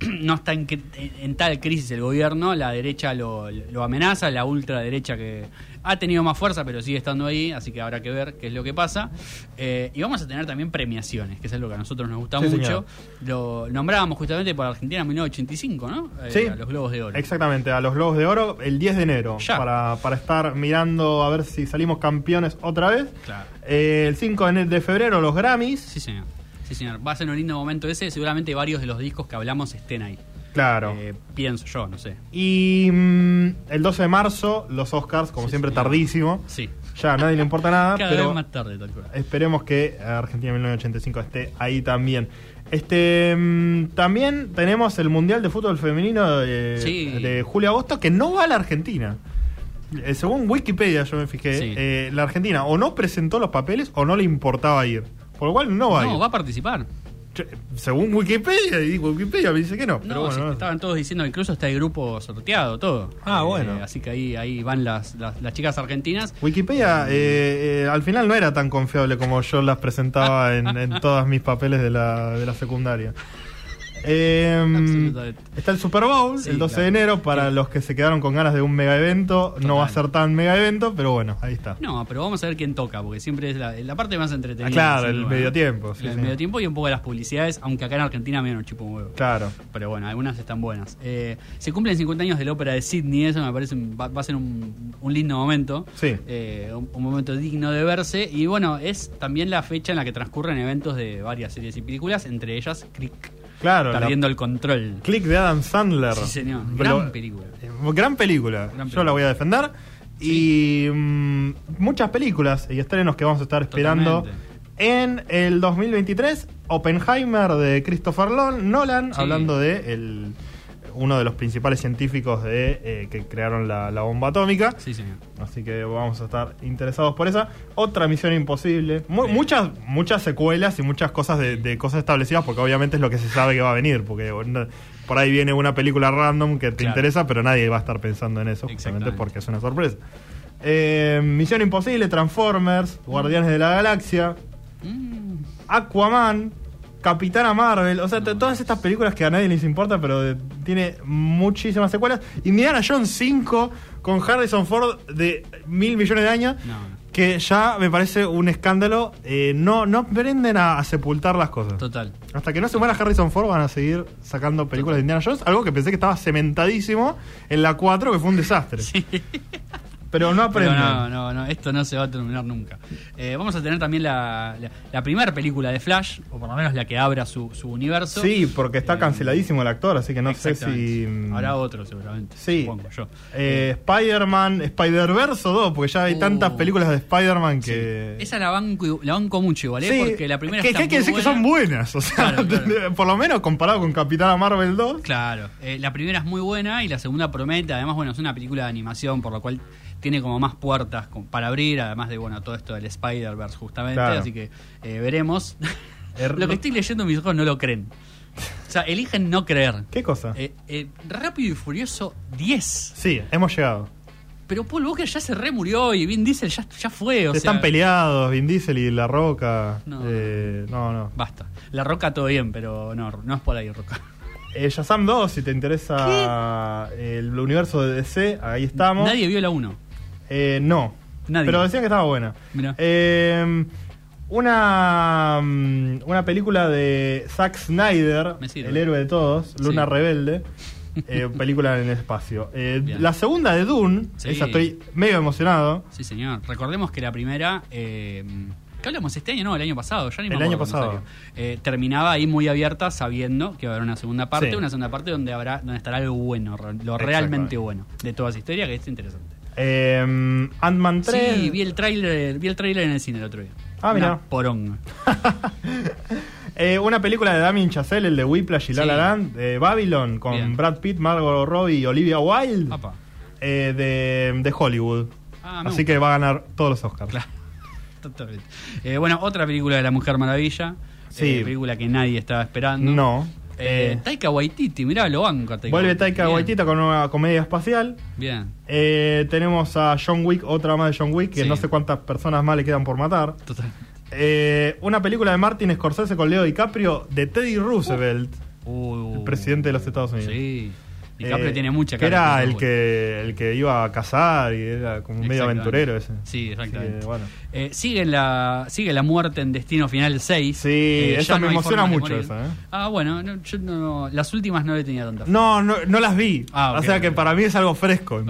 [CLEARS THROAT] no está en, tal crisis el gobierno, la derecha lo, lo amenaza, la ultraderecha que ha tenido más fuerza, pero sigue estando ahí, así que habrá que ver qué es lo que pasa. Eh, y vamos a tener también premiaciones, que es algo que a nosotros nos gusta Sí, mucho. señor. Lo nombrábamos justamente para Argentina en 1985, ¿no? Eh, Sí. a los Globos de Oro. Exactamente, a los Globos de Oro el 10 de enero. Ya. Para, para estar mirando a ver si salimos campeones otra vez. Claro. Eh, el 5 de ene- de febrero los Grammys. Sí, señor. Sí, señor. Va a ser un lindo momento ese. Seguramente varios de los discos que hablamos estén ahí. Claro. Eh, pienso yo, no sé. Y mm, el 12 de marzo los Oscars, como Sí, siempre señor. tardísimo. Sí. Ya a nadie le importa nada, [LAUGHS] Cada pero vez más tarde, tal cual. esperemos que Argentina 1985 esté ahí también. Este mm, también tenemos el Mundial de Fútbol Femenino de, Sí. de julio-agosto que no va a la Argentina. Eh, según Wikipedia, yo me fijé, Sí. eh, la Argentina o no presentó los papeles o no le importaba ir. Por lo cual no va a ir. No, va a participar. Según Wikipedia, y Wikipedia me dice que no. Pero No, bueno, sí, no estaban todos diciendo incluso está el grupo sorteado, todo. Ah, bueno. Eh, así que ahí, ahí van las, las, las chicas argentinas. Wikipedia eh, eh, al final no era tan confiable como yo las presentaba [LAUGHS] en, en todos mis papeles de la, de la secundaria. Eh, está el Super Bowl Sí, el 12 claro. de enero para los que se quedaron con ganas de un mega evento. No va a ser tan mega evento, pero bueno, ahí está. No, pero vamos a ver quién toca, porque siempre es la, la parte más entretenida. Ah, claro, el medio tiempo, sí, el medio tiempo y un poco de las publicidades, aunque acá en Argentina menos chupo un huevo. Claro. Pero bueno, algunas están buenas. Eh, se cumplen 50 años de la ópera de Sydney, eso me parece va, va a ser un, un lindo momento. Sí. Eh, un, un momento digno de verse. Y bueno, es también la fecha en la que transcurren eventos de varias series y películas, entre ellas Click. Claro, Perdiendo la- el control. Click de Adam Sandler. Sí, señor. Pero- Gran película. Gran película. Yo la voy a defender. Y mm, muchas películas y estrenos que vamos a estar esperando en el 2023. Oppenheimer de Christopher Nolan, Sí. hablando de el- uno de los principales científicos de, eh, que crearon la, la bomba atómica. Sí, señor. Así que vamos a estar interesados por esa. Otra misión imposible. Mu- muchas, muchas secuelas y muchas cosas de, de cosas establecidas, porque obviamente es lo que se sabe que va a venir. Porque no- por ahí viene una película random que te Claro. interesa, pero nadie va a estar pensando en eso, justamente porque es una sorpresa. Eh, misión imposible, Transformers, Guardianes de la Galaxia, Aquaman. Capitana Marvel, o sea, todas estas películas que a nadie les importa, pero de- tiene muchísimas secuelas. Indiana Jones 5 con Harrison Ford de mil millones de años, que ya me parece un escándalo. Eh, no, no aprenden a, a sepultar las cosas. Total. Hasta que no se muera Harrison Ford van a seguir sacando películas de Indiana Jones, algo que pensé que estaba cementadísimo en la 4, que fue un desastre. [LAUGHS] Pero no Pero aprenden. no, no, no, esto no se va a terminar nunca. Eh, vamos a tener también la, la, la primera película de Flash, o por lo menos la que abra su, su universo. Sí, porque está canceladísimo el actor, así que no sé si. Exactamente. Habrá otro seguramente. Sí. supongo yo. Eh, Spider-Man, Spider-Verse 2, porque ya hay tantas películas de Spider-Man que. Esa la banco, la banco mucho igual, ¿eh? Sí, porque la primera que, está que hay que decir que son buenas, o sea, Claro, [LAUGHS] por lo menos comparado con Capitana Marvel 2. Claro, eh, la primera es muy buena y la segunda promete. Además, bueno, es una película de animación, por lo cual tiene como más puertas para abrir, además de, bueno, todo esto del Spider-Verse, justamente. Claro. Así que eh, veremos. [LAUGHS] lo que estoy leyendo, mis ojos no lo creen. O sea, eligen no creer. ¿Qué cosa? Eh, eh, Rápido y Furioso 10. Sí, hemos llegado. Pero Paul Walker ya se remurió y Vin Diesel ya, ya fue. O Están sea, peleados, Vin Diesel y La Roca. No. Eh, no, no. Basta. La Roca todo bien, pero no, no es por ahí, Roca. Eh, Shazam 2, si te interesa el universo de DC, ahí estamos. Nadie vio la 1. Eh, no. Nadie. Pero decían que estaba buena. Mirá. Eh, una, mm, una película de Zack Snyder, el héroe de todos, Luna Sí. Rebelde. eh, [LAUGHS] película en el espacio. Eh, la segunda de Dune, Sí. esa estoy medio emocionado. Sí, señor. Recordemos que la primera. Eh, ¿Qué hablamos este año? No, el año pasado. Ya ni El año pasado. terminaba ahí muy abierta, sabiendo que va a haber una segunda parte. Sí. Una segunda parte donde habrá donde estará lo bueno, lo realmente bueno de toda esa historia, que es interesante. Eh, Ant-Man 3. Sí, vi el tráiler vi el tráiler en el cine el otro día. Ah, mirá. Una poronga. [LAUGHS] Eh, una película de Damien Chazelle, el de Whiplash y La Sí. La Land, de Babylon, con Bien. Brad Pitt, Margot Robbie y Olivia Wilde, eh, de, de Hollywood. Ah, Así gusta. que va a ganar todos los Oscars. [LAUGHS] Totalmente. Eh, bueno, otra película de La Mujer Maravilla. Sí. Eh, película que nadie estaba esperando. No. Eh, Taika Waititi, mirá, lo banco. Taika Vuelve. Taika Bien, Waititi con una comedia espacial. Bien. Eh, tenemos a John Wick, otra más de John Wick, que Sí. no sé cuántas personas más le quedan por matar. Total. Eh, una película de Martin Scorsese con Leo DiCaprio de Teddy Roosevelt, el presidente de los Estados Unidos. Uh. Sí. DiCaprio Eh, tiene mucha Que cara. era el que, el que iba a cazar y era como un medio aventurero ese. Sí, exactamente. Bueno. Eh, sigue, la, sigue la muerte en Destino Final 6. Sí, esa me emociona mucho esa, ¿eh? Ah, bueno, no, yo no, las últimas no le tenía tanta fe. No, no, no las vi. Ah, o sea que para mí es algo fresco.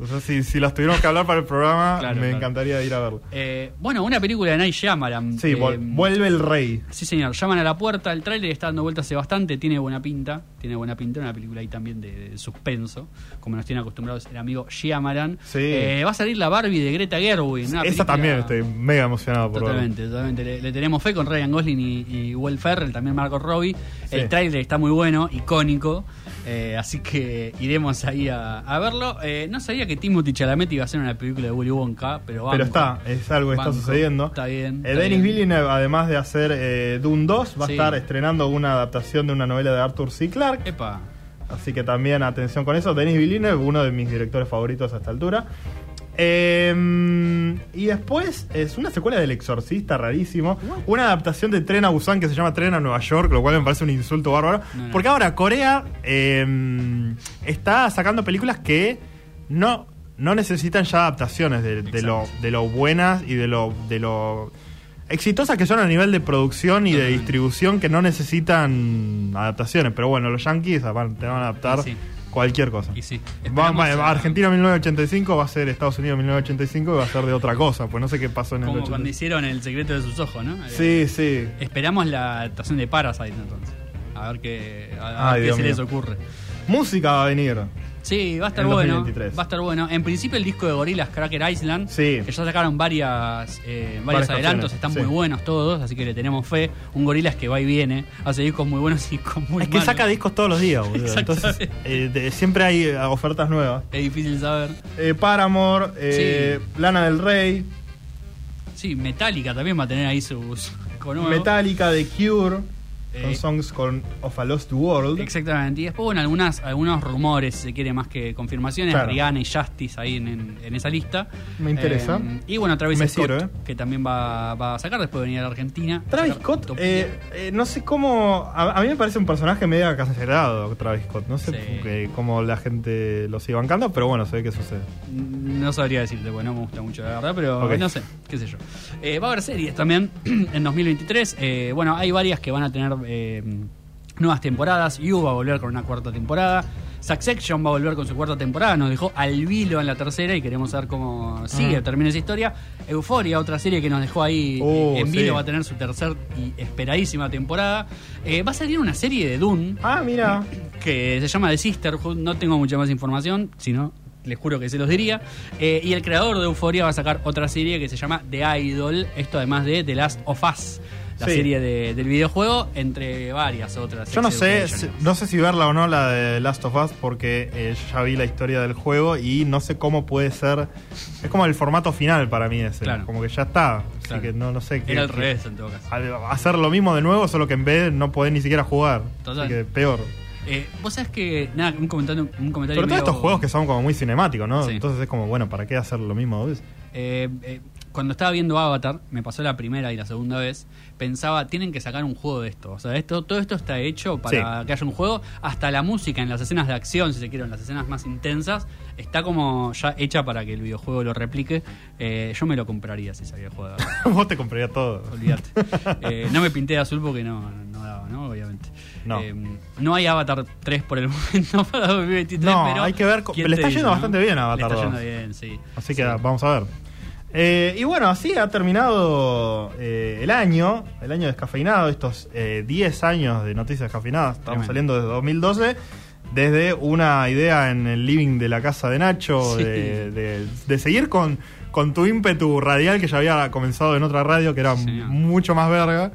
O sea, si, si las tuviéramos que hablar para el programa, [LAUGHS] Claro, me claro. encantaría ir a verlo. Eh, bueno, una película de Night Shyamalan. Sí, eh, vol- vuelve el rey. Sí, señor. Llaman a la puerta. El tráiler está dando vueltas hace bastante. Tiene buena pinta. Tiene buena pinta. Una película ahí también de, de suspenso. Como nos tiene acostumbrados el amigo Shyamalan. Sí. Eh, va a salir la Barbie de Greta Gerwig. Esa película- también estoy mega emocionado por. Totalmente, totalmente. Le, le tenemos fe con Ryan Gosling y, y Will Ferrell, también Margot Robbie. Sí. El tráiler está muy bueno, icónico. Eh, así que iremos ahí a, a verlo. Eh, no sabía que Timothy Chalamet iba a hacer una película de Willy Wonka, pero Pero banco. está, es algo que Banco. está sucediendo. Está bien. Eh, está Denis bien. Villeneuve, además de hacer eh, Dune 2, va Sí. a estar estrenando una adaptación de una novela de Arthur C. Clarke. Epa. Así que también atención con eso. Denis Villeneuve, uno de mis directores favoritos a esta altura. Eh, y después es una secuela del Exorcista, rarísimo. Una adaptación de Tren a Busan que se llama Tren a Nueva York, lo cual me parece un insulto bárbaro. No, no. Porque ahora Corea eh, está sacando películas que no, no necesitan ya adaptaciones de, de lo, de lo buenas y de lo, de lo exitosas que son a nivel de producción y de distribución que no necesitan adaptaciones. Pero bueno, los yankees te van a adaptar sí. cualquier cosa. Y sí. Va- va- a- Argentina 1985 va a ser Estados Unidos 1985 y va a ser de otra cosa, pues no sé qué pasó en el Como 85. cuando hicieron El secreto de sus ojos, ¿no? Eh, Sí, sí. Esperamos la adaptación de Parasite entonces. A ver qué, a- a Ay, ver qué se mío. les ocurre. Música va a venir. Sí, va a estar En bueno. 2023. Va a estar bueno. En principio el disco de Gorillaz Cracker Island, Sí. que ya sacaron varias, eh, varios adelantos, están sí. muy buenos todos, así que le tenemos fe. Un Gorillaz que va y viene, hace discos muy buenos y con muy Es que saca discos todos los días, boludo. Entonces, eh, de- siempre hay ofertas nuevas. Es difícil saber. Eh, Paramore, eh, Lana del Rey, Sí, Metallica también va a tener ahí sus. Metallica, The Cure, con Eh, songs con Of a Lost World. Exactamente. Y después, bueno, algunas, algunos rumores, si se quiere, más que confirmaciones. Claro. Rihanna y Justice ahí en, en- en esa lista. Me interesa. Eh, y bueno, Travis Me Scott, sirve. que también va, va a sacar después de venir a la Argentina. Travis Scott, eh, eh, no sé cómo. A, a mí me parece un personaje medio cancelado, Travis Scott. No sé Sí. cómo la gente lo sigue bancando, pero bueno, se ve que sucede. No sabría decirte, porque no me gusta mucho, la verdad, pero no sé, qué sé yo. Va a haber series también [CLEARS THROAT] en 2023. Eh, bueno, hay varias que van a tener eh, nuevas temporadas. You va a volver con una cuarta temporada. Succession va a volver con su cuarta temporada. Nos dejó al vilo en la tercera y queremos saber cómo sigue, Ah. termina esa historia. Euphoria, otra serie que nos dejó ahí Oh, eh, en sí. vilo, va a tener su tercer y esperadísima temporada. Eh, va a salir una serie de Dune. Ah, mira. Que se llama The Sisterhood. No tengo mucha más información, sino les juro que se los diría. Eh, y el creador de Euphoria va a sacar otra serie que se llama The Idol. Esto además de The Last of Us. La Sí. serie de- del videojuego, entre varias otras. Yo no sé, no sé si verla o no la de Last of Us porque eh, ya vi la historia del juego y no sé cómo puede ser. Es como el formato final para mí ese. Claro. Como que ya está. Así Claro. que no, no sé qué. Era al revés en todo caso. al- hacer lo mismo de nuevo, solo que en vez no podés ni siquiera jugar. Total. Así que peor. Eh, Vos sabés que, nada, un comentario, un comentario Sobre todo medio- estos juegos que son como muy cinemáticos, ¿no? Sí. Entonces es como, bueno, ¿para qué hacer lo mismo dos? Eh, eh, cuando estaba viendo Avatar, me pasó la primera y la segunda vez, pensaba, tienen que sacar un juego de esto. O sea, esto, todo esto está hecho para Sí. que haya un juego. Hasta la música en las escenas de acción, si se quiere, en las escenas más intensas, está como ya hecha para que el videojuego lo replique. Eh, yo me lo compraría si sabía jugar. [LAUGHS] Vos te comprarías todo. Olvídate. [LAUGHS] Eh, no me pinté de azul porque no, no daba, ¿no? Obviamente. No. Eh, no hay Avatar 3 por el momento [LAUGHS] para 2023, No, pero. hay que ver co- ¿quién le está dice, yendo no? bastante bien a Avatar Le está 2. yendo bien, sí. Así que vamos a ver. Eh, y bueno, así ha terminado eh, el año, el año descafeinado, estos eh, 10 años de noticias descafeinadas. Estamos Tremendo. saliendo desde 2012, desde una idea en el living de la casa de Nacho, Sí. de, de- de seguir con, con tu ímpetu radial que ya había comenzado en otra radio, que era mucho más verga.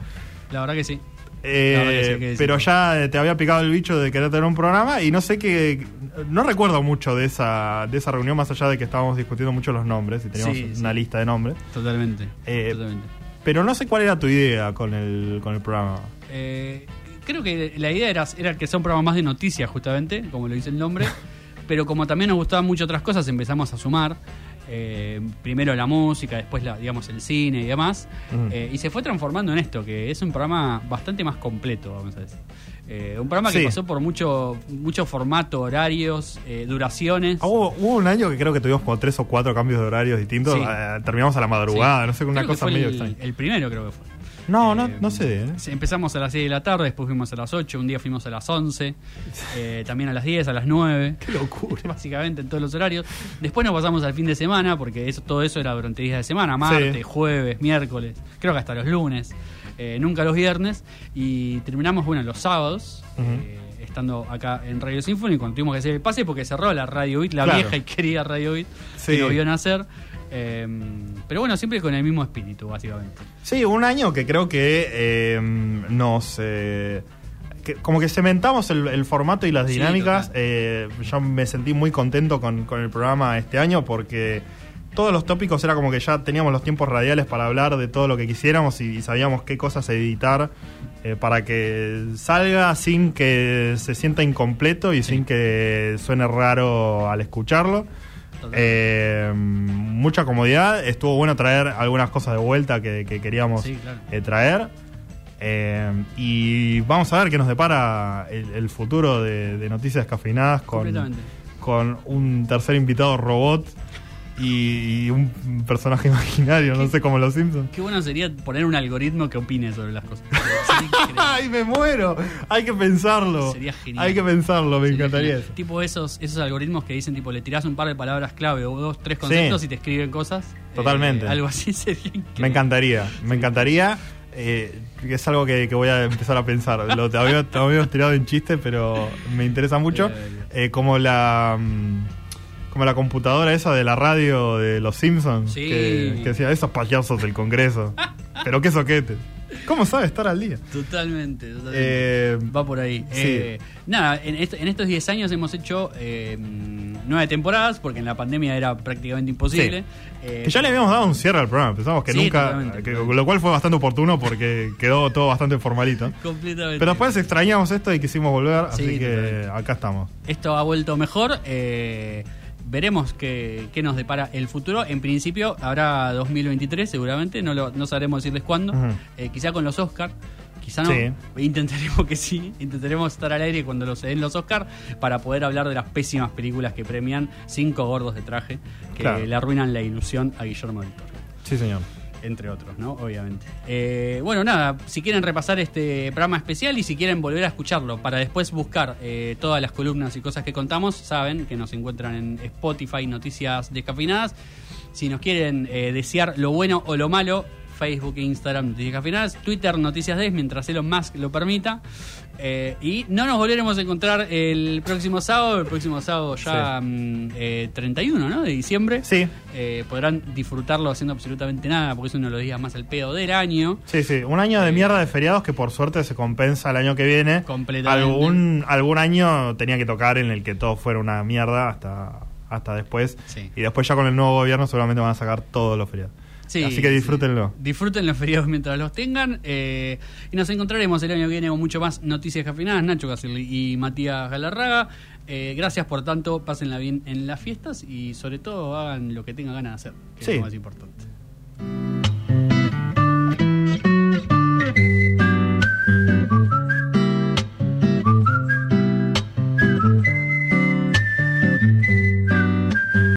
La verdad que sí. Eh, La verdad que sí, que sí. pero ya eh, te había picado el bicho de querer tener un programa y no sé qué. No recuerdo mucho de esa, de esa reunión, más allá de que estábamos discutiendo mucho los nombres y teníamos Sí, una sí. lista de nombres. Totalmente. Eh, totalmente. Pero no sé cuál era tu idea con el, con el programa. Eh, creo que la idea era, era que sea un programa más de noticias, justamente, como lo dice el nombre. [LAUGHS] pero como también nos gustaban mucho otras cosas, empezamos a sumar. eh, primero la música, después la, digamos el cine y demás. Ujú. Eh, y se fue transformando en esto, que es un programa bastante más completo, vamos a decir. Eh, un programa que Sí. pasó por mucho, mucho formato, horarios, eh, duraciones. Ah, hubo, hubo un año que creo que tuvimos como tres o cuatro cambios de horarios distintos. Sí. eh, terminamos a la madrugada, Sí. no sé, una Creo cosa medio el, extraña. el primero creo que fue. No, no, no sé. ¿eh? Empezamos a las 6 de la tarde, después fuimos a las 8, un día fuimos a las 11, [LAUGHS] eh, también a las 10, a las 9. Qué locura. Básicamente en todos los horarios. Después nos pasamos al fin de semana, porque eso, todo eso era durante días de semana, martes, jueves, miércoles, creo que hasta los lunes, eh, nunca los viernes. Y terminamos, bueno, los sábados. Eh, estando acá en Radio Symphony cuando tuvimos que hacer el pase porque cerró la Radio Beat, la Claro. vieja y querida Radio Beat Sí. que lo vio nacer Eh, pero bueno, siempre con el mismo espíritu, básicamente. Sí, un año que creo que eh, nos. eh, que- como que cementamos el, el formato y las dinámicas. Eh, yo me sentí muy contento con, con el programa este año porque todos los tópicos era como que ya teníamos los tiempos radiales para hablar de todo lo que quisiéramos y, sabíamos qué cosas editar eh, para que salga sin que se sienta incompleto y sin que suene raro al escucharlo. Eh, mucha comodidad, estuvo bueno traer algunas cosas de vuelta que, que queríamos Sí, claro. eh, traer. Y vamos a ver qué nos depara el, el futuro de, de Noticias Cafeinadas con un tercer invitado robot y, un personaje [LAUGHS] imaginario, no sé, como los Simpsons. Qué bueno sería poner un algoritmo que opine sobre las cosas. [LAUGHS] ¡Ay, me muero! Hay que pensarlo. Sería genial. Hay que pensarlo, me encantaría. Tipo esos, esos algoritmos que dicen, tipo, le tirás un par de palabras clave o dos, tres conceptos Sí. y te escriben cosas. Totalmente. Eh, algo así [LAUGHS] sería increíble. Me encantaría, me encantaría. eh, es algo que, que voy a empezar a pensar. Lo te habíamos tirado en chiste, pero me interesa mucho. Eh, como la mm, como la computadora esa de la radio de los Simpsons. Sí. Que, que decía, esos payasos del Congreso. [LAUGHS] pero qué soquete. ¿Cómo sabe estar al día? Totalmente, totalmente. Eh, Va por ahí. sí. Eh, nada, en, est- en estos 10 años hemos hecho eh, nueve temporadas, porque en la pandemia era prácticamente imposible. Sí. Eh, Que ya le habíamos dado un cierre al programa, pensamos que Sí, nunca, totalmente, que- lo cual fue bastante oportuno porque quedó todo bastante formalito. Completamente. Pero después extrañamos esto y quisimos volver, Sí, así que totalmente. acá estamos. Esto ha vuelto mejor. eh, veremos qué, qué nos depara el futuro. En principio habrá 2023 seguramente, no, lo, no sabremos decirles cuándo. Eh, quizá con los Oscars. Quizá no. Sí. Intentaremos que sí. Intentaremos estar al aire cuando los se den los Oscars para poder hablar de las pésimas películas que premian cinco gordos de traje que Claro. le arruinan la ilusión a Guillermo del Toro Sí, señor. Entre otros, ¿no? Obviamente. Eh, bueno, nada, si quieren repasar este programa especial y si quieren volver a escucharlo para después buscar eh, todas las columnas y cosas que contamos, saben que nos encuentran en Spotify, Noticias Descafeinadas. Si nos quieren eh, desear lo bueno o lo malo, Facebook e Instagram Noticias Descafeinadas, Twitter Noticias Des, mientras Elon Musk lo permita. Eh, y no nos volveremos a encontrar el próximo sábado, el próximo sábado ya mm, eh, 31 ¿no? de diciembre. Sí. Eh, podrán disfrutarlo haciendo absolutamente nada, porque es uno de los días más al pedo del año. Sí, sí, un año de mierda de feriados que por suerte se compensa el año que viene. Completamente. Algún, algún año tenía que tocar en el que todo fuera una mierda hasta, hasta después. Sí. Y después ya con el nuevo gobierno seguramente van a sacar todos los feriados. Así que disfrútenlo. Sí. Disfruten los feriados mientras los tengan. Eh, y nos encontraremos el año que viene con mucho más noticias cafeinadas. Nacho Caselli y Matías Galarraga. Eh, gracias por tanto, pásenla bien en las fiestas y sobre todo hagan lo que tengan ganas de hacer, que es lo más importante.